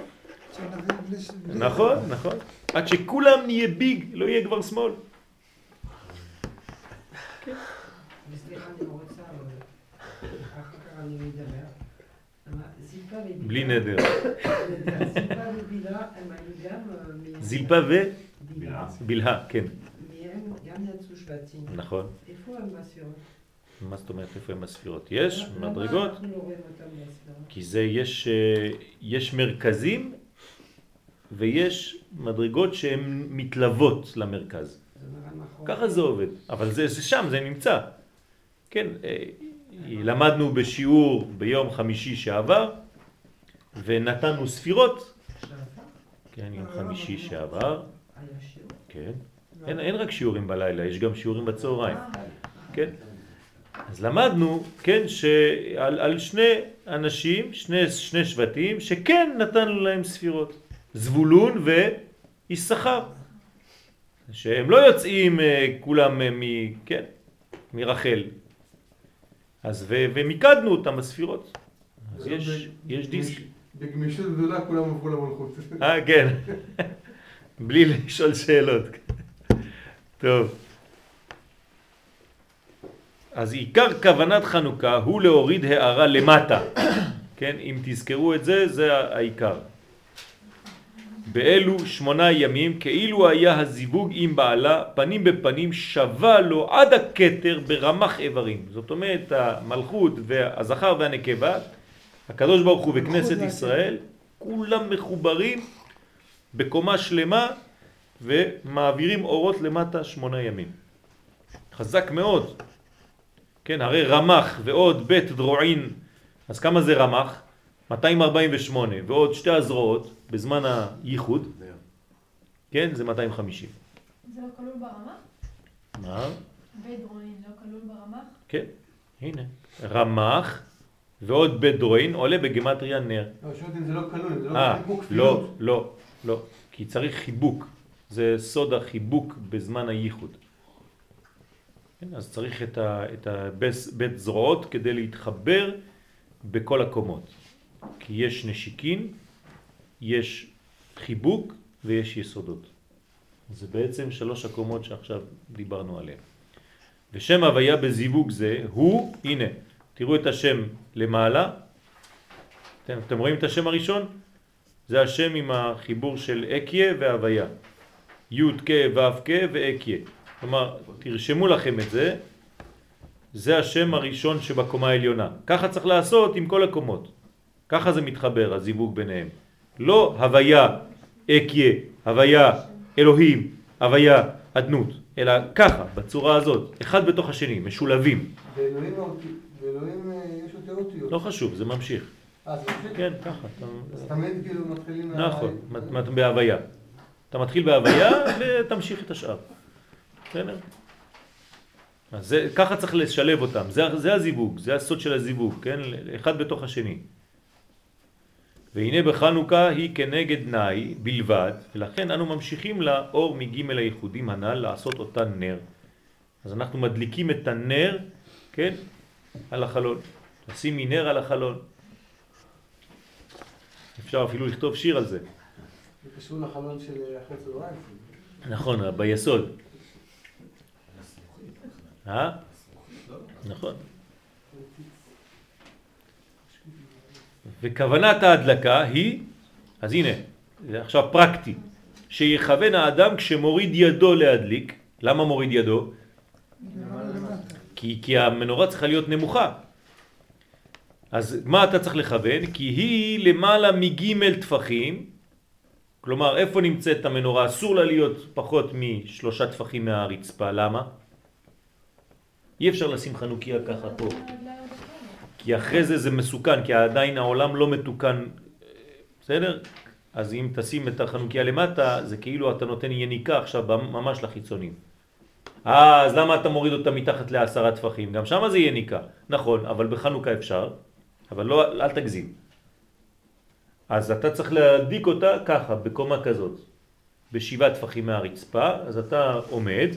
נכון, נכון. עד שכולם נהיה ביג, לא יהיה כבר שמאל. וסליחה, אני רוצה, אחר כך אני מדבר. בלי נדר. זילפה ובילה הם היו גם... זילפה. ובלהה, כן, גם יצאו שבטים. נכון. איפה הם בספירות? מה זאת אומרת איפה הם הספירות? יש מדרגות, לא? כי זה יש, אה, יש מרכזים ויש מדרגות שהן מתלוות למרכז. נכון. ככה זה עובד, אבל זה, זה שם, זה נמצא. כן, אה, למדנו בשיעור ביום חמישי שעבר ונתנו ספירות? כן, יום חמישי שעבר? כן, אין, אין רק שיעורים בלילה, יש גם שיעורים בצהריים, כן? אז למדנו, כן, שעל על שני אנשים, שני, שני שבטים, שכן נתנו להם ספירות, זבולון ויששכר, שהם לא יוצאים אה, כולם אה, מ... כן, מרחל, אז ומיקדנו אותם בספירות, אז יש, יש דיסק. בגמישות גדולה כולם עברו למלכות. אה, כן. בלי לשאול שאלות. טוב. אז עיקר כוונת חנוכה הוא להוריד הערה למטה. כן, אם תזכרו את זה, זה העיקר. באלו שמונה ימים, כאילו היה הזיווג עם בעלה, פנים בפנים, שווה לו עד הכתר ברמח איברים. זאת אומרת, המלכות והזכר והנקבה, הקדוש ברוך הוא והכתר. ישראל, כולם מחוברים בקומה שלמה ומעבירים אורות למטה שמונה ימים. חזק מאוד. כן, הרי רמח ועוד בית דרועין, אז כמה זה רמח? 248 ועוד שתי הזרועות בזמן הייחוד, כן, זה 250. זה לא כלול ברמה? מה? בית דרועין לא כלול ברמה? כן, הנה. רמח ועוד בית דרועין עולה בגמטריה נר. לא, שואלת אם זה לא כלול, זה לא אה, חיבוק לא. לא, לא. כי צריך חיבוק. זה סוד החיבוק בזמן הייחוד. כן, אז צריך את, ה, את הבית, בית זרועות כדי להתחבר בכל הקומות. כי יש נשיקין, יש חיבוק ויש יסודות. זה בעצם שלוש הקומות שעכשיו דיברנו עליהן. ושם הוויה בזיווג זה הוא, הנה, תראו את השם למעלה, אתם, אתם רואים את השם הראשון? זה השם עם החיבור של אקיה והוויה. י' כ' ו' כ' ואקיה. כלומר, תרשמו לכם את זה, זה השם הראשון שבקומה העליונה. ככה צריך לעשות עם כל הקומות. ככה זה מתחבר, הזיווג ביניהם. לא הוויה, אקיה, הוויה, אלוהים, הוויה, אדנות, אלא ככה, בצורה הזאת, אחד בתוך השני, משולבים. באלוהים באלוהים אה, יש יותר אותיות. לא חשוב, זה ממשיך. אה, זה ממשיך? כן, ככה. אתה... אז תמיד כאילו מתחילים... נכון, בהוויה. אתה מתחיל בהוויה ותמשיך את השאר. בסדר? אז זה, ככה צריך לשלב אותם, זה, זה הזיווג, זה הסוד של הזיווג, כן? אחד בתוך השני. והנה בחנוכה היא כנגד נאי בלבד, ולכן אנו ממשיכים לאור מג' הייחודים הנ"ל לעשות אותה נר. אז אנחנו מדליקים את הנר, כן? על החלון. שימי נר על החלון. אפשר אפילו לכתוב שיר על זה. זה קשור לחלון של אחרי צהריים. נכון, ביסוד. אה? נכון. וכוונת ההדלקה היא, אז הנה, זה עכשיו פרקטי, שיכוון האדם כשמוריד ידו להדליק. למה מוריד ידו? כי, כי המנורה צריכה להיות נמוכה. אז מה אתה צריך לכוון? כי היא למעלה מג' טפחים, כלומר איפה נמצאת המנורה? אסור לה להיות פחות משלושה טפחים מהרצפה, למה? אי אפשר לשים חנוכיה ככה פה, כי אחרי זה זה מסוכן, כי עדיין העולם לא מתוקן בסדר? אז אם תשים את החנוכיה למטה, זה כאילו אתה נותן יניקה עכשיו ממש לחיצונים. אה, אז למה אתה מוריד אותה מתחת לעשרה טפחים? גם שם זה יניקה. נכון, אבל בחנוכה אפשר, אבל לא, אל תגזים. אז אתה צריך להדליק אותה ככה, בקומה כזאת, בשבעה טפחים מהרצפה, אז אתה עומד,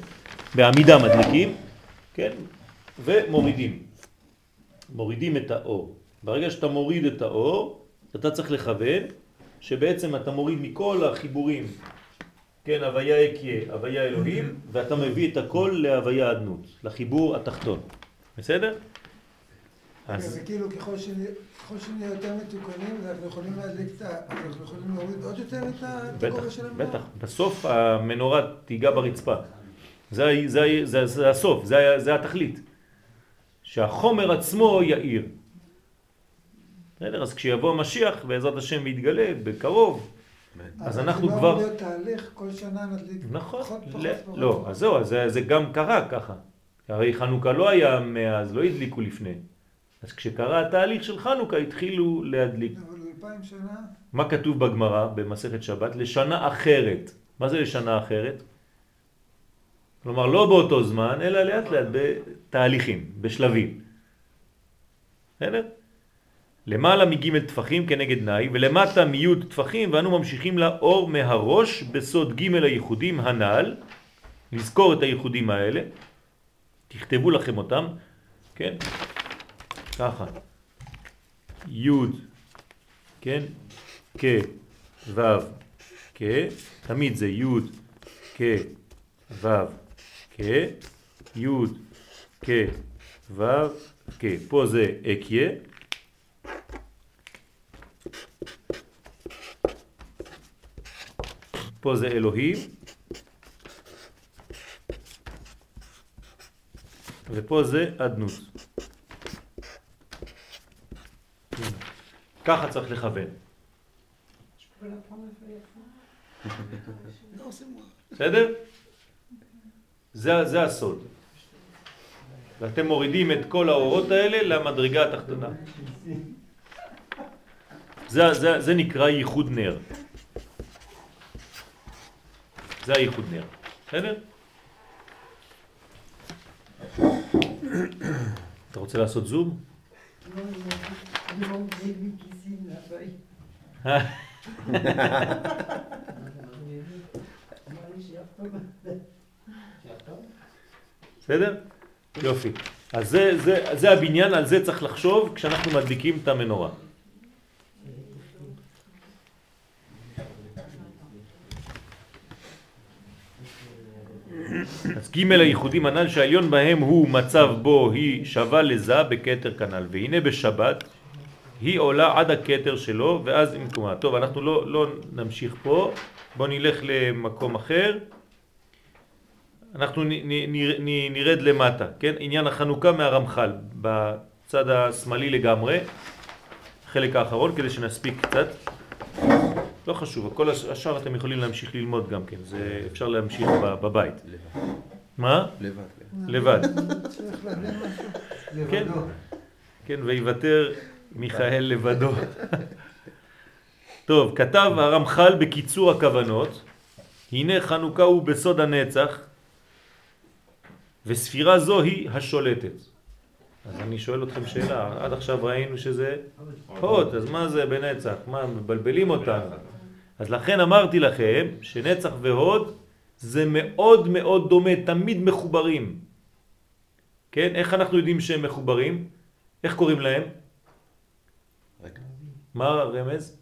בעמידה מדליקים, כן, ומורידים. מורידים את האור. ברגע שאתה מוריד את האור, אתה צריך לכוון שבעצם אתה מוריד מכל החיבורים, כן, הוויה אקיה, הוויה אלוהים, ואתה מביא את הכל להוויה אדנות, לחיבור התחתון. בסדר? אז... זה כאילו ככל שנהיה יותר מתוקנים, אנחנו יכולים להדליק את ה... אנחנו יכולים להוריד עוד יותר את הגובה של המנורה? בטח, בסוף המנורה תיגע ברצפה. זה, זה, זה, זה הסוף, זה, זה התכלית. שהחומר עצמו יאיר. בסדר? אז כשיבוא המשיח, בעזרת השם יתגלה בקרוב, אז אנחנו כבר... אבל זה לא להיות תהליך, כל שנה נדליק נכון, פחות. לא, אז זהו, זה, זה גם קרה ככה. הרי חנוכה לא היה מאז, לא הדליקו לפני. אז כשקרה התהליך של חנוכה התחילו להדליק. אבל אלפיים שנה? מה כתוב בגמרא במסכת שבת? לשנה אחרת. מה זה לשנה אחרת? כלומר לא באותו זמן, אלא לאט לאט בתהליכים, בשלבים. בסדר? למעלה מג' טפחים כנגד נאי ולמטה מי' טפחים ואנו ממשיכים לאור מהראש בסוד ג' הייחודים הנ"ל לזכור את הייחודים האלה. תכתבו לכם אותם כן? ככה. י' כן? כ' ו' כ' תמיד זה י' כ' ו' כ' י' כ' ו' כ' פה זה אקיה פה זה אלוהים, ופה זה אדנות. ככה צריך לכוון. בסדר? זה, זה הסוד. ואתם מורידים את כל האורות האלה למדרגה התחתונה. זה, זה, זה נקרא ייחוד נר. זה הייחוד נר. בסדר? אתה רוצה לעשות זום? בסדר? יופי. אז זה, זה, זה הבניין, על זה צריך לחשוב כשאנחנו מדליקים את המנורה. אז ג' הייחודים הנ"ל שהעליון בהם הוא מצב בו היא שווה לזה בכתר כנ"ל והנה בשבת היא עולה עד הכתר שלו ואז עם תקומה. טוב אנחנו לא, לא נמשיך פה בואו נלך למקום אחר אנחנו נרד למטה כן עניין החנוכה מהרמח"ל בצד השמאלי לגמרי חלק האחרון כדי שנספיק קצת לא חשוב, כל השאר אתם יכולים להמשיך ללמוד גם כן, זה אפשר להמשיך בבית. מה? לבד. לבד. כן, כן, ויוותר מיכאל לבדו. טוב, כתב הרמח"ל בקיצור הכוונות, הנה חנוכה הוא בסוד הנצח, וספירה זו היא השולטת. אז אני שואל אתכם שאלה, עד עכשיו ראינו שזה הוד, אז מה זה בנצח? מה, מבלבלים אותנו? אז לכן אמרתי לכם שנצח והוד זה מאוד מאוד דומה, תמיד מחוברים. כן? איך אנחנו יודעים שהם מחוברים? איך קוראים להם? רגע. מה הרמז?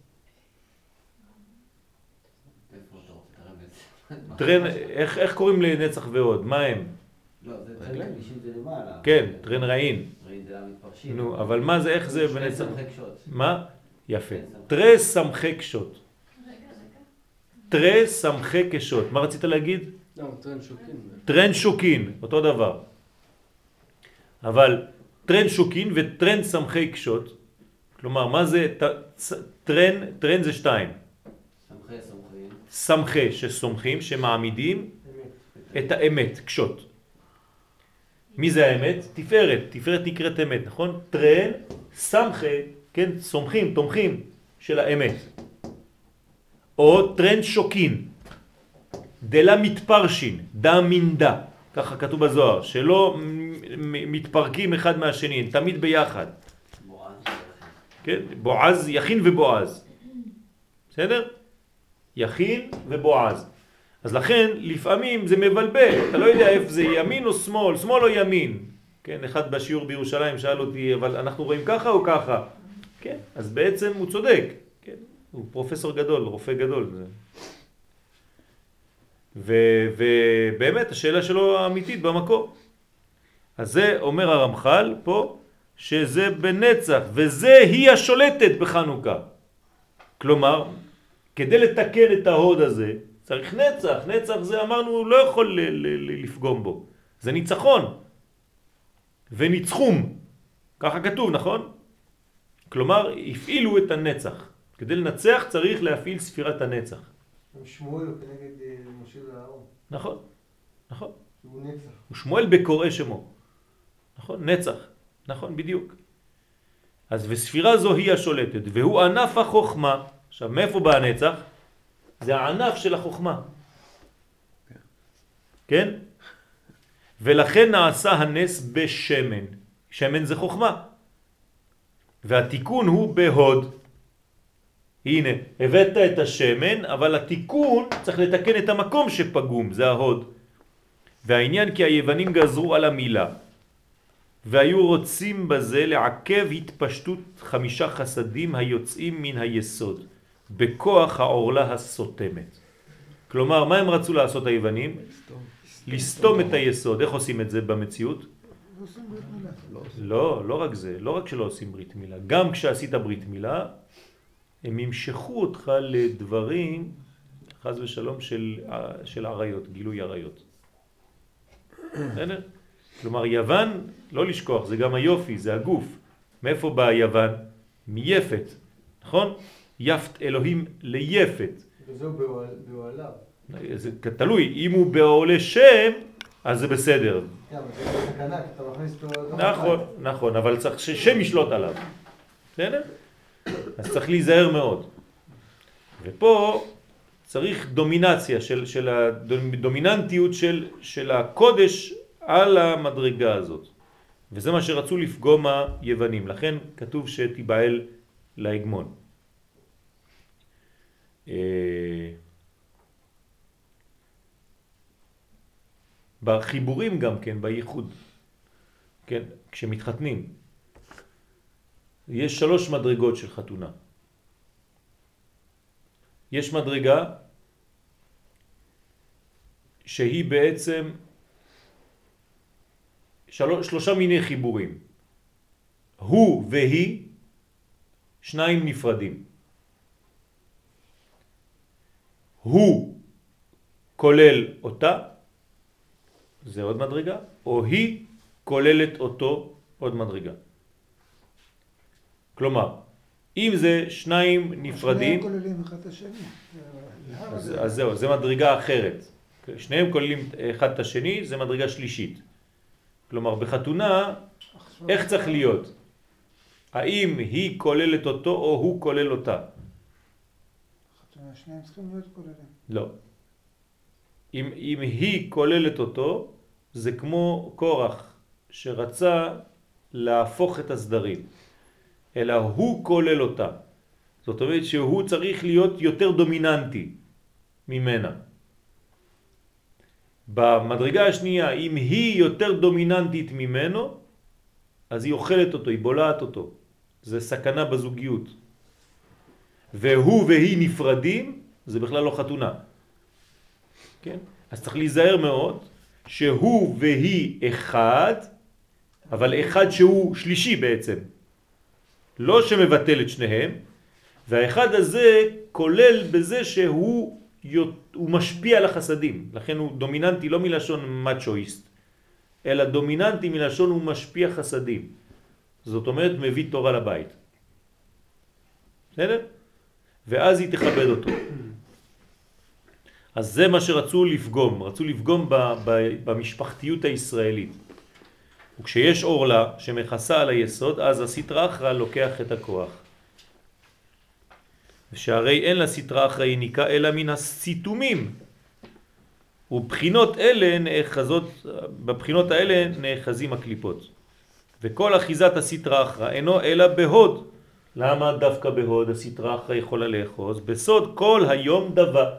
טרן, איך, איך קוראים לנצח והוד? מה הם? לא, זה טרן ראשית זה למעלה. כן, טרן רעין. רעין זה המתפרשים. נו, אבל מה זה, איך זה בנצח? סמכי קשות. מה? יפה. תרי סמכי קשוט. תרי סמכי קשוט. מה רצית להגיד? לא, תרין שוקין. תרין שוקין, אותו דבר. אבל תרין שוקין ותרין סמכי קשוט, כלומר, מה זה תרין? תרין זה שתיים. סמכי סומכים. סמכי שסומכים, שמעמידים את האמת, קשוט. מי זה האמת? תפארת, תפארת נקראת אמת, נכון? תרין, סמכי, כן, סומכים, תומכים של האמת. או תרין שוקין, דלא מתפרשין, דא מן דא, ככה כתוב בזוהר, שלא מתפרקים אחד מהשני, תמיד ביחד. כן? בועז, יכין ובועז. בסדר? יכין ובועז. אז לכן לפעמים זה מבלבל, אתה לא יודע איפה זה ימין או שמאל, שמאל או ימין. כן, אחד בשיעור בירושלים שאל אותי, אבל אנחנו רואים ככה או ככה? כן, אז בעצם הוא צודק, כן, הוא פרופסור גדול, רופא גדול. זה. ובאמת השאלה שלו אמיתית במקור. אז זה אומר הרמח"ל פה, שזה בנצח, וזה היא השולטת בחנוכה. כלומר, כדי לתקן את ההוד הזה, צריך נצח. נצח זה אמרנו, לא יכול ל- ל- ל- לפגום בו. זה ניצחון. וניצחום. ככה כתוב, נכון? כלומר, הפעילו את הנצח. כדי לנצח צריך להפעיל ספירת הנצח. שמואל הוא כנגד אה, משה ואהרון. נכון, נכון. הוא נצח. ושמואל בקורא שמו. נכון? נצח. נכון, בדיוק. אז וספירה זו היא השולטת, והוא ענף החוכמה. עכשיו, מאיפה בא הנצח? זה הענף של החוכמה. כן? ולכן נעשה הנס בשמן. שמן זה חוכמה. והתיקון הוא בהוד. הנה, הבאת את השמן, אבל התיקון צריך לתקן את המקום שפגום, זה ההוד. והעניין כי היוונים גזרו על המילה, והיו רוצים בזה לעכב התפשטות חמישה חסדים היוצאים מן היסוד, בכוח העורלה הסותמת. כלומר, מה הם רצו לעשות היוונים? לסתום את היסוד. איך עושים את זה במציאות? לא. לא, לא רק זה, לא רק שלא עושים ברית מילה, גם כשעשית ברית מילה, הם ימשכו אותך לדברים, חז ושלום, של, של עריות, גילוי עריות. בסדר? כלומר, יוון, לא לשכוח, זה גם היופי, זה הגוף. מאיפה בא יוון? מיפת, נכון? יפת אלוהים ליפת. וזהו באוהל- באוהליו. זה תלוי, אם הוא בעולה שם, אז זה בסדר. כן, אותו... נכון, נכון, אבל צריך ששם ישלוט עליו. בסדר? אז צריך להיזהר מאוד. ופה צריך דומינציה של, של הדומיננטיות של, של הקודש על המדרגה הזאת. וזה מה שרצו לפגום היוונים. לכן כתוב שתיבעל להגמון. אה, בחיבורים גם כן, בייחוד, כן, כשמתחתנים, יש שלוש מדרגות של חתונה. יש מדרגה שהיא בעצם שלוש, שלושה מיני חיבורים. הוא והיא, שניים נפרדים. הוא כולל אותה, זה עוד מדרגה, או היא כוללת אותו עוד מדרגה. כלומר, אם זה שניים נפרדים, שניהם כוללים אחד את השני. זה- אז, אז זהו, זה מדרגה אחרת. שניהם כוללים אחד את השני, זה מדרגה שלישית. כלומר, בחתונה, איך צריך להיות? האם היא כוללת אותו או הוא כולל אותה? חתונה, שניהם צריכים להיות כוללים. לא. אם, אם היא כוללת אותו, זה כמו קורח שרצה להפוך את הסדרים, אלא הוא כולל אותה. זאת אומרת שהוא צריך להיות יותר דומיננטי ממנה. במדרגה השנייה, אם היא יותר דומיננטית ממנו, אז היא אוכלת אותו, היא בולעת אותו. זה סכנה בזוגיות. והוא והיא נפרדים, זה בכלל לא חתונה. כן? אז צריך להיזהר מאוד שהוא והיא אחד, אבל אחד שהוא שלישי בעצם. לא שמבטל את שניהם, והאחד הזה כולל בזה שהוא הוא משפיע על החסדים. לכן הוא דומיננטי לא מלשון מצ'ואיסט, אלא דומיננטי מלשון הוא משפיע חסדים. זאת אומרת מביא תורה לבית. בסדר? ואז היא תכבד אותו. אז זה מה שרצו לפגום, רצו לפגום ב, ב, במשפחתיות הישראלית. וכשיש אורלה שמכסה על היסוד, אז הסטרא אחרא לוקח את הכוח. שהרי אין לסתרה אחראי ניקה אלא מן הסיתומים. ובחינות אלה נאחזות, בבחינות האלה נאחזים הקליפות. וכל אחיזת הסתרה אחרא אינו אלא בהוד. למה דווקא בהוד אחרא יכולה לאחוז? בסוד כל היום דבה.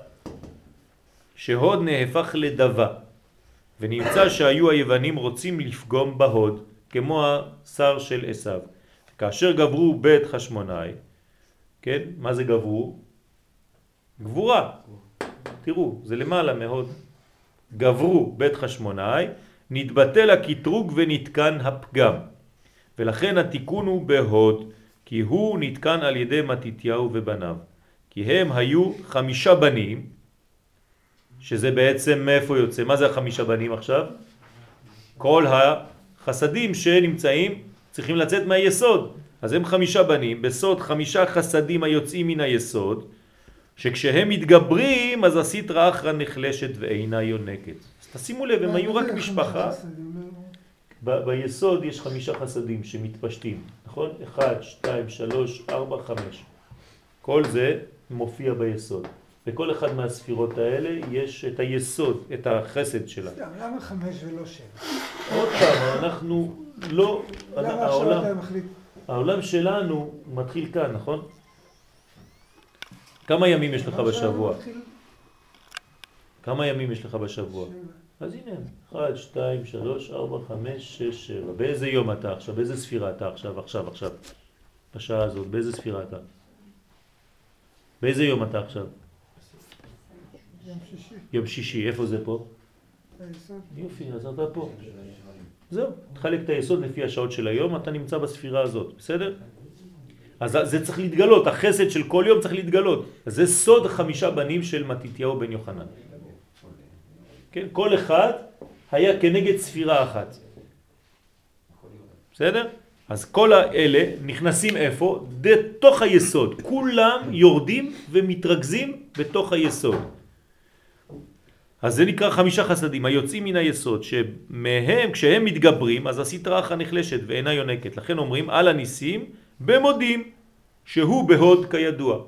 שהוד נהפך לדבה. ונמצא שהיו היוונים רוצים לפגום בהוד, כמו השר של עשיו. כאשר גברו בית חשמונאי, כן? מה זה גברו? גבורה. תראו, זה למעלה מהוד. גברו בית חשמונאי, נתבטל הקטרוג ונתקן הפגם. ולכן התיקון הוא בהוד, כי הוא נתקן על ידי מתיתיהו ובניו. כי הם היו חמישה בנים, שזה בעצם מאיפה יוצא? מה זה החמישה בנים עכשיו? כל החסדים שנמצאים צריכים לצאת מהיסוד. אז הם חמישה בנים, בסוד חמישה חסדים היוצאים מן היסוד, שכשהם מתגברים אז הסטרא אחרא נחלשת ואינה יונקת. אז תשימו לב, הם היו רק משפחה. ב- ביסוד יש חמישה חסדים שמתפשטים, נכון? אחד, שתיים, שלוש, ארבע, חמש. כל זה מופיע ביסוד. בכל אחד מהספירות האלה יש את היסוד, את החסד שלה. סתם, למה חמש ולא שבע? עוד פעם, אנחנו לא... למה עכשיו אתה מחליט? העולם שלנו מתחיל כאן, נכון? כמה ימים יש לך בשבוע? כמה ימים יש לך בשבוע? שבע? אז הנה, 1, 2, 3, 4, 5, 6, 7. באיזה יום אתה עכשיו? באיזה ספירה אתה עכשיו, עכשיו, עכשיו? בשעה הזאת, באיזה ספירה אתה? באיזה יום אתה עכשיו? יום שישי, יום שישי, איפה זה פה? יופי, אז אתה פה. זהו, תחלק את היסוד לפי השעות של היום, אתה נמצא בספירה הזאת, בסדר? אז זה צריך להתגלות, החסד של כל יום צריך להתגלות. אז זה סוד חמישה בנים של מתיתיהו בן יוחנן. כן, כל אחד היה כנגד ספירה אחת. בסדר? אז כל האלה נכנסים איפה? בתוך היסוד. כולם יורדים ומתרכזים בתוך היסוד. אז זה נקרא חמישה חסדים, היוצאים מן היסוד, שמהם, כשהם מתגברים, אז הסטרה אחת נחלשת ואינה יונקת. לכן אומרים על הניסים במודים, שהוא בהוד כידוע.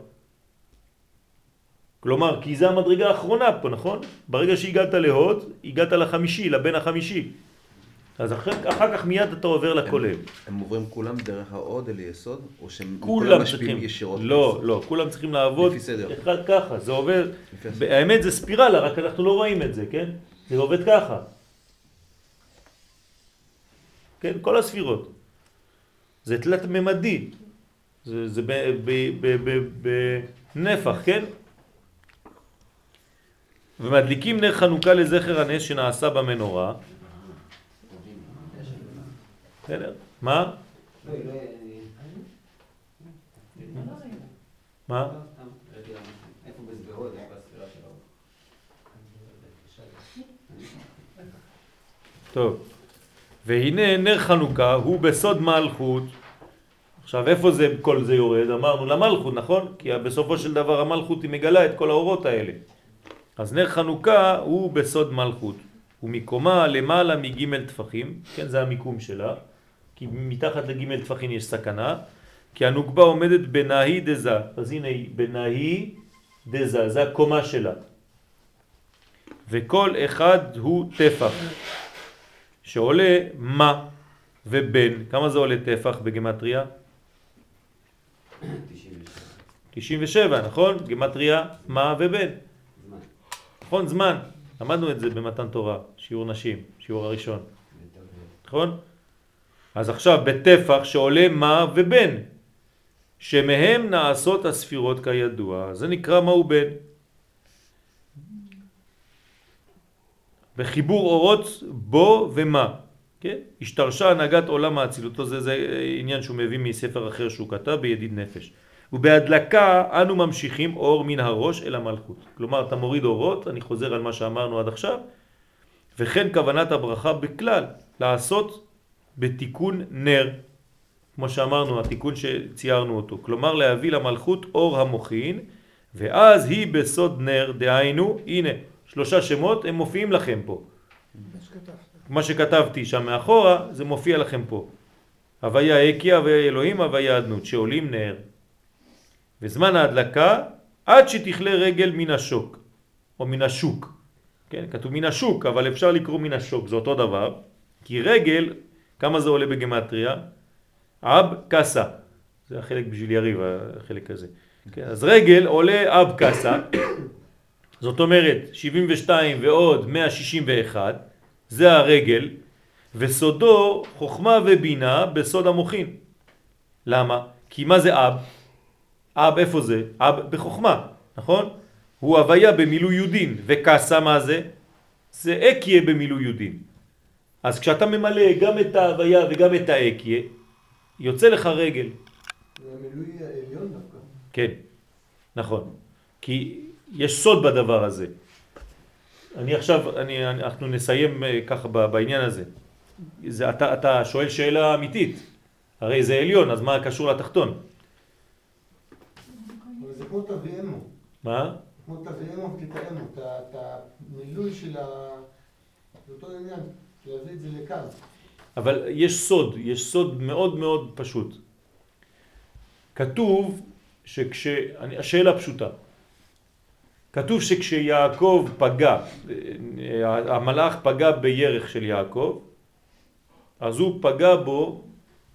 כלומר, כי זה המדרגה האחרונה פה, נכון? ברגע שהגעת להוד, הגעת לחמישי, לבן החמישי. אז אחר, אחר כך מיד אתה עובר לכולל. הם עוברים כולם דרך העוד אל יסוד, או שהם כולם משפיעים ישירות? לא, לא, כולם צריכים לעבוד לפי סדר. אחד ככה, זה הסדר. האמת זה ספירלה, רק אנחנו לא רואים את זה, כן? זה עובד ככה. כן, כל הספירות. זה תלת ממדי, זה, זה ב- ב- ב- ב- בנפח, כן? ומדליקים נר חנוכה לזכר הנס שנעשה במנורה. בסדר? מה? מה? טוב. והנה נר חנוכה הוא בסוד מלכות. עכשיו איפה זה כל זה יורד? אמרנו למלכות, נכון? כי בסופו של דבר המלכות היא מגלה את כל האורות האלה. אז נר חנוכה הוא בסוד מלכות. ומקומה למעלה מג' טפחים, כן זה המיקום שלה, כי מתחת לג' טפחים יש סכנה, כי הנוגבה עומדת בנהי דזה, אז הנה היא בנהי דזה, זה הקומה שלה. וכל אחד הוא טפח. שעולה מה ובן, כמה זה עולה טפח בגמטריה? 97. 97, נכון? גמטריה מה ובן. נכון? זמן, למדנו את זה במתן תורה, שיעור נשים, שיעור הראשון, נכון? אז עכשיו בטפח שעולה מה ובן, שמהם נעשות הספירות כידוע, זה נקרא מה הוא בן. בחיבור אורות בו ומה, כן? השתרשה הנהגת עולם האצילות, זה, זה עניין שהוא מביא מספר אחר שהוא כתב בידיד נפש. ובהדלקה אנו ממשיכים אור מן הראש אל המלכות. כלומר, אתה מוריד אורות, אני חוזר על מה שאמרנו עד עכשיו, וכן כוונת הברכה בכלל, לעשות בתיקון נר, כמו שאמרנו, התיקון שציירנו אותו. כלומר, להביא למלכות אור המוחין, ואז היא בסוד נר, דהיינו, הנה, שלושה שמות, הם מופיעים לכם פה. מה שכתבתי שם מאחורה, זה מופיע לכם פה. הוויה אקיה, הוויה אלוהים, הוויה אדנות, שעולים נר. וזמן ההדלקה עד שתכלה רגל מן השוק, או מן השוק. כן, כתוב מן השוק, אבל אפשר לקרוא מן השוק, זה אותו דבר. כי רגל, כמה זה עולה בגמטריה? אב קסה. זה החלק בשביל יריב, החלק הזה. כן, אז רגל עולה אב קסה, זאת אומרת 72 ועוד 161, זה הרגל, וסודו חוכמה ובינה בסוד המוחין. למה? כי מה זה אב? אב איפה זה? אב בחוכמה, נכון? הוא הוויה במילוי יודין, וקסה מה זה? זה אקיה במילוי יודין. אז כשאתה ממלא גם את ההוויה וגם את האקיה, יוצא לך רגל. זה המילוי העליון דווקא. כן, נכון. כי יש סוד בדבר הזה. אני עכשיו, אני, אנחנו נסיים אה, ככה בעניין הזה. זה, אתה, אתה שואל שאלה אמיתית. הרי זה עליון, אז מה קשור לתחתון? כמו תביאמו. מה? כמו תביאמו ותתאמו. את המילוי של ה... זה אותו עניין. להביא את זה לכאן. אבל יש סוד, יש סוד מאוד מאוד פשוט. כתוב שכש... אני- השאלה פשוטה. כתוב שכשיעקב פגע, אה, המלאך פגע בירך של יעקב, אז הוא פגע בו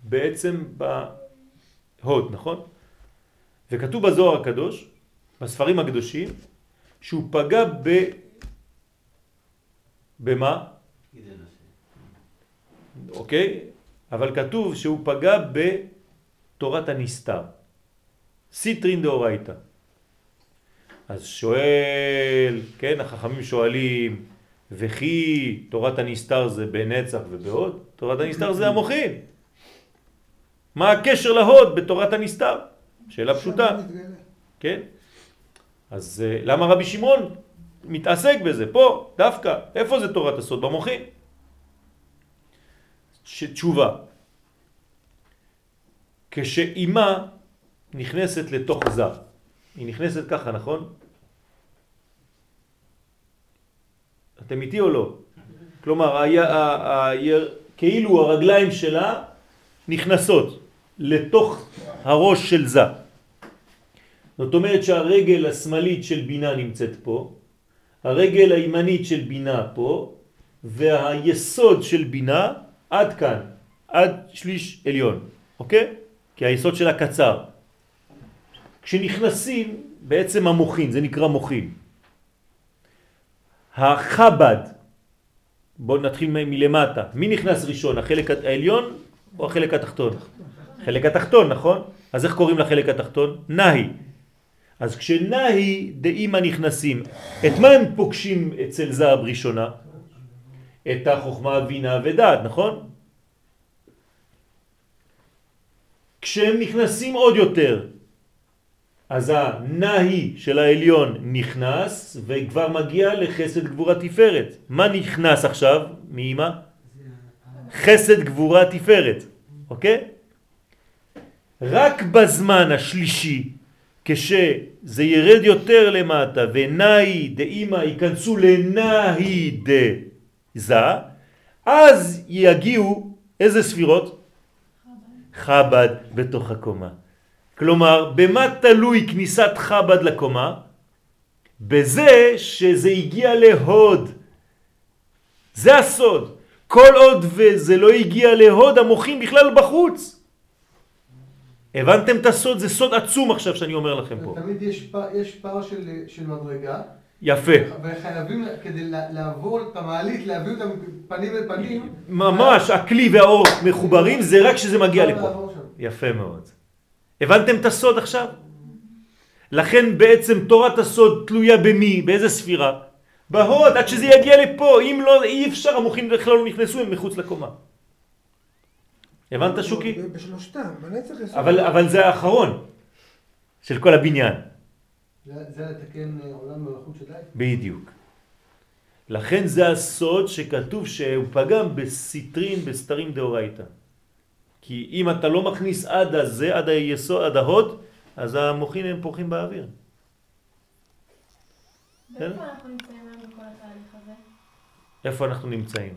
בעצם בהוד, נכון? וכתוב בזוהר הקדוש, בספרים הקדושים, שהוא פגע ב... במה? אוקיי? אבל כתוב שהוא פגע בתורת הנסתר. סיטרין דאורייתא. אז שואל, כן, החכמים שואלים, וכי תורת הנסתר זה בנצח ובהוד? תורת הנסתר זה המוחין. מה הקשר להוד בתורת הנסתר? שאלה פשוטה. כן? אז אה, למה רבי שמעון מתעסק בזה? פה, דווקא. איפה זה תורת הסוד? במוחין. ש- תשובה. כשאימה נכנסת לתוך זה, היא נכנסת ככה, נכון? אתם איתי או לא? כלומר, היה, כאילו הרגליים שלה נכנסות לתוך הראש של זה. זאת אומרת שהרגל השמאלית של בינה נמצאת פה, הרגל הימנית של בינה פה, והיסוד של בינה עד כאן, עד שליש עליון, אוקיי? כי היסוד שלה קצר. כשנכנסים בעצם המוחין, זה נקרא מוחין. החבד, בואו נתחיל מלמטה, מי נכנס ראשון, החלק העליון או החלק התחתון? חלק התחתון, נכון? אז איך קוראים לחלק התחתון? נהי. אז כשנהי דאימא נכנסים, את מה הם פוגשים אצל זהב ראשונה? את החוכמה, בינה ודעת, נכון? כשהם נכנסים עוד יותר, אז הנהי של העליון נכנס וכבר מגיע לחסד גבורה תפארת. מה נכנס עכשיו מאמא? חסד גבורה תפארת, אוקיי? רק בזמן השלישי, כשזה ירד יותר למטה ונאי דאמא ייכנסו לנאי דזה, אז יגיעו איזה ספירות? חב"ד בתוך הקומה. כלומר, במה תלוי כניסת חב"ד לקומה? בזה שזה הגיע להוד. זה הסוד. כל עוד וזה לא הגיע להוד, המוחים בכלל בחוץ. הבנתם את הסוד? זה סוד עצום עכשיו שאני אומר לכם פה. תמיד יש פ- יש פער של של מדרגה. יפה. וחייבים, כדי לעבור את המעלית, להביא אותם פנים אל פנים. ממש, הכלי והאור מחוברים, זה רק כשזה מגיע לפה. יפה מאוד. הבנתם את הסוד עכשיו? לכן בעצם תורת הסוד תלויה במי? באיזה ספירה? בהוד, עד שזה יגיע לפה. אם לא, אי אפשר, המוחים בכלל לא נכנסו, הם מחוץ לקומה. הבנת שוקי? בשלושתם, בנצח יסוד. אבל, אבל זה האחרון של כל הבניין. זה לתקן אה, עולם מלאכות שדי. בדיוק. לכן זה הסוד שכתוב שהוא פגם בסיטרין, בסתרים דאורייתא. כי אם אתה לא מכניס עד הזה, עד היסוד, עד ההוד, אז המוחין הם פורחים באוויר. ואיפה אנחנו נמצאים היום בכל התהליך הזה? איפה אנחנו נמצאים?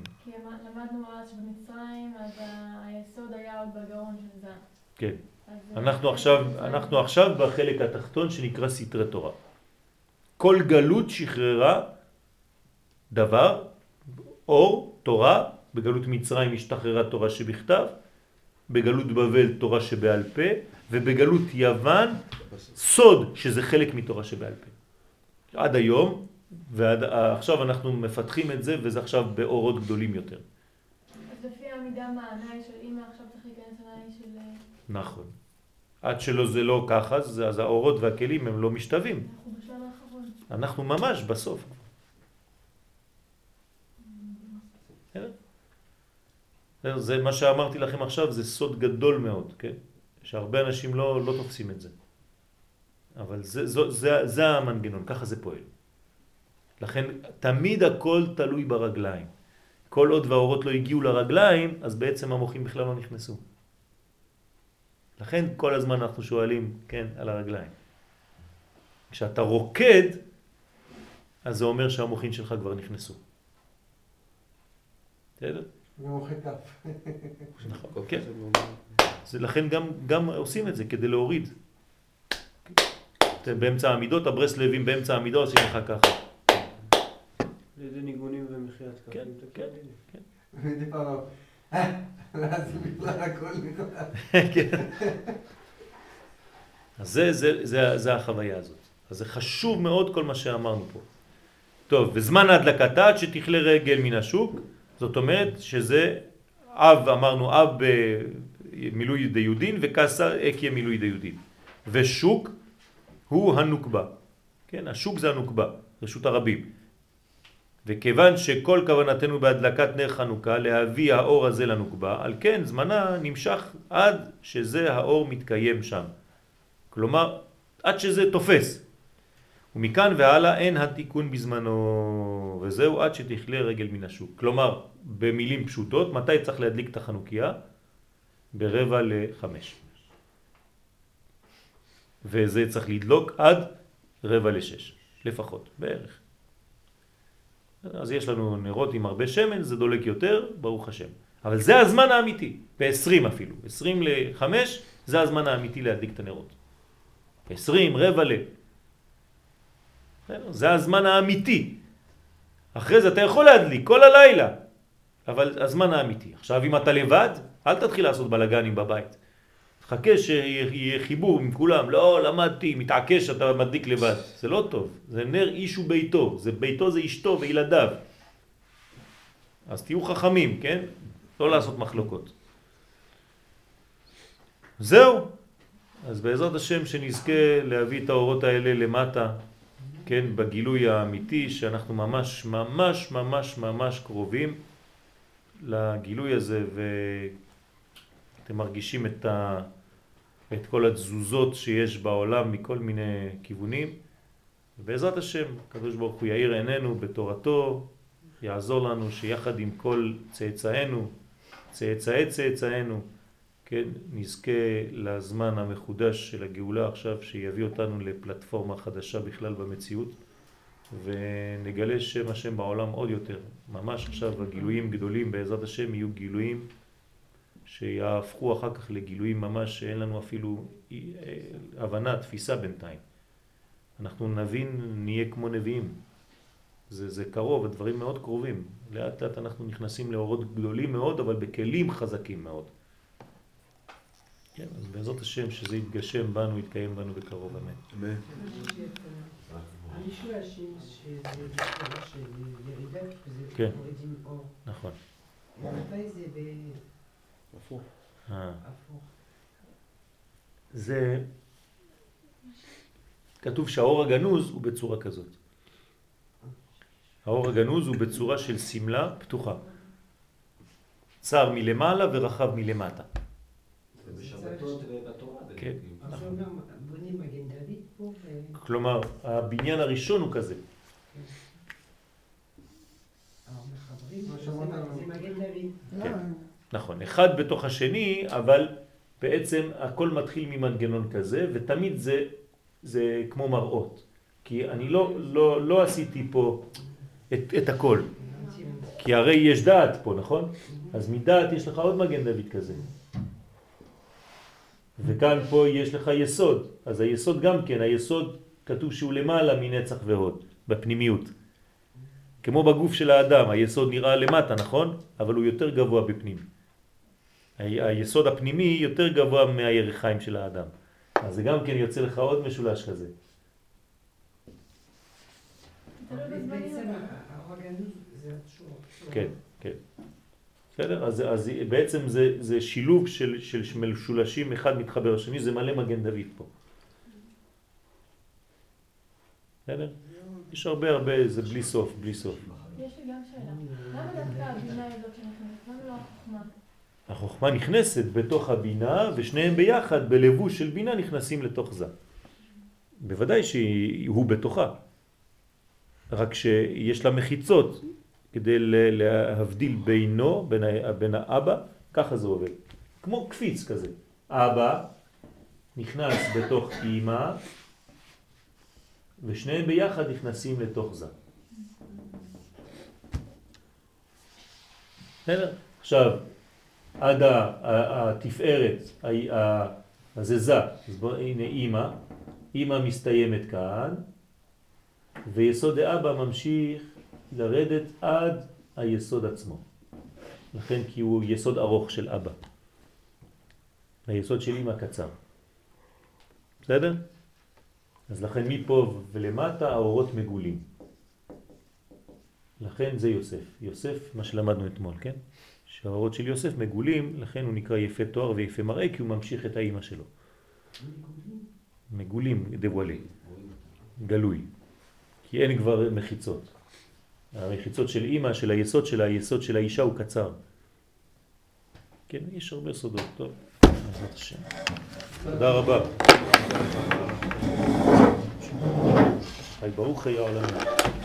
למדנו אז שבמצרים, אז היסוד היה עוד בגאון של זה. כן. אנחנו עכשיו, אנחנו עכשיו בחלק התחתון שנקרא סתרי תורה. כל גלות שחררה דבר, אור, תורה, בגלות מצרים השתחררה תורה שבכתב, בגלות בבל תורה שבעל פה, ובגלות יוון סוד שזה חלק מתורה שבעל פה. עד היום, ועכשיו אנחנו מפתחים את זה וזה עכשיו באורות גדולים יותר. אז לפי העמידה מה, העיניים של אימא עכשיו צריך להיכנס לעיניים של... אה, נכון. עד שלא זה לא ככה, אז, אז האורות והכלים הם לא משתווים. אנחנו בשלב האחרון. אנחנו ממש בסוף. זה מה שאמרתי לכם עכשיו, זה סוד גדול מאוד, כן? שהרבה אנשים לא, לא תופסים את זה. אבל זה, זה, זה, זה המנגנון, ככה זה פועל. לכן תמיד הכל תלוי ברגליים. כל עוד והאורות לא הגיעו לרגליים, אז בעצם המוחים בכלל לא נכנסו. לכן כל הזמן אנחנו שואלים, כן, על הרגליים. כשאתה רוקד, אז זה אומר שהמוחים שלך כבר נכנסו. בסדר? נכון, כן. לכן גם, גם עושים את זה כדי להוריד. באמצע העמידות, הברסלבים באמצע העמידות עושים לך ככה. לידי ניגונים ומחיית כף. כן, כן, כן. מדי פעם, ואז בכלל הכל. כן. אז זה, זה, זה, זה החוויה הזאת. אז זה חשוב מאוד כל מה שאמרנו פה. טוב, וזמן ההדלקתה עד שתכלה רגל מן השוק, זאת אומרת שזה אב, אמרנו אב במילוי דיודין וכסר אקיה מילוי דיודין. ושוק הוא הנוקבה. כן, השוק זה הנוקבה, רשות הרבים. וכיוון שכל כוונתנו בהדלקת נר חנוכה להביא האור הזה לנוקבה, על כן זמנה נמשך עד שזה האור מתקיים שם. כלומר, עד שזה תופס. ומכאן והלאה אין התיקון בזמנו, וזהו עד שתכלה רגל מן השוק. כלומר, במילים פשוטות, מתי צריך להדליק את החנוכיה? ברבע לחמש. וזה צריך לדלוק עד רבע לשש, לפחות, בערך. אז יש לנו נרות עם הרבה שמן, זה דולק יותר, ברוך השם. אבל זה הזמן האמיתי, ב-20 אפילו, 20 ל-5 זה הזמן האמיתי להדליק את הנרות. 20, רבע ל... זה הזמן האמיתי. אחרי זה אתה יכול להדליק כל הלילה, אבל הזמן האמיתי. עכשיו אם אתה לבד, אל תתחיל לעשות בלגנים בבית. חכה שיהיה חיבור עם כולם, לא למדתי, מתעקש שאתה מדליק לבד. זה לא טוב, זה נר איש וביתו, זה ביתו זה אשתו וילדיו. אז תהיו חכמים, כן? לא לעשות מחלוקות. זהו. אז בעזרת השם שנזכה להביא את האורות האלה למטה, כן, בגילוי האמיתי, שאנחנו ממש ממש ממש ממש קרובים לגילוי הזה, ואתם מרגישים את, ה... את כל התזוזות שיש בעולם מכל מיני כיוונים. ובעזרת השם, הקדוש ברוך הוא יאיר עינינו בתורתו, יעזור לנו שיחד עם כל צאצאינו, צאצאי צאצאינו, כן, נזכה לזמן המחודש של הגאולה עכשיו, שיביא אותנו לפלטפורמה חדשה בכלל במציאות, ונגלה שם השם בעולם עוד יותר. ממש עכשיו הגילויים גדולים בעזרת השם יהיו גילויים שיהפכו אחר כך לגילויים ממש שאין לנו אפילו אה, הבנה, תפיסה בינתיים. אנחנו נבין, נהיה כמו נביאים. זה, זה קרוב, הדברים מאוד קרובים. לאט לאט אנחנו נכנסים לאורות גדולים מאוד, אבל בכלים חזקים מאוד. כן, אז בעזרת השם שזה יתגשם בנו, יתקיים בנו בקרוב, אמן. אמן. המשולשים שזה תורה של ירידה, וזה כן. מורידים אור. נכון. מתי זה ב... הפוך. אה, הפוך? זה... כתוב שהאור הגנוז הוא בצורה כזאת. האור הגנוז הוא בצורה של סמלה פתוחה. צר מלמעלה ורחב מלמטה. זה בשבתות ובתורה. כן. ו... כלומר, הבניין הראשון הוא כזה. כן. נכון, אחד בתוך השני, אבל בעצם הכל מתחיל ממנגנון כזה, ותמיד זה, זה כמו מראות. כי אני לא, לא, לא עשיתי פה את, את הכל. כי הרי יש דעת פה, נכון? אז מדעת יש לך עוד מגן דוד כזה. וכאן פה יש לך יסוד, אז היסוד גם כן, היסוד כתוב שהוא למעלה מנצח והוד, בפנימיות. כמו בגוף של האדם, היסוד נראה למטה, נכון? אבל הוא יותר גבוה בפנים. היסוד הפנימי יותר גבוה מהירחיים של האדם. אז זה גם כן יוצא לך עוד משולש כזה. כן, כן. בסדר? אז, אז בעצם זה, זה שילוב של, של משולשים אחד מתחבר לשני, זה מלא מגן דוד פה. בסדר? יש הרבה הרבה, זה בלי סוף, בלי סוף. יש לי גם שאלה. למה דווקא הבינה היא זאת שנכנסת? למה לא החוכמה? החוכמה נכנסת בתוך הבינה, ושניהם ביחד בלבוש של בינה נכנסים לתוך זה. בוודאי שהוא בתוכה. רק שיש לה מחיצות כדי להבדיל בינו, בין, בין האבא, ככה זה עובד. כמו קפיץ כזה. אבא נכנס בתוך אימא, ושניהם ביחד נכנסים לתוך זה. בסדר? עכשיו, עד התפארת, אז זה זה. אז בוא, הנה אימא, אימא מסתיימת כאן, ויסוד האבא ממשיך לרדת עד היסוד עצמו. לכן כי הוא יסוד ארוך של אבא. היסוד של אמא קצר. בסדר? אז לכן מפה ולמטה האורות מגולים. לכן זה יוסף. יוסף, מה שלמדנו אתמול, כן? שהאורות של יוסף מגולים, לכן הוא נקרא יפה תואר ויפה מראה, כי הוא ממשיך את האימא שלו. מגולים, דבואלי. גלוי. כי אין כבר מחיצות. המחיצות של אימא, של היסוד של היסוד של האישה הוא קצר. כן, יש הרבה סודות. טוב, בעזרת השם. תודה רבה. ברוך היה עולמי.